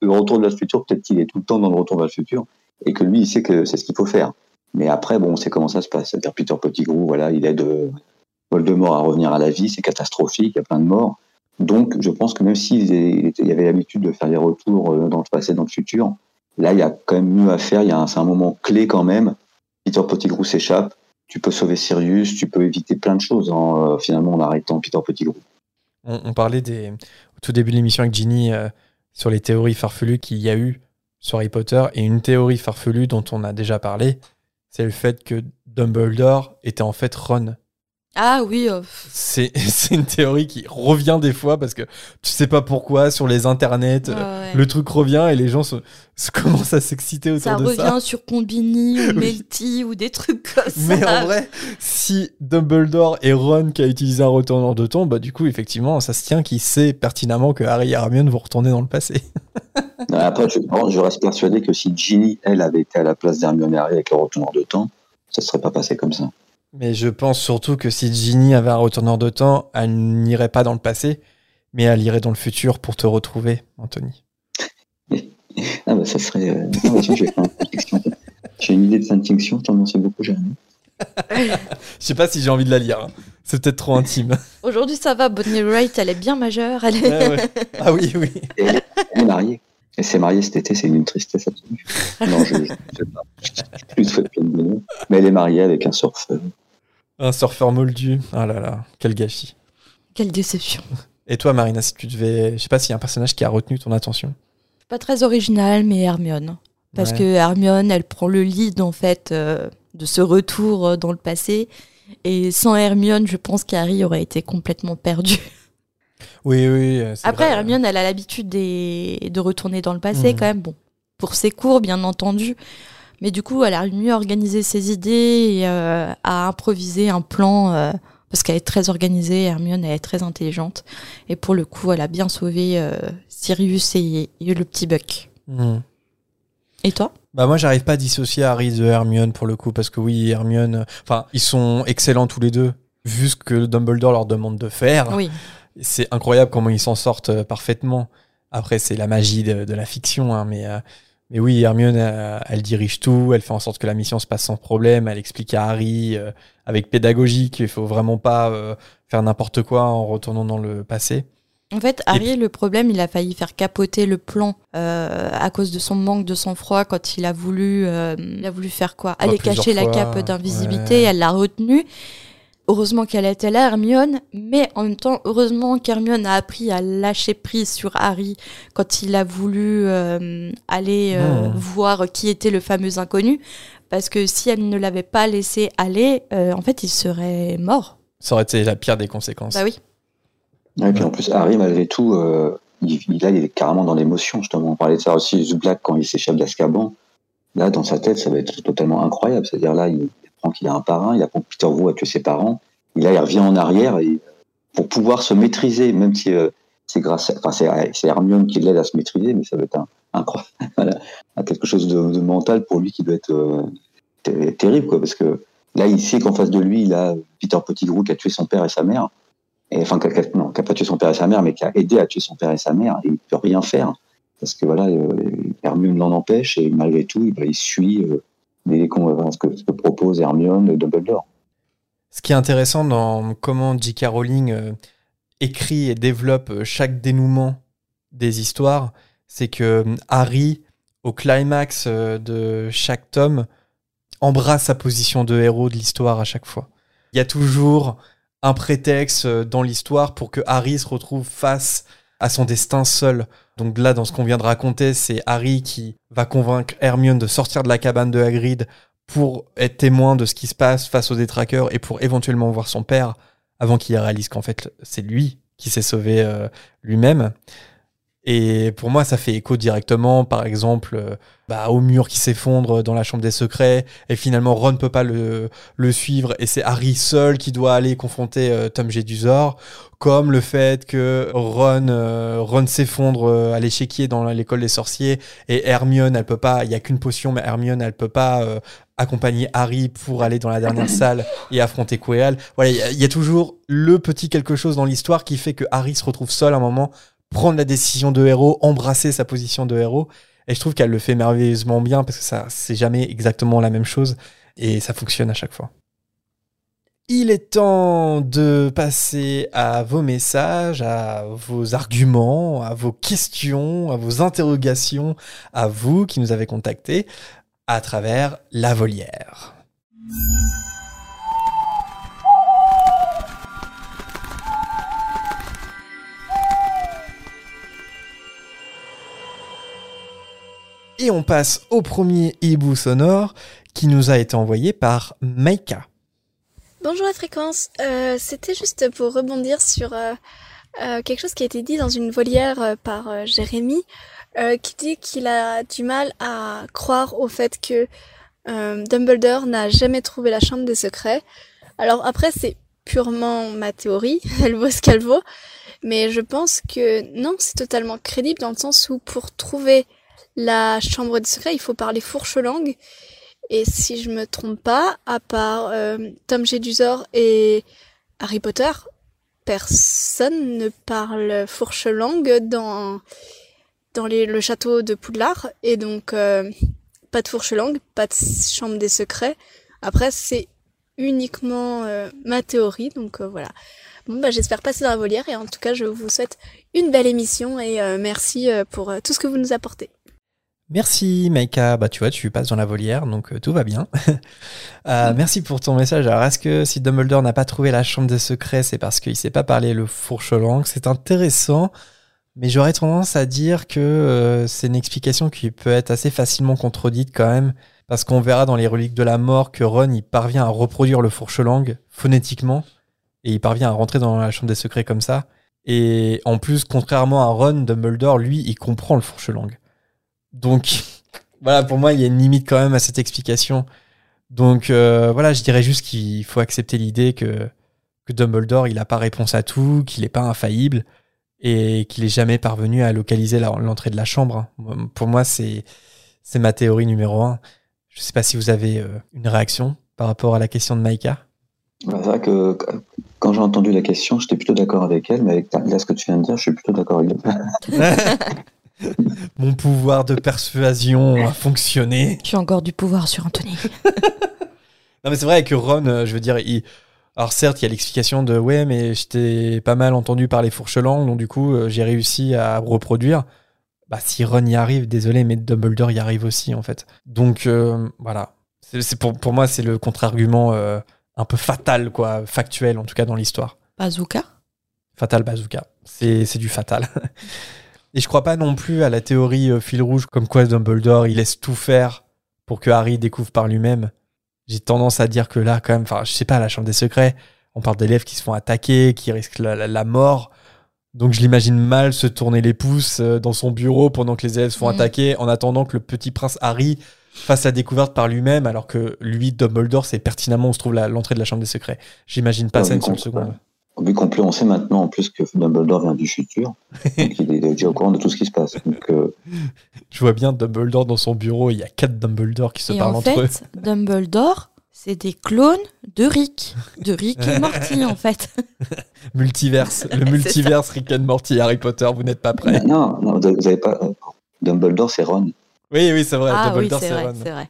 le retour vers le futur, peut-être qu'il est tout le temps dans le retour vers le futur et que lui, il sait que c'est ce qu'il faut faire. Mais après, bon, on sait comment ça se passe. C'est-à-dire Peter Pettigrew, voilà, il aide euh, Voldemort à revenir à la vie, c'est catastrophique, il y a plein de morts. Donc, je pense que même s'il y avait l'habitude de faire des retours euh, dans le passé, dans le futur, là, il y a quand même mieux à faire. Il y a un, c'est un moment clé quand même. Peter Pettigrew s'échappe. Tu peux sauver Sirius, tu peux éviter plein de choses en, euh, finalement en arrêtant Peter Pettigrew. On, parlait des, au tout début de l'émission avec Ginny euh, sur les théories farfelues qu'il y a eu sur Harry Potter. Et une théorie farfelue dont on a déjà parlé, c'est le fait que Dumbledore était en fait Ron. Ah oui, euh, C'est c'est une théorie qui revient des fois parce que tu sais pas pourquoi sur les internets. euh, ouais, ouais. Le truc revient et les gens se, se commencent à s'exciter autour ça de revient ça. sur Combini ou Oui. Melty ou des trucs comme Mais ça. en vrai, si Dumbledore et Ron qui a utilisé un retourneur de temps, bah du coup effectivement ça se tient qu'il sait pertinemment que Harry et Hermione vont retourner dans le passé. Après, je, bon, je reste persuadé que si Ginny, elle, avait été à la place d'Hermione et Harry avec le retourneur de temps, ça ne serait pas passé comme ça. Mais je pense surtout que si Ginny avait un retourneur de temps, elle n'irait pas dans le passé, mais elle irait dans le futur pour te retrouver, Anthony. Ah bah ça serait... euh, bah, tiens, j'ai. J'ai une idée de je t'en remercie beaucoup, Jérémy. Je sais pas si j'ai envie de la lire. hein. C'est peut-être trop intime. Aujourd'hui, ça va. Bonnie Wright, elle est bien majeure. Elle est... Ouais, ouais. Ah oui, oui. Et elle, est- elle est mariée. Elle s'est mariée cet été, c'est une tristesse absolue. Non, je ne sais pas. Je lui souhaite plein de bonheur. Mais elle est mariée avec un surfeur. Un surfeur moldu. Ah là là, quel gâchis. Quelle déception. Et toi, Marina, si tu devais. Je sais pas s'il y a un personnage qui a retenu ton attention. Pas très original, mais Hermione. Parce Ouais. que Hermione, elle prend le lead, en fait, euh, de ce retour euh, dans le passé. Et sans Hermione, je pense qu'Harry aurait été complètement perdu. Oui, oui. Après, vrai. Hermione, elle a l'habitude des- de retourner dans le passé, quand même. Bon, pour ses cours, bien entendu. Mais du coup, elle a mieux organisé ses idées et euh, a improvisé un plan. euh, parce qu'elle est très organisée, Hermione, elle est très intelligente. Et pour le coup, elle a bien sauvé euh, Sirius et, et le petit Buck. Hmm. Et toi? Bah moi j'arrive pas à dissocier Harry de Hermione pour le coup parce que oui Hermione, enfin ils sont excellents tous les deux vu ce que Dumbledore leur demande de faire. Oui. C'est incroyable comment ils s'en sortent euh, parfaitement. Après c'est la magie de, de la fiction, hein, mais mais oui Hermione euh, elle dirige tout, elle fait en sorte que la mission se passe sans problème, elle explique à Harry euh, avec pédagogie qu'il faut vraiment pas euh, faire n'importe quoi en retournant dans le passé. En fait, Harry, le problème, il a failli faire capoter le plan euh, à cause de son manque de sang-froid quand il a voulu, euh, il a voulu faire quoi? Aller cacher la cape d'invisibilité, ouais. elle l'a retenu. Heureusement qu'elle était là, Hermione, mais en même temps, heureusement qu'Hermione a appris à lâcher prise sur Harry quand il a voulu euh, aller euh, Non. voir qui était le fameux inconnu, parce que si elle ne l'avait pas laissé aller, euh, en fait, il serait mort. Ça aurait été la pire des conséquences. Bah oui. Et puis en plus, Harry, malgré tout, euh, il, il- là, il est carrément dans l'émotion, justement. On parlait de ça aussi, Black, quand il s'échappe d'Azkaban. Là, dans sa tête, ça va être totalement incroyable. C'est-à-dire, là, il qu'il a un parrain, il apprend que Peter Wu a tué ses parents. Et là, il revient en arrière pour pouvoir se maîtriser, même si euh, c'est grâce, à- c'est Hermione qui l'aide à se maîtriser, mais ça va être un, quelque chose de, mental pour lui qui doit être euh, ter- terrible, quoi, parce que là, il sait qu'en face de lui, il a Peter Pettigrew qui a tué son père et sa mère enfin qui a, pas tué son père et sa mère, mais qui a aidé à tuer son père et sa mère, et il peut rien faire parce que voilà, euh, Hermione l'en empêche et malgré tout, bah, il suit euh, con- ce, que, ce que propose Hermione de Dumbledore. Ce qui est intéressant dans comment J.K. Rowling euh, écrit et développe euh, chaque dénouement des histoires, c'est que euh, Harry, au climax de chaque tome, embrasse sa position de héros de l'histoire à chaque fois. Il y a toujours un prétexte dans l'histoire pour que Harry se retrouve face à son destin seul. Donc là, dans ce qu'on vient de raconter, c'est Harry qui va convaincre Hermione de sortir de la cabane de Hagrid pour être témoin de ce qui se passe face aux détraqueurs et pour éventuellement voir son père avant qu'il réalise qu'en fait c'est lui qui s'est sauvé euh, lui-même. Et pour moi, ça fait écho directement, par exemple, euh, bah, au mur qui s'effondre dans la chambre des secrets, et finalement Ron peut pas le, le suivre, et c'est Harry seul qui doit aller confronter euh, Tom Jedusor, comme le fait que Ron, euh, Ron s'effondre euh, à l'échiquier dans l'école des sorciers, et Hermione, elle peut pas, il y a qu'une potion, mais Hermione, elle peut pas accompagner Harry pour aller dans la dernière salle et affronter Quirrell. Voilà, il y a- il y, a toujours le petit quelque chose dans l'histoire qui fait que Harry se retrouve seul à un moment, prendre la décision de héros, embrasser sa position de héros. Et je trouve qu'elle le fait merveilleusement bien parce que ça, c'est jamais exactement la même chose et ça fonctionne à chaque fois. Il est temps de passer à vos messages, à vos arguments, à vos questions, à vos interrogations, à vous qui nous avez contactés à travers la volière. Et on passe au premier hibou sonore qui nous a été envoyé par Maika. Bonjour à fréquence, Euh, c'était juste pour rebondir sur euh, euh, quelque chose qui a été dit dans une volière par Jérémy, qui dit qu'il a du mal à croire au fait que Dumbledore n'a jamais trouvé la chambre des secrets. Alors après c'est purement ma théorie, elle vaut ce qu'elle vaut, mais je pense que non, c'est totalement crédible dans le sens où pour trouver la chambre des secrets, il faut parler fourche-langue. Et si je me trompe pas, à part euh, Tom Jedusor et Harry Potter, personne ne parle fourche-langue dans dans les- le château de Poudlard. Et donc, euh, pas de fourche-langue, pas de chambre des secrets. Après, c'est uniquement euh, ma théorie, donc euh, voilà. Bon, bah, j'espère passer dans la volière et en tout cas, je vous souhaite une belle émission et euh, merci pour tout ce que vous nous apportez. Merci Maika, bah tu vois, tu passes dans la volière, donc euh, tout va bien. Euh, merci pour ton message. Alors est-ce que si Dumbledore n'a pas trouvé la chambre des secrets, c'est parce qu'il sait pas parler le fourche-langue? C'est intéressant, mais j'aurais tendance à dire que euh, c'est une explication qui peut être assez facilement contredite quand même, parce qu'on verra dans les reliques de la mort que Ron il parvient à reproduire le fourche-langue phonétiquement, et il parvient à rentrer dans la chambre des secrets comme ça. Et en plus, contrairement à Ron, Dumbledore, lui, il comprend le fourche-langue. Donc, voilà, pour moi, il y a une limite quand même à cette explication. Donc, euh, voilà, je dirais juste qu'il faut accepter l'idée que, que Dumbledore, il n'a pas réponse à tout, qu'il n'est pas infaillible et qu'il est jamais parvenu à localiser l'entrée de la chambre. hein. Pour moi, c'est ma théorie numéro un. Je sais pas si vous avez euh, une réaction par rapport à la question de Maïka. Bah, C'est vrai que quand j'ai entendu la question, j'étais plutôt d'accord avec elle, mais avec là, ce que tu viens de dire, je suis plutôt d'accord avec elle. Mon pouvoir de persuasion a fonctionné. Tu as encore du pouvoir sur Anthony. Non mais c'est vrai que Ron, euh, je veux dire, il, Alors certes, il y a l'explication de ouais, mais j'étais pas mal entendu par les fourches-langues, donc du coup, euh, j'ai réussi à reproduire. Bah si Ron y arrive, désolé, mais Dumbledore y arrive aussi en fait. Donc euh, voilà, c'est c'est pour, pour moi c'est le contre-argument euh, un peu fatal quoi, factuel en tout cas dans l'histoire. Bazooka? Fatal bazooka, c'est c'est du fatal. Et je crois pas non plus à la théorie euh, fil rouge comme quoi Dumbledore il laisse tout faire pour que Harry découvre par lui-même. J'ai tendance à dire que là quand même, enfin je sais pas, la chambre des secrets, on parle d'élèves qui se font attaquer, qui risquent la, la- la mort. Donc je l'imagine mal se tourner les pouces euh, dans son bureau pendant que les élèves se font Mhm. attaquer, en attendant que le petit prince Harry fasse la découverte par lui-même, alors que lui, Dumbledore, c'est pertinemment où se trouve l'entrée de la chambre des secrets. J'imagine pas ça une seule seconde. Vu qu'on on sait maintenant en plus que Dumbledore vient du futur, donc il est déjà au courant de tout ce qui se passe. Donc, euh, Je vois bien Dumbledore dans son bureau, il y a quatre Dumbledore qui se Et parlent en entre eux. fait, Dumbledore, c'est des clones de Rick. De Rick et Morty, en fait. Multiverse, le multiverse Rick and Morty, Harry Potter, vous n'êtes pas prêts. non, non, vous avez pas. euh, Dumbledore, c'est Ron. Oui, oui, c'est vrai, ah Dumbledore c'est c'est vrai, Ron. c'est vrai.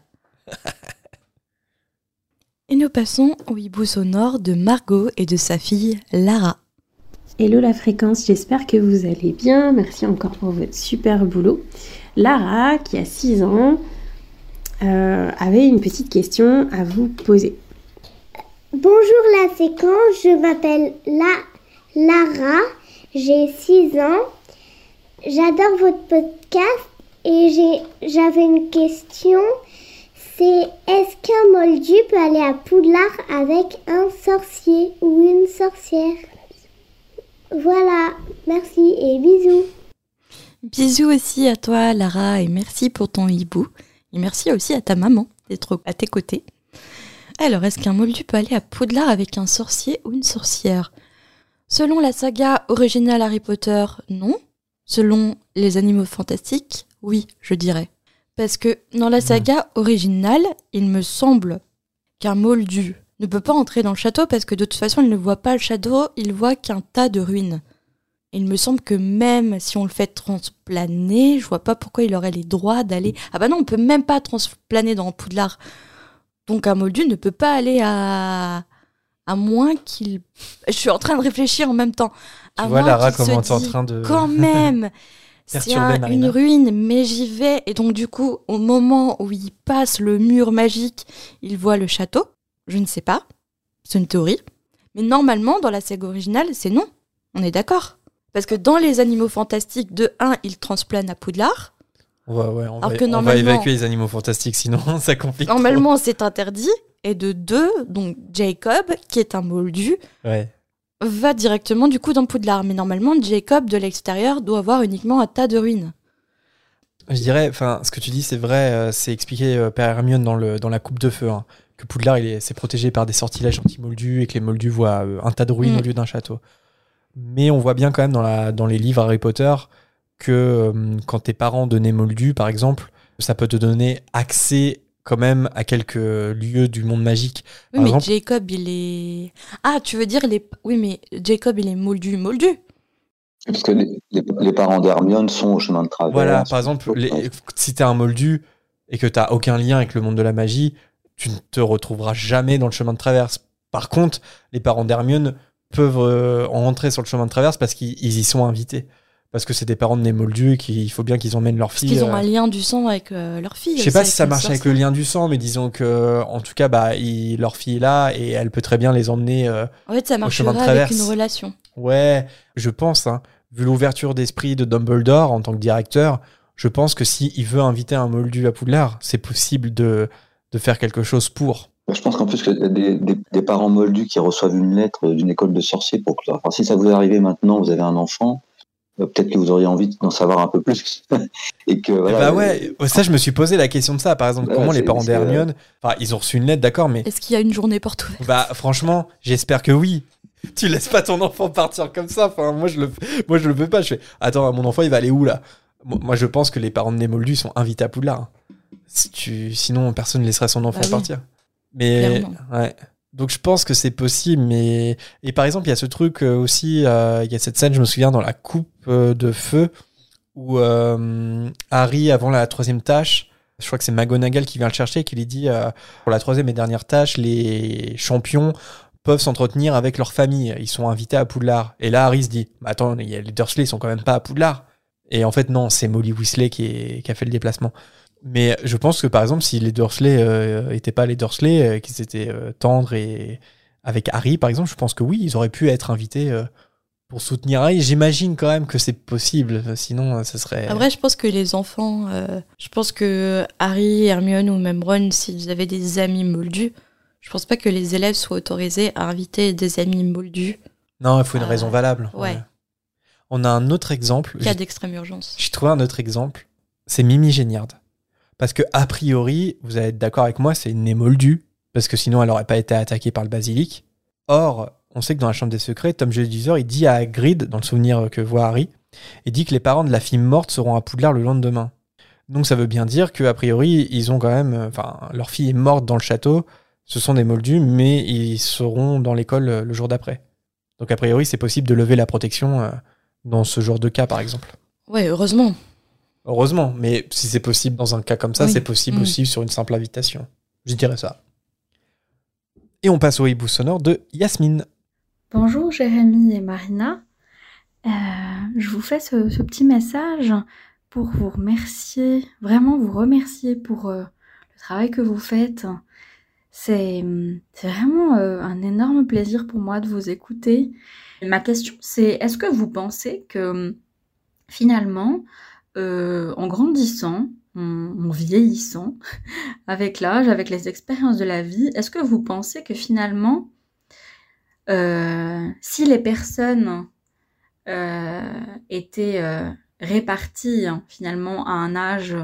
Et nous passons au hibou sonore de Margot et de sa fille Lara. Hello la fréquence, j'espère que vous allez bien. Merci encore pour votre super boulot. Lara, qui a 6 ans, euh, avait une petite question à vous poser. Bonjour la séquence, je m'appelle La Lara, j'ai 6 ans. J'adore votre podcast et j'ai j'avais une question. C'est est-ce qu'un moldu peut aller à Poudlard avec un sorcier ou une sorcière? Voilà, merci et bisous. Bisous aussi à toi, Lara, et merci pour ton hibou. Et merci aussi à ta maman d'être à tes côtés. Alors, est-ce qu'un moldu peut aller à Poudlard avec un sorcier ou une sorcière? Selon la saga originale Harry Potter, non. Selon les animaux fantastiques, oui, je dirais. Parce que dans la saga originale, il me semble qu'un moldu ne peut pas entrer dans le château parce que de toute façon, il ne voit pas le château, il voit qu'un tas de ruines. Il me semble que même si on le fait transplaner, je vois pas pourquoi il aurait les droits d'aller. Ah bah non, on peut même pas transplaner dans Poudlard. Donc un moldu ne peut pas aller à à moins qu'il. Je suis en train de réfléchir en même temps. À Tu vois, Lara, comment tu es en train de. Quand même, c'est un- une ruine, mais j'y vais. Et donc du coup, au moment où il passe le mur magique, il voit le château. Je ne sais pas. C'est une théorie. Mais normalement, dans la saga originale, c'est non. On est d'accord. Parce que dans les animaux fantastiques, de 1, il transplanent à Poudlard. Ouais, ouais, on, Alors va, que on va évacuer les animaux fantastiques, sinon ça complique. Normalement, c'est interdit. Et de 2, donc Jacob, qui est un moldu, Ouais. Va directement du coup dans Poudlard. Mais normalement, Jacob, de l'extérieur, doit avoir uniquement un tas de ruines. Je dirais, enfin, ce que tu dis, c'est vrai, euh, c'est expliqué euh, par Hermione dans, le, dans la coupe de feu, hein, que Poudlard, il est, c'est protégé par des sortilèges anti-moldus et que les moldus voient euh, un tas de ruines Mm. au lieu d'un château. Mais on voit bien quand même dans, la, dans les livres Harry Potter que euh, quand tes parents donnaient moldus, par exemple, ça peut te donner accès quand même à quelques lieux du monde magique. Oui, Par mais exemple- Jacob, il est. Ah, tu veux dire les. Oui, mais Jacob, il est moldu, moldu. Parce que les, les- les parents d'Hermione sont au chemin de travers. Voilà, par exemple, les- si t'es un moldu et que t'as aucun lien avec le monde de la magie, tu ne te retrouveras jamais dans le chemin de traverse. Par contre, les parents d'Hermione peuvent euh, en rentrer sur le chemin de traverse parce qu'ils ils y sont invités. Parce que c'est des parents de nés moldus et qu'il faut bien qu'ils emmènent leur Parce fille. qu'ils ont euh, un lien du sang avec euh, leur fille. Je sais pas si ça marche avec le lien du sang, mais disons que, en tout cas, bah, il- leur fille est là et elle peut très bien les emmener. euh, En fait, ça marcherait avec une relation. Ouais, je pense, hein, vu l'ouverture d'esprit de Dumbledore en tant que directeur, je pense que si il veut inviter un moldu à Poudlard, c'est possible de, de faire quelque chose pour. Je pense qu'en plus que des, des, des parents moldus qui reçoivent une lettre d'une école de sorciers pour que, enfin, si ça vous est arrivé maintenant, vous avez un enfant, euh, peut-être que vous auriez envie d'en savoir un peu plus. et que Eh voilà. bah ouais, ça je me suis posé la question de ça. Par exemple, Ouais, comment les parents d'Hermione, enfin ils ont reçu une lettre, d'accord, mais Est-ce qu'il y a une journée porte ouverte? Bah franchement, j'espère que oui. Tu laisses pas ton enfant partir comme ça. Enfin moi je le, moi je le veux pas. Je fais, attends, mon enfant il va aller où là? Moi je pense que les parents de Némoldus sont invités à Poudlard. hein. Si tu, sinon personne ne laisserait son enfant Bah oui. partir. Mais Clairement. ouais. Donc je pense que c'est possible, mais et par exemple il y a ce truc euh, aussi, euh, il y a cette scène, je me souviens dans la coupe euh, de feu où Harry avant la troisième tâche, je crois que c'est McGonagall qui vient le chercher, qui lui dit pour la troisième et dernière tâche, les champions peuvent s'entretenir avec leur famille. Ils sont invités à Poudlard. Et là, Harry se dit bah, Attends, les Dursley, ils sont quand même pas à Poudlard. Et en fait, non, c'est Molly Weasley qui a fait le déplacement. Mais je pense que par exemple, si les Dursley euh, étaient pas les Dursley, euh, qu'ils étaient euh, tendres et avec Harry, par exemple, je pense que oui, ils auraient pu être invités euh, pour soutenir Harry. J'imagine quand même que c'est possible, sinon euh, ce serait. Après, je pense que les enfants, euh, je pense que Harry, Hermione ou même Ron, s'ils avaient des amis moldus, je pense pas que les élèves soient autorisés à inviter des amis moldus. Non, il faut une Euh, raison valable. ouais. On a un autre exemple. Cas d'extrême urgence. J'ai trouvé un autre exemple. C'est Mimi Géniard. Parce que, a priori, vous allez être d'accord avec moi, c'est une née moldue. Parce que sinon, elle n'aurait pas été attaquée par le basilic. Or, on sait que dans la Chambre des Secrets, Tom Jedusor, il dit à Hagrid, dans le souvenir que voit Harry, il dit que les parents de la fille morte seront à Poudlard le lendemain. Donc ça veut bien dire que a priori, ils ont quand même... euh, Enfin, leur fille est morte dans le château, ce sont des moldus, mais ils seront dans l'école euh, le jour d'après. Donc a priori, c'est possible de lever la protection euh, dans ce genre de cas, par exemple. Ouais, heureusement. Heureusement, mais si c'est possible dans un cas comme ça, Oui. c'est possible Mm. aussi sur une simple invitation. Je dirais ça. Et on passe au hibou sonore de Yasmine. Bonjour Jérémy et Marina. Euh, je vous fais ce, ce petit message pour vous remercier, vraiment vous remercier pour euh, le travail que vous faites. C'est c'est vraiment euh, un énorme plaisir pour moi de vous écouter. Et ma question c'est est-ce que vous pensez que finalement, euh, en grandissant, en, vieillissant, avec l'âge, avec les expériences de la vie, est-ce que vous pensez que finalement, euh, si les personnes euh, étaient réparties hein, finalement à un âge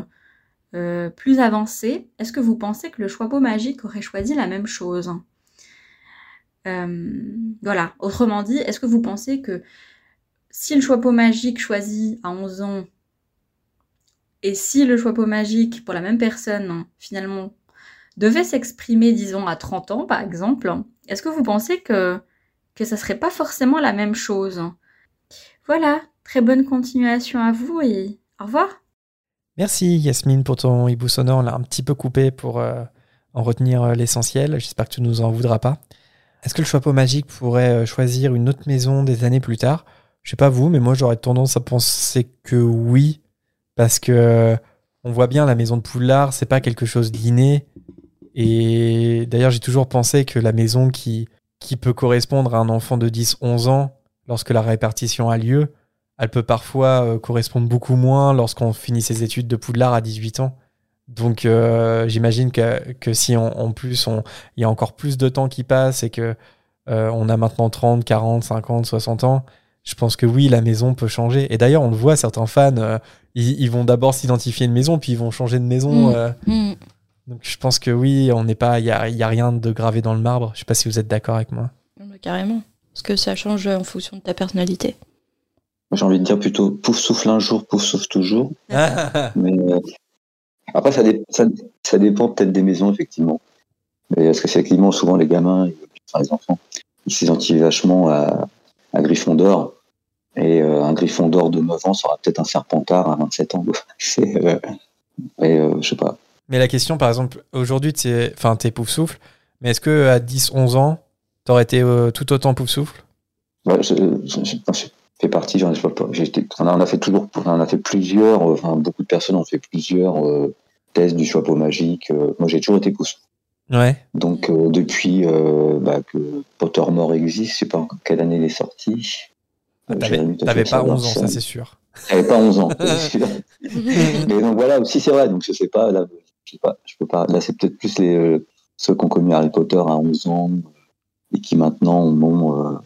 plus avancé, est-ce que vous pensez que le choix magique aurait choisi la même chose? Voilà, autrement dit, est-ce que vous pensez que si le choix magique choisi à 11 ans et si le choix magique pour la même personne hein, finalement devait s'exprimer, disons, à 30 ans par exemple, est-ce que vous pensez que que ça serait pas forcément la même chose? Voilà, très bonne continuation à vous et au revoir. Merci Yasmine pour ton hibou sonore. On l'a un petit peu coupé pour euh, en retenir euh, l'essentiel. J'espère que tu nous en voudras pas. Est-ce que le chapeau magique pourrait euh, choisir une autre maison des années plus tard? Je sais pas vous, mais moi j'aurais tendance à penser que oui, parce que euh, on voit bien la maison de Poudlard, c'est pas quelque chose d'inné. Et d'ailleurs, j'ai toujours pensé que la maison qui, qui peut correspondre à un enfant de 10-11 ans lorsque la répartition a lieu, elle peut parfois euh, correspondre beaucoup moins lorsqu'on finit ses études de Poudlard à 18 ans. Donc euh, j'imagine que, si en plus il y a encore plus de temps qui passe et que on a maintenant 30, 40, 50, 60 ans, je pense que oui, la maison peut changer. Et d'ailleurs, on le voit, certains fans, ils, ils vont d'abord s'identifier une maison, puis ils vont changer de maison. Mm. euh. Mm. donc je pense que oui, on n'est pas, il y a, y a rien de gravé dans le marbre. Je sais pas si vous êtes d'accord avec moi. Bah, Carrément. Parce que ça change en fonction de ta personnalité. J'ai envie de dire plutôt pouf souffle un jour, pouf souffle toujours. Mais euh, après, ça, dé- ça, ça dépend peut-être des maisons, effectivement. Mais parce que c'est Clément, souvent les gamins, enfin les enfants, ils s'identifient vachement à, à Gryffondor. Et euh, un Gryffondor de 9 ans sera peut-être un Serpentard à 27 ans. c'est, euh, euh, je sais pas. Mais la question, par exemple, aujourd'hui, t'es, enfin, t'es pouf souffle, mais est-ce que à 10, 11 ans, t'aurais été euh, tout autant pouf souffle Ouais, je, je, je- je fais partie, j'en ai pas, j'ai été- on, a, on a fait toujours, on a fait plusieurs, euh, enfin beaucoup de personnes ont fait plusieurs euh, tests du chapeau magique. moi, j'ai toujours été pouce. Ouais. Donc depuis bah, que Pottermore existe, je sais pas quelle année il est sorti. Euh, T'avais, pas savoir 11 ans, ça c'est sûr. J'avais pas 11 ans. c'est sûr. Mais donc voilà, aussi c'est vrai. Donc je sais pas, là, je sais pas, je peux pas. Là, c'est peut-être plus les euh, ceux qui ont connu Harry Potter à 11 ans euh, et qui maintenant en ont, euh,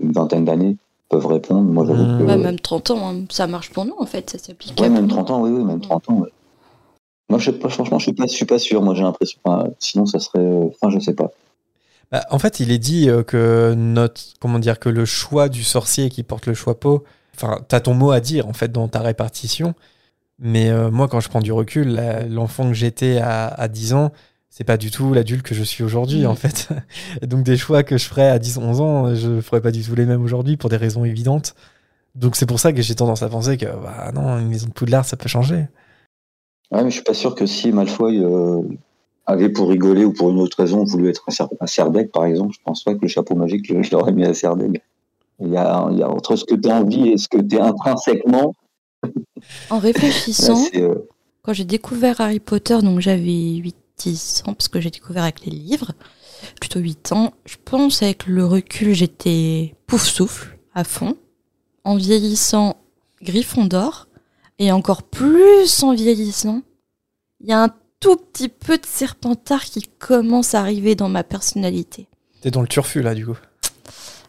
une vingtaine d'années peuvent répondre. Moi, j'avoue Mmh. que Ouais, même 30 ans, hein, ça marche pour nous en fait, ça s'applique. Ouais, même tout le 30 ans, oui, oui, même 30 ans. ouais. Moi, je sais pas, franchement, je suis pas, je suis pas sûr. Moi, j'ai l'impression. enfin, sinon, ça serait. Enfin, je sais pas. Bah, en fait, il est dit euh, que notre, comment dire, que le choix du sorcier qui porte le chapeau, enfin, t'as ton mot à dire en fait dans ta répartition. Mais euh, moi, quand je prends du recul, l'enfant que j'étais à, à 10 ans, c'est pas du tout l'adulte que je suis aujourd'hui en fait. Et donc des choix que je ferais à 10, 11 ans, je ferais pas du tout les mêmes aujourd'hui pour des raisons évidentes. Donc c'est pour ça que j'ai tendance à penser que bah non, une maison de Poudlard, ça peut changer. Ouais, mais je suis pas sûr que si Malfoy euh, avait pour rigoler ou pour une autre raison voulu être un, Serdaigle, par exemple, je pense pas que le chapeau magique, je, l'aurais mis à Serdaigle. Il y a, il y a entre ce que tu as envie et ce que tu es intrinsèquement. En réfléchissant, c'est, euh, quand j'ai découvert Harry Potter, donc j'avais 8-10 ans, parce que j'ai découvert avec les livres, plutôt 8 ans, je pense avec le recul, j'étais pouf souffle, à fond. En vieillissant, Gryffondor, et encore plus en vieillissant, il y a un tout petit peu de Serpentard qui commence à arriver dans ma personnalité. T'es dans le turfu là, du coup.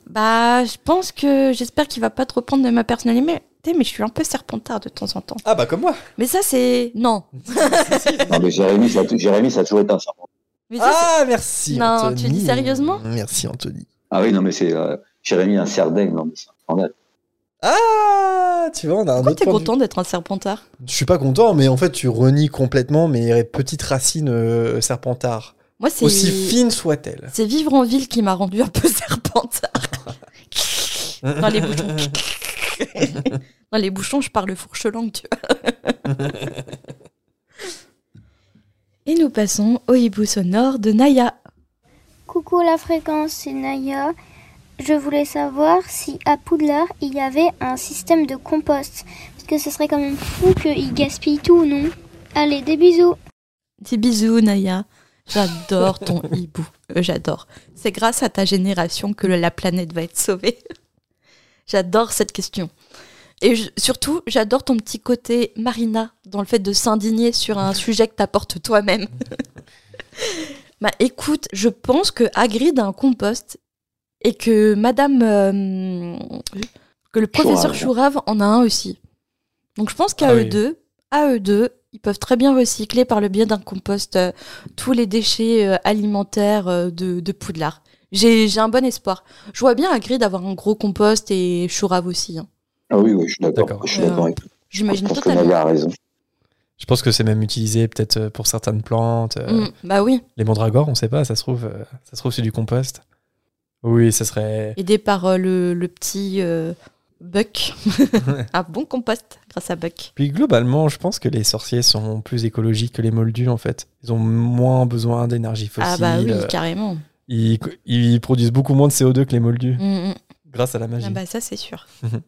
Bah, je pense que j'espère qu'il va pas trop prendre de ma personnalité, mais, mais je suis un peu Serpentard de temps en temps. Ah bah comme moi. Mais ça, c'est. Non. non, mais Jérémy, ça, Jérémy, ça a toujours été un serpent. Mais ça, Ah merci. Non, Anthony. tu dis sérieusement? Merci Anthony. Ah oui, non, mais c'est euh, Jérémy, un Serdaigle, non, mais c'est un scandale. Ah, tu vois, on a un Pourquoi autre t'es point content d'être un Serpentard? Je suis pas content, mais en fait, tu renies complètement mes petites racines euh, serpentard. Moi, c'est. Aussi fines soient-elles. C'est vivre en ville qui m'a rendu un peu Serpentard. Dans les bouchons. Dans les bouchons, je parle fourche langue, tu vois. Et nous passons au hibou sonore de Naya. Coucou la fréquence, c'est Naya. Je voulais savoir si à Poudlard il y avait un système de compost. Parce que ce serait quand même fou qu'ils gaspillent tout, non? Allez, des bisous Des bisous, Naya. J'adore ton hibou. Euh, J'adore. C'est grâce à ta génération que la planète va être sauvée. J'adore cette question. Et je- surtout, j'adore ton petit côté Marina dans le fait de s'indigner sur un sujet que t'apportes toi-même. bah écoute, je pense que Hagrid a un compost et que Madame euh, que le professeur Chourave. En a un aussi. Donc je pense qu'à Ah eux oui. deux, à eux deux, ils peuvent très bien recycler par le biais d'un compost euh, tous les déchets euh, alimentaires euh, de, de Poudlard. J'ai un bon espoir. Je vois bien Hagrid avoir un gros compost et Chourave aussi. hein. Ah oui, oui, je suis d'accord. Je suis Euh, d'accord avec toi. Je J'imagine pense que totalement. Naya a raison. Je pense que c'est même utilisé peut-être pour certaines plantes. euh, Mm, bah oui, Les mandragores, on sait pas, ça se trouve, euh, ça se trouve c'est du compost. Oui, ça serait. aidé par euh, le, le petit euh, Buck. un bon compost grâce à Buck. Puis globalement, je pense que les sorciers sont plus écologiques que les moldus en fait. Ils ont moins besoin d'énergie fossile. Ah bah oui, euh, carrément. ils, ils produisent beaucoup moins de CO2 que les moldus Mm, mm. grâce à la magie. Ah bah ça c'est sûr. Mhm.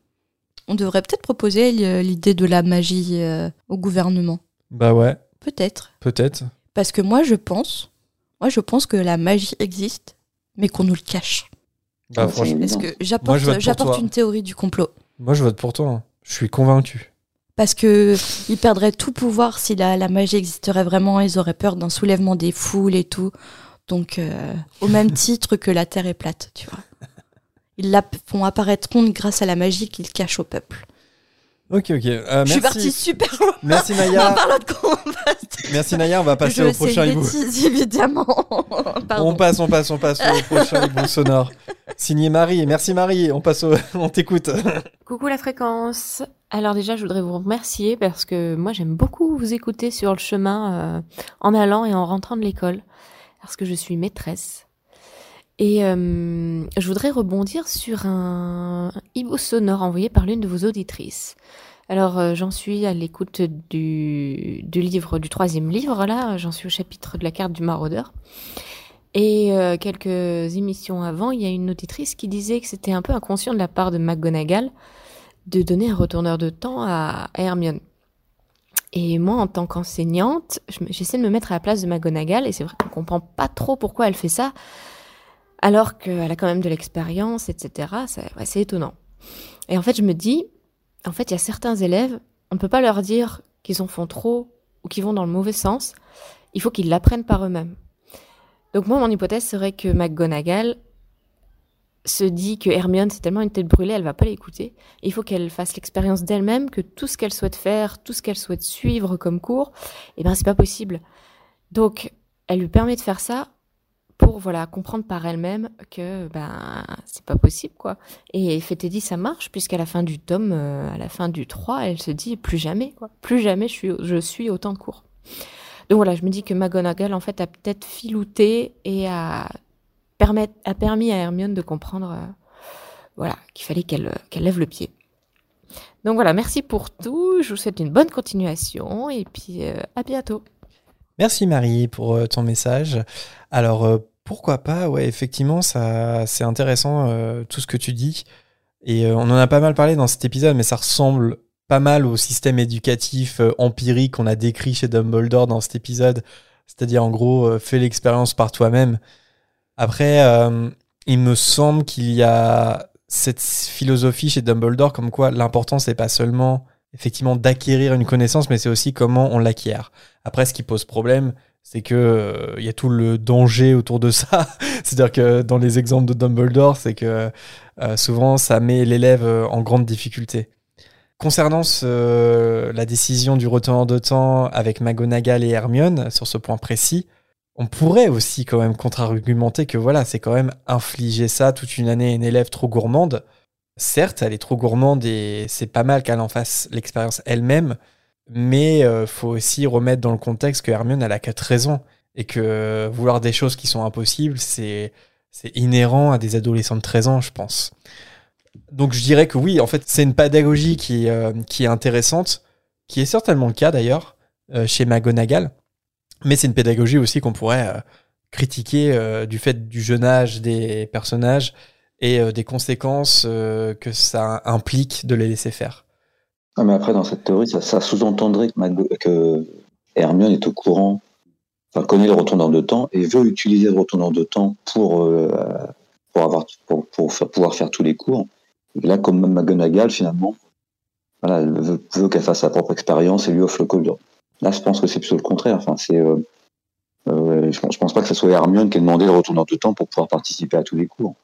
On devrait peut-être proposer l'idée de la magie euh, au gouvernement. Bah ouais, Peut-être. peut-être. Parce que moi je pense, moi je pense que la magie existe, mais qu'on nous le cache. Ah, Bah franchement, Parce que j'apporte une théorie du complot. moi je vote pour toi. hein. Je suis convaincu. Parce que ils perdraient tout pouvoir si la, la magie existerait vraiment. Ils auraient peur d'un soulèvement des foules et tout. Donc, euh, au même titre que la Terre est plate, tu vois. Ils la font apparaître ronde grâce à la magie qu'ils cachent au peuple. Ok, ok. Euh, Je suis merci. partie super loin Merci Naya. compost. Merci Naya. On va passer Je au prochain hibou. évidemment. Pardon. On passe, on passe, on passe au prochain hibou sonore. Signé Marie. Merci Marie. On passe au... On t'écoute. Coucou la fréquence. Alors déjà, je voudrais vous remercier parce que moi, j'aime beaucoup vous écouter sur le chemin euh, en allant et en rentrant de l'école parce que je suis maîtresse. Et euh, je voudrais rebondir sur un hibou sonore envoyé par l'une de vos auditrices. Alors, euh, j'en suis à l'écoute du, livre, du troisième livre, là. J'en suis au chapitre de la carte du maraudeur. Et euh, quelques émissions avant, il y a une auditrice qui disait que c'était un peu inconscient de la part de McGonagall de donner un retourneur de temps à Hermione. Et moi, en tant qu'enseignante, j'essaie de me mettre à la place de McGonagall, et c'est vrai qu'on comprend pas trop pourquoi elle fait ça, alors qu'elle a quand même de l'expérience, etc. Ouais, c'est étonnant. Et en fait, je me dis, en fait, il y a certains élèves, on ne peut pas leur dire qu'ils en font trop ou qu'ils vont dans le mauvais sens. Il faut qu'ils l'apprennent par eux-mêmes. Donc moi, mon hypothèse serait que McGonagall se dit que Hermione, c'est tellement une tête brûlée, elle va pas l'écouter. Il faut qu'elle fasse l'expérience d'elle-même, que tout ce qu'elle souhaite faire, tout ce qu'elle souhaite suivre comme cours, eh ben, c'est pas possible. Donc, elle lui permet de faire ça pour, voilà, comprendre par elle-même que, ben, c'est pas possible, quoi. Et Fétédi, ça marche, puisqu'à la fin du tome, euh, à la fin du 3, elle se dit, plus jamais, quoi. Plus jamais je suis, je suis autant de. Donc voilà, je me dis que McGonagall, en fait, a peut-être filouté et a, a permis à Hermione de comprendre, euh, voilà, qu'il fallait qu'elle qu'elle lève le pied. Donc voilà, merci pour tout. Je vous souhaite une bonne continuation et puis euh, à bientôt. Merci Marie pour euh, ton message. Alors euh, pourquoi pas? Ouais, effectivement, ça c'est intéressant euh, tout ce que tu dis. Et on en a pas mal parlé dans cet épisode, mais ça ressemble pas mal au système éducatif empirique qu'on a décrit chez Dumbledore dans cet épisode. C'est-à-dire en gros, fais l'expérience par toi-même. Après, il me semble qu'il y a cette philosophie chez Dumbledore comme quoi l'important c'est pas seulement effectivement d'acquérir une connaissance, mais c'est aussi comment on l'acquiert. Après, ce qui pose problème, c'est que euh, il y a tout le danger autour de ça. C'est-à-dire que dans les exemples de Dumbledore, c'est que euh, souvent ça met l'élève euh, en grande difficulté. Concernant ce- la décision du retour de temps avec McGonagall et Hermione sur ce point précis, on pourrait aussi quand même contre-argumenter que voilà, c'est quand même infliger ça toute une année à une élève trop gourmande. Certes, elle est trop gourmande et c'est pas mal qu'elle en fasse l'expérience elle-même, mais euh, faut aussi remettre dans le contexte que Hermione elle a 13 ans et que vouloir des choses qui sont impossibles, c'est inhérent à des adolescents de 13 ans, je pense. Donc je dirais que oui, en fait, c'est une pédagogie qui, euh, qui est intéressante, qui est certainement le cas d'ailleurs euh, chez McGonagall, mais c'est une pédagogie aussi qu'on pourrait euh, critiquer euh, du fait du jeune âge des personnages et euh, des conséquences euh, que ça implique de les laisser faire. Ah, mais après, dans cette théorie, ça, sous-entendrait que, Hermione est au courant, enfin, connaît le retourneur de temps et veut utiliser le retourneur de temps pour, euh, pour, avoir, pour, pour pouvoir faire tous les cours. Et là, comme McGonagall, finalement, voilà, veut, qu'elle fasse sa propre expérience et lui offre le code. Là, je pense que c'est plutôt le contraire. Enfin, c'est, je, pense, pense pas que ce soit Hermione qui ait demandé le retourneur de temps pour pouvoir participer à tous les cours.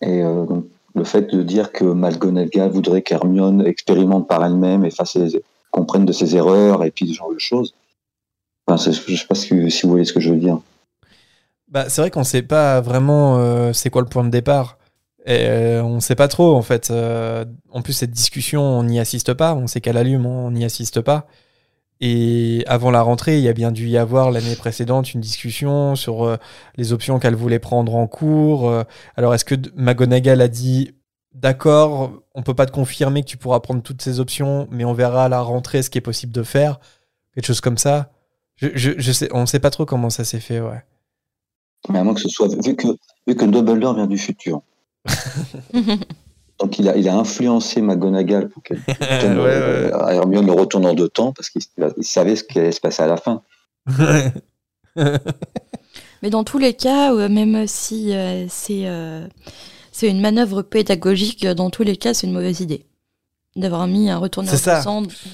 Et euh, donc, le fait de dire que McGonagall voudrait qu'Hermione expérimente par elle-même et fasse ses- comprenne de ses erreurs et puis ce genre de choses. Enfin, je sais pas si, vous voyez ce que je veux dire. Bah, c'est vrai qu'on sait pas vraiment euh, c'est quoi le point de départ. Euh, on sait pas trop en fait. En plus cette discussion on n'y assiste pas. On sait qu'à la lume on n'y assiste pas. Et avant la rentrée, il y a bien dû y avoir l'année précédente une discussion sur euh, les options qu'elle voulait prendre en cours. Euh, alors est-ce que McGonagall a dit d'accord, on peut pas te confirmer que tu pourras prendre toutes ces options, mais on verra à la rentrée ce qui est possible de faire, quelque chose comme ça. Je, je, je sais, on sait pas trop comment ça s'est fait, ouais. Mais à moins que ce soit vu que vu que Dumbledore vient du futur. Donc il a, il a influencé McGonagall pour qu'elle donne Ouais, euh, à Hermione le retournant de temps parce qu'il il savait ce qui allait se passer à la fin. Mais dans tous les cas, euh, même si euh, c'est euh, c'est une manœuvre pédagogique, euh, dans tous les cas, c'est une mauvaise idée d'avoir mis un retourneur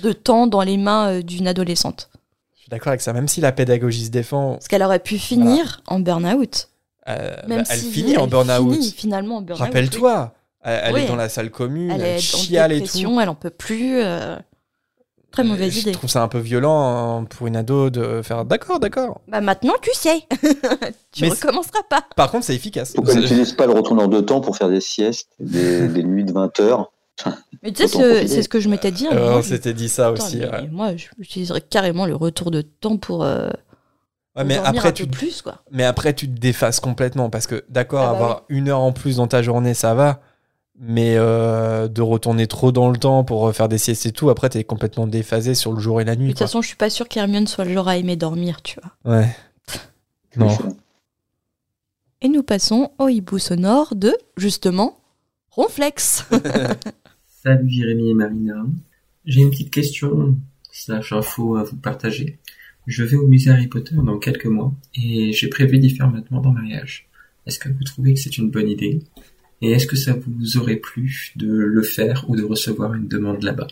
de temps dans les mains euh, d'une adolescente. Je suis d'accord avec ça. Même si la pédagogie se défend, Parce qu'elle aurait pu finir en burn-out. euh, bah, elle si finit en elle burn-out. finit finalement en burn-out. Rappelle-toi, elle, elle Oui. est dans la salle commune, Elle elle, est chiale en et tout. elle en peut plus. euh, Très Euh, mauvaise Je idée. trouve ça un peu violent hein, pour une ado de faire d'accord, d'accord. Bah maintenant tu sais. tu Mais recommenceras pas. Par contre, c'est efficace. Qu'elle n'utilise pas le retourneur de temps pour faire des siestes, des, des nuits de 20 heures. Mais tu sais, c'est ce que je m'étais dit. hein, Euh, moi, on je- s'était dit ça Attends, aussi. mais ouais. Moi, je- j'utiliserais carrément le retour de temps pour. euh, Ouais, mais pour après, un tu, peu plus quoi. mais après, tu te déphases complètement parce que, d'accord, Ah bah avoir une heure en plus dans ta journée, ça va. Mais euh, de retourner trop dans le temps pour euh, faire des siestes et tout, après, t'es complètement déphasé sur le jour et la De nuit. toute façon, je suis pas sûre qu'Hermione soit le genre à aimer dormir, tu vois. Ouais. Non. Et nous passons au hibou sonore de, justement, Ronflex. Salut Jérémy et Marina. J'ai une petite question slash info à vous partager. Je vais au musée Harry Potter dans quelques mois et j'ai prévu d'y faire ma demande en mariage. Est-ce que vous trouvez que c'est une bonne idée? Et est-ce que ça vous aurait plu de le faire ou de recevoir une demande là-bas?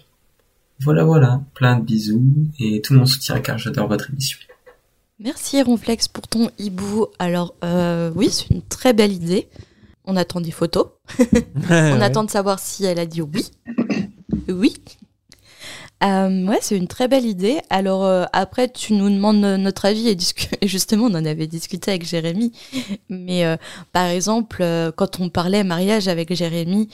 Voilà voilà, plein de bisous et tout mon soutien car j'adore votre émission. Merci Ronflex pour ton hibou. Alors, euh, oui, c'est une très belle idée. On attend des photos. On attend de savoir si elle a dit oui. oui. Euh, ouais, c'est une très belle idée. Alors euh, après, tu nous demandes notre avis et, et justement, on en avait discuté avec Jérémy. Mais euh, par exemple, quand on parlait mariage avec Jérémy,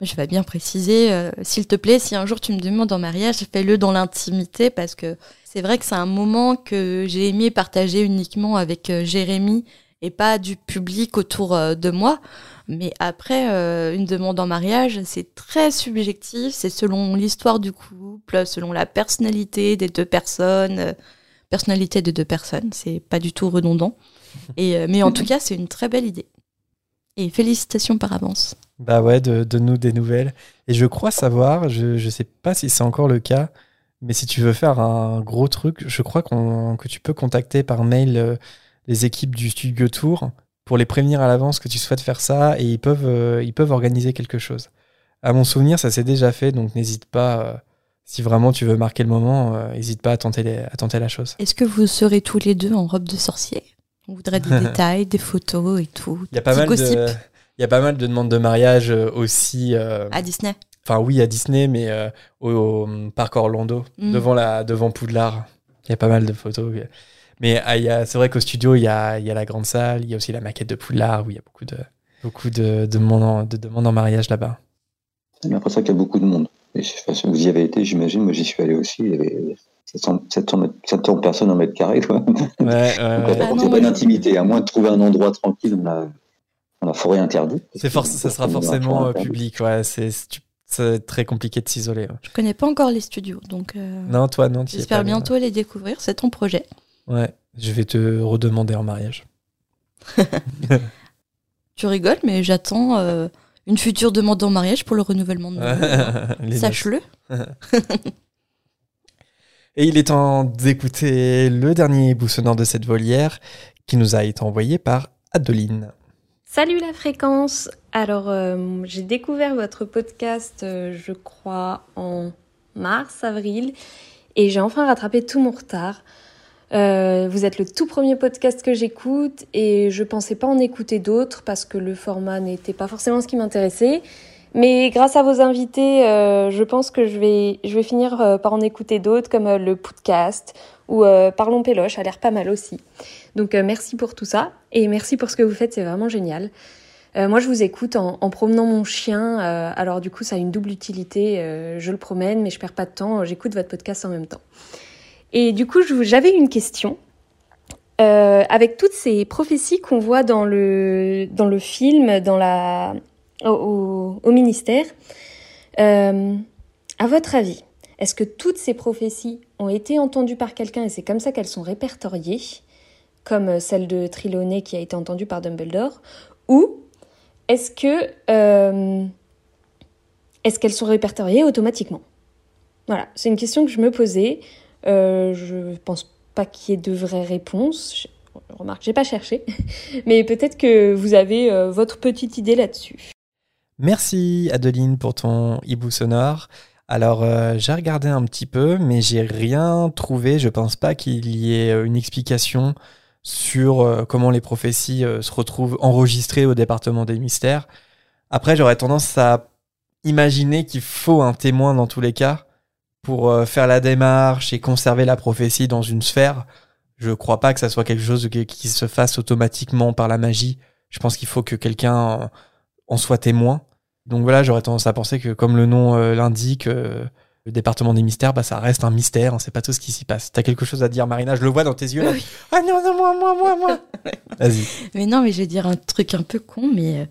je vais bien préciser, s'il te plaît, si un jour tu me demandes en mariage, fais-le dans l'intimité parce que c'est vrai que c'est un moment que j'ai aimé partager uniquement avec Jérémy et pas du public autour de moi. Mais après, euh, une demande en mariage, c'est très subjectif, c'est selon l'histoire du couple, selon la personnalité des deux personnes. euh, personnalité de deux personnes. C'est pas du tout redondant. Et, euh, mais en tout cas, c'est une très belle idée. Et félicitations par avance. Bah ouais, de, de nous des nouvelles. Et je crois savoir, je, je sais pas si c'est encore le cas, mais si tu veux faire un gros truc, je crois qu'on, que tu peux contacter par mail les équipes du Studio Tour pour les prévenir à l'avance que tu souhaites faire ça et ils peuvent, euh, ils peuvent organiser quelque chose. À mon souvenir, ça s'est déjà fait, donc n'hésite pas. euh, si vraiment tu veux marquer le moment, euh, n'hésite pas à tenter, les- à tenter la chose. Est-ce que vous serez tous les deux en robe de sorcier? On voudrait des détails, des photos et tout. Il y a pas mal gossip de, il y a pas mal de demandes de mariage aussi. à Disney. Enfin oui à Disney, mais au, au parc Orlando, Mm. devant la, devant Poudlard. Il y a pas mal de photos. Mais ah, il y a- c'est vrai qu'au studio, il y a, il y a la grande salle, il y a aussi la maquette de Poudlard où il y a beaucoup de, beaucoup de, de, demandes, en, de demandes en mariage là-bas. J'ai l'impression qu'il y a beaucoup de monde. Et je sais pas si vous y avez été, j'imagine. Moi, j'y suis allé aussi. Il y avait 700, 700, mètres- 700 personnes en mètre carré. Quoi. Ouais, ouais, Donc, ouais. on Ah c'est pas d'intimité. À moins de trouver un endroit tranquille dans la, dans la forêt interdite. C'est ça sera forcément euh, public. Ouais, c'est, très compliqué de s'isoler. ouais. Je connais pas encore les studios, donc euh, Non, toi, non. j'espère bientôt les découvrir. C'est ton projet. Ouais, je vais te redemander en mariage. Tu rigoles, mais j'attends euh, une future demande en mariage pour le renouvellement de mon. Sache-le. Et il est temps d'écouter le dernier bout sonore de cette volière qui nous a été envoyé par Adeline. Salut la fréquence Alors euh, j'ai découvert votre podcast euh, je crois en mars, avril et j'ai enfin rattrapé tout mon retard. Euh, vous êtes le tout premier podcast que j'écoute et je pensais pas en écouter d'autres parce que le format n'était pas forcément ce qui m'intéressait. Mais grâce à vos invités, euh, je pense que je vais, je vais finir euh, par en écouter d'autres comme euh, le podcast ou Parlons Péloche, a l'air pas mal aussi. Donc merci pour tout ça et merci pour ce que vous faites, c'est vraiment génial. Moi je vous écoute en, en promenant mon chien, alors du coup ça a une double utilité, je le promène mais je perds pas de temps, j'écoute votre podcast en même temps. Et du coup j'avais une question. Euh, avec toutes ces prophéties qu'on voit dans le, dans le film, dans la, au, ministère, euh, à votre avis, est-ce que toutes ces prophéties ont été entendues par quelqu'un et c'est comme ça qu'elles sont répertoriées, comme celle de Trelawney qui a été entendue par Dumbledore, ou est-ce que euh, est-ce qu'elles sont répertoriées automatiquement? Voilà, c'est une question que je me posais. Euh, je pense pas qu'il y ait de vraies réponses. Je- Remarque, j'ai pas cherché, mais peut-être que vous avez euh, votre petite idée là-dessus. Merci Adeline pour ton hibou sonore. Alors euh, j'ai regardé un petit peu, mais j'ai rien trouvé. Je pense pas qu'il y ait une explication sur comment les prophéties se retrouvent enregistrées au département des mystères. Après, j'aurais tendance à imaginer qu'il faut un témoin dans tous les cas pour euh, faire la démarche et conserver la prophétie dans une sphère. Je crois pas que ça soit quelque chose qui, se fasse automatiquement par la magie. Je pense qu'il faut que quelqu'un en soit témoin. Donc voilà, j'aurais tendance à penser que comme le nom euh, l'indique, euh, le département des mystères, bah, ça reste un mystère, on sait pas tout ce qui s'y passe. T'as quelque chose à dire, Marina? Je le vois dans tes yeux. là. Oui. Ah non, non, moi, moi, moi, moi. Vas-y. Mais non, mais je vais dire un truc un peu con, mais,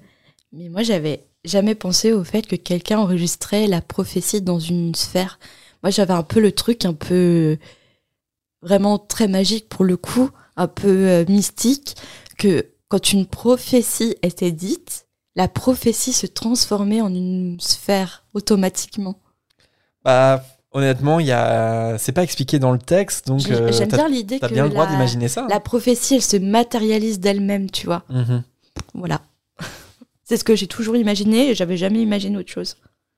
mais moi, j'avais jamais pensé au fait que quelqu'un enregistrait la prophétie dans une sphère. Moi, j'avais un peu le truc un peu vraiment très magique pour le coup, un peu euh, mystique, que quand une prophétie était dite, la prophétie se transformait en une sphère automatiquement. Bah, honnêtement, il a... c'est pas expliqué dans le texte, donc euh, J'aime bien l'idée que bien le droit la- d'imaginer ça. hein. la prophétie, elle se matérialise d'elle-même, tu vois. Mhm. Voilà. C'est ce que j'ai toujours imaginé et j'avais jamais imaginé autre chose.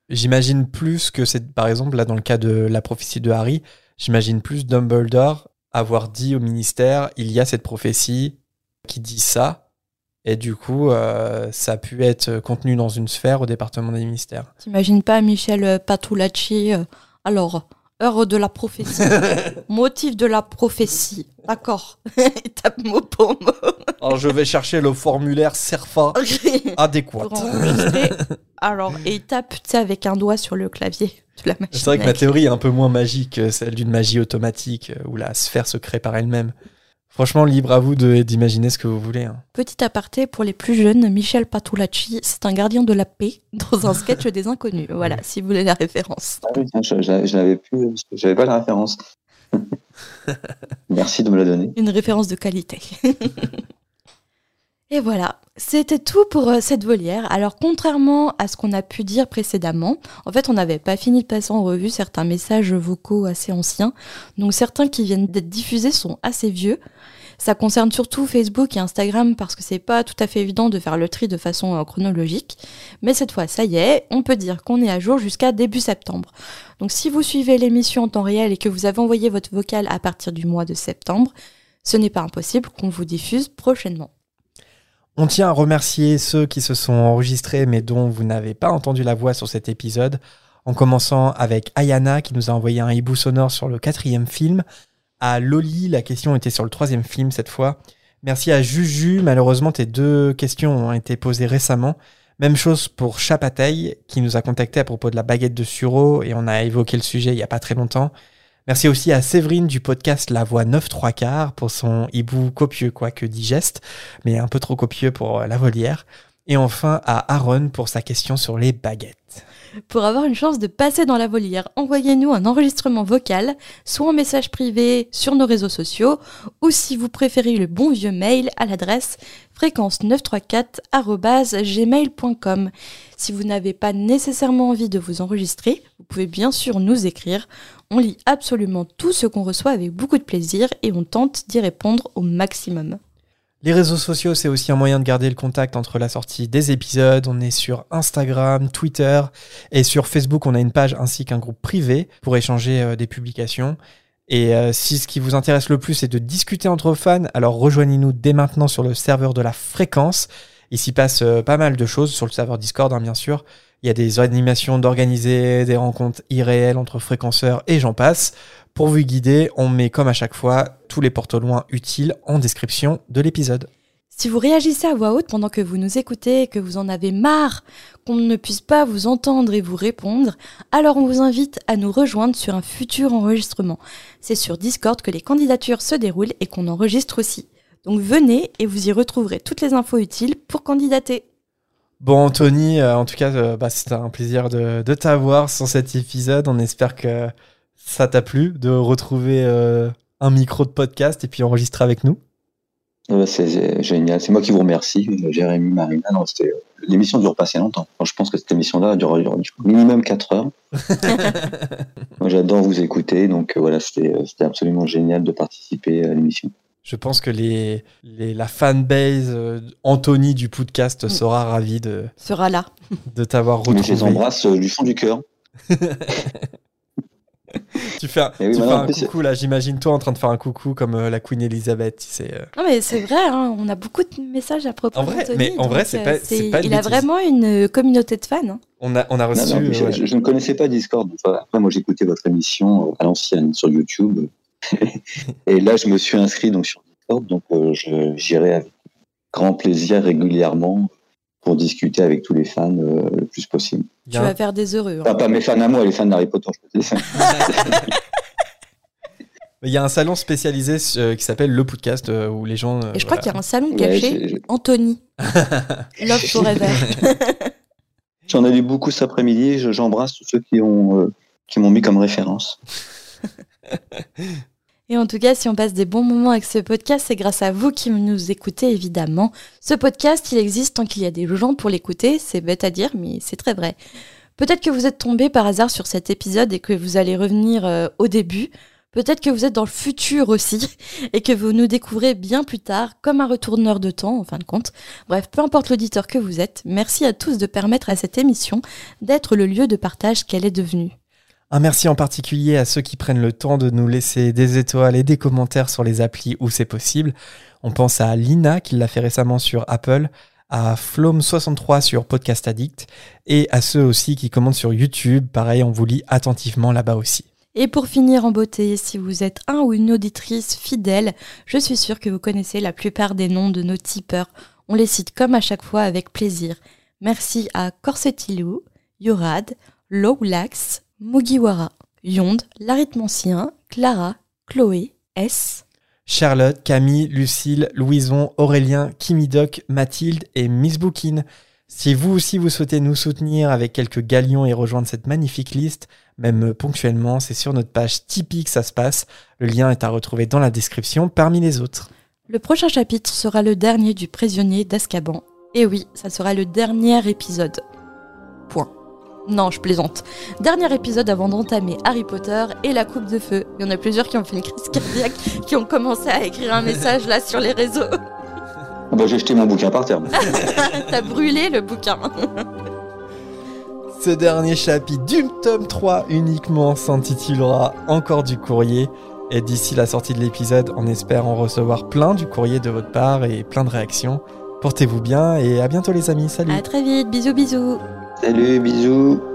J'imagine plus que c'est, par exemple, là, dans le cas de la prophétie de Harry, j'imagine plus Dumbledore avoir dit au ministère il y a cette prophétie qui dit ça. Et du coup, euh, ça a pu être contenu dans une sphère au département des ministères. T'imagines pas Michel euh, Patulacci euh, Alors, heure de la prophétie. Motif de la prophétie. D'accord. Il tape mot pour mot. Alors, je vais chercher le formulaire SERFA adéquat. Pour enregistrer. Alors, et il tape, tu sais, avec un doigt sur le clavier de la machine. C'est vrai que ma théorie est un peu moins magique que celle d'une magie automatique euh, où la sphère se crée par elle-même. Franchement, libre à vous de- d'imaginer ce que vous voulez. hein. Petit aparté pour les plus jeunes, Michel Patulacci, c'est un gardien de la paix dans un sketch des inconnus. Voilà, si vous voulez la référence. Ah oui, tiens, je, je- je plus, j'avais pas la référence. Merci de me la donner. Une référence de qualité. Et voilà, c'était tout pour euh, cette volière. Alors contrairement à ce qu'on a pu dire précédemment, en fait on n'avait pas fini de passer en revue certains messages vocaux assez anciens. Donc certains qui viennent d'être diffusés sont assez vieux. Ça concerne surtout Facebook et Instagram parce que c'est pas tout à fait évident de faire le tri de façon euh, chronologique. Mais cette fois, ça y est, on peut dire qu'on est à jour jusqu'à début septembre. Donc si vous suivez l'émission en temps réel et que vous avez envoyé votre vocal à partir du mois de septembre, ce n'est pas impossible qu'on vous diffuse prochainement. On tient à remercier ceux qui se sont enregistrés mais dont vous n'avez pas entendu la voix sur cet épisode, en commençant avec Ayana qui nous a envoyé un hibou sonore sur le quatrième film, à Loli, la question était sur le troisième film cette fois. Merci à Juju, malheureusement tes deux questions ont été posées récemment. Même chose pour Chapatay qui nous a contacté à propos de la baguette de Suro et on a évoqué le sujet il n'y a pas très longtemps. Merci aussi à Séverine du podcast La Voix 9 3 quarts pour son hibou copieux, quoique digeste, mais un peu trop copieux pour la volière. Et enfin à Aaron pour sa question sur les baguettes. Pour avoir une chance de passer dans la volière, envoyez-nous un enregistrement vocal, soit en message privé sur nos réseaux sociaux, ou si vous préférez le bon vieux mail à l'adresse fréquence934@gmail.com. Si vous n'avez pas nécessairement envie de vous enregistrer, vous pouvez bien sûr nous écrire. On lit absolument tout ce qu'on reçoit avec beaucoup de plaisir et on tente d'y répondre au maximum. Les réseaux sociaux, c'est aussi un moyen de garder le contact entre la sortie des épisodes. On est sur Instagram, Twitter et sur Facebook, on a une page ainsi qu'un groupe privé pour échanger euh, des publications. Et euh, si ce qui vous intéresse le plus est de discuter entre fans, alors rejoignez-nous dès maintenant sur le serveur de la fréquence. Il s'y passe euh, pas mal de choses sur le serveur Discord, hein, bien sûr. Il y a des animations d'organiser, des rencontres irréelles entre fréquenceurs et j'en passe. Pour vous guider, on met comme à chaque fois tous les porte loin utiles en description de l'épisode. Si vous réagissez à voix haute pendant que vous nous écoutez et que vous en avez marre qu'on ne puisse pas vous entendre et vous répondre, alors on vous invite à nous rejoindre sur un futur enregistrement. C'est sur Discord que les candidatures se déroulent et qu'on enregistre aussi. Donc venez et vous y retrouverez toutes les infos utiles pour candidater. Bon, Anthony, euh, en tout cas, euh, bah, c'était un plaisir de, de t'avoir sur cet épisode. On espère que ça t'a plu de retrouver euh, un micro de podcast et puis enregistrer avec nous? c'est génial. C'est moi qui vous remercie, Jérémy, Marina. Non, l'émission dure pas assez longtemps. je pense que cette émission-là dure, minimum 4 heures. moi, j'adore vous écouter. Donc, voilà, c'était absolument génial de participer à l'émission. Je pense que les, la fanbase euh, Anthony du podcast mm. sera ravie de sera là de t'avoir retrouvé. Je les embrasse euh, du fond du cœur. tu fais un, tu fais un coucou là, j'imagine toi en train de faire un coucou comme euh, la Queen Elizabeth. Tu Non mais c'est vrai, hein, on a beaucoup de messages à propos en vrai. Mais en vrai, c'est pas, pas, Il a vraiment une communauté de fans. Hein. On a, on a reçu. je, je, ne connaissais pas Discord. Après, moi, j'écoutais votre émission à l'ancienne sur YouTube. et là, je me suis inscrit donc sur Discord, donc euh, j'irai avec grand plaisir régulièrement pour discuter avec tous les fans euh, le plus possible. Tu vas faire des heureux. Hein. Pas, mes fans à moi, les fans d'Harry Potter, je peux Il y a un salon spécialisé euh, qui s'appelle Le Podcast où les gens. Et je crois qu'il y a un salon caché, Anthony. Love Forever. J'en ai lu beaucoup cet après-midi. J'embrasse tous ceux qui ont qui m'ont mis comme référence. Et en tout cas, si on passe des bons moments avec ce podcast, c'est grâce à vous qui nous écoutez, évidemment. Ce podcast, il existe tant qu'il y a des gens pour l'écouter. C'est bête à dire, mais c'est très vrai. Peut-être que vous êtes tombé par hasard sur cet épisode et que vous allez revenir euh, au début. Peut-être que vous êtes dans le futur aussi et que vous nous découvrez bien plus tard comme un retourneur de temps en fin de compte. Bref, peu importe l'auditeur que vous êtes, merci à tous de permettre à cette émission d'être le lieu de partage qu'elle est devenue. Un merci en particulier à ceux qui prennent le temps de nous laisser des étoiles et des commentaires sur les applis où c'est possible. On pense à Lina qui l'a fait récemment sur Apple, à Flom63 sur Podcast Addict et à ceux aussi qui commentent sur YouTube. Pareil, on vous lit attentivement là-bas aussi. Et pour finir en beauté, si vous êtes un ou une auditrice fidèle, je suis sûre que vous connaissez la plupart des noms de nos tipeurs. On les cite comme à chaque fois avec plaisir. Merci à Corsetilou, Yorad, Lowlax, Mugiwara, Yonde, l'arithmancien, Clara, Chloé, S. Charlotte, Camille, Lucille, Louison, Aurélien, Kimidoc, Mathilde et Miss Bookin. Si vous aussi vous souhaitez nous soutenir avec quelques galions et rejoindre cette magnifique liste, même ponctuellement, c'est sur notre page Tipeee que ça se passe. Le lien est à retrouver dans la description parmi les autres. Le prochain chapitre sera le dernier du prisonnier d'Azkaban. Et oui, ça sera le dernier épisode. Point. Non, je plaisante. Dernier épisode avant d'entamer Harry Potter et la coupe de feu. Il y en a plusieurs qui ont fait une crise cardiaque, qui ont commencé à écrire un message là sur les réseaux. Ah bah, j'ai jeté mon bouquin par terre. T'as brûlé le bouquin. Ce dernier chapitre du tome 3 uniquement s'intitulera Encore du courrier. Et d'ici la sortie de l'épisode, on espère en recevoir plein du courrier de votre part et plein de réactions. Portez-vous bien et à bientôt les amis. Salut. À très vite. Bisous, bisous. Salut, bisous.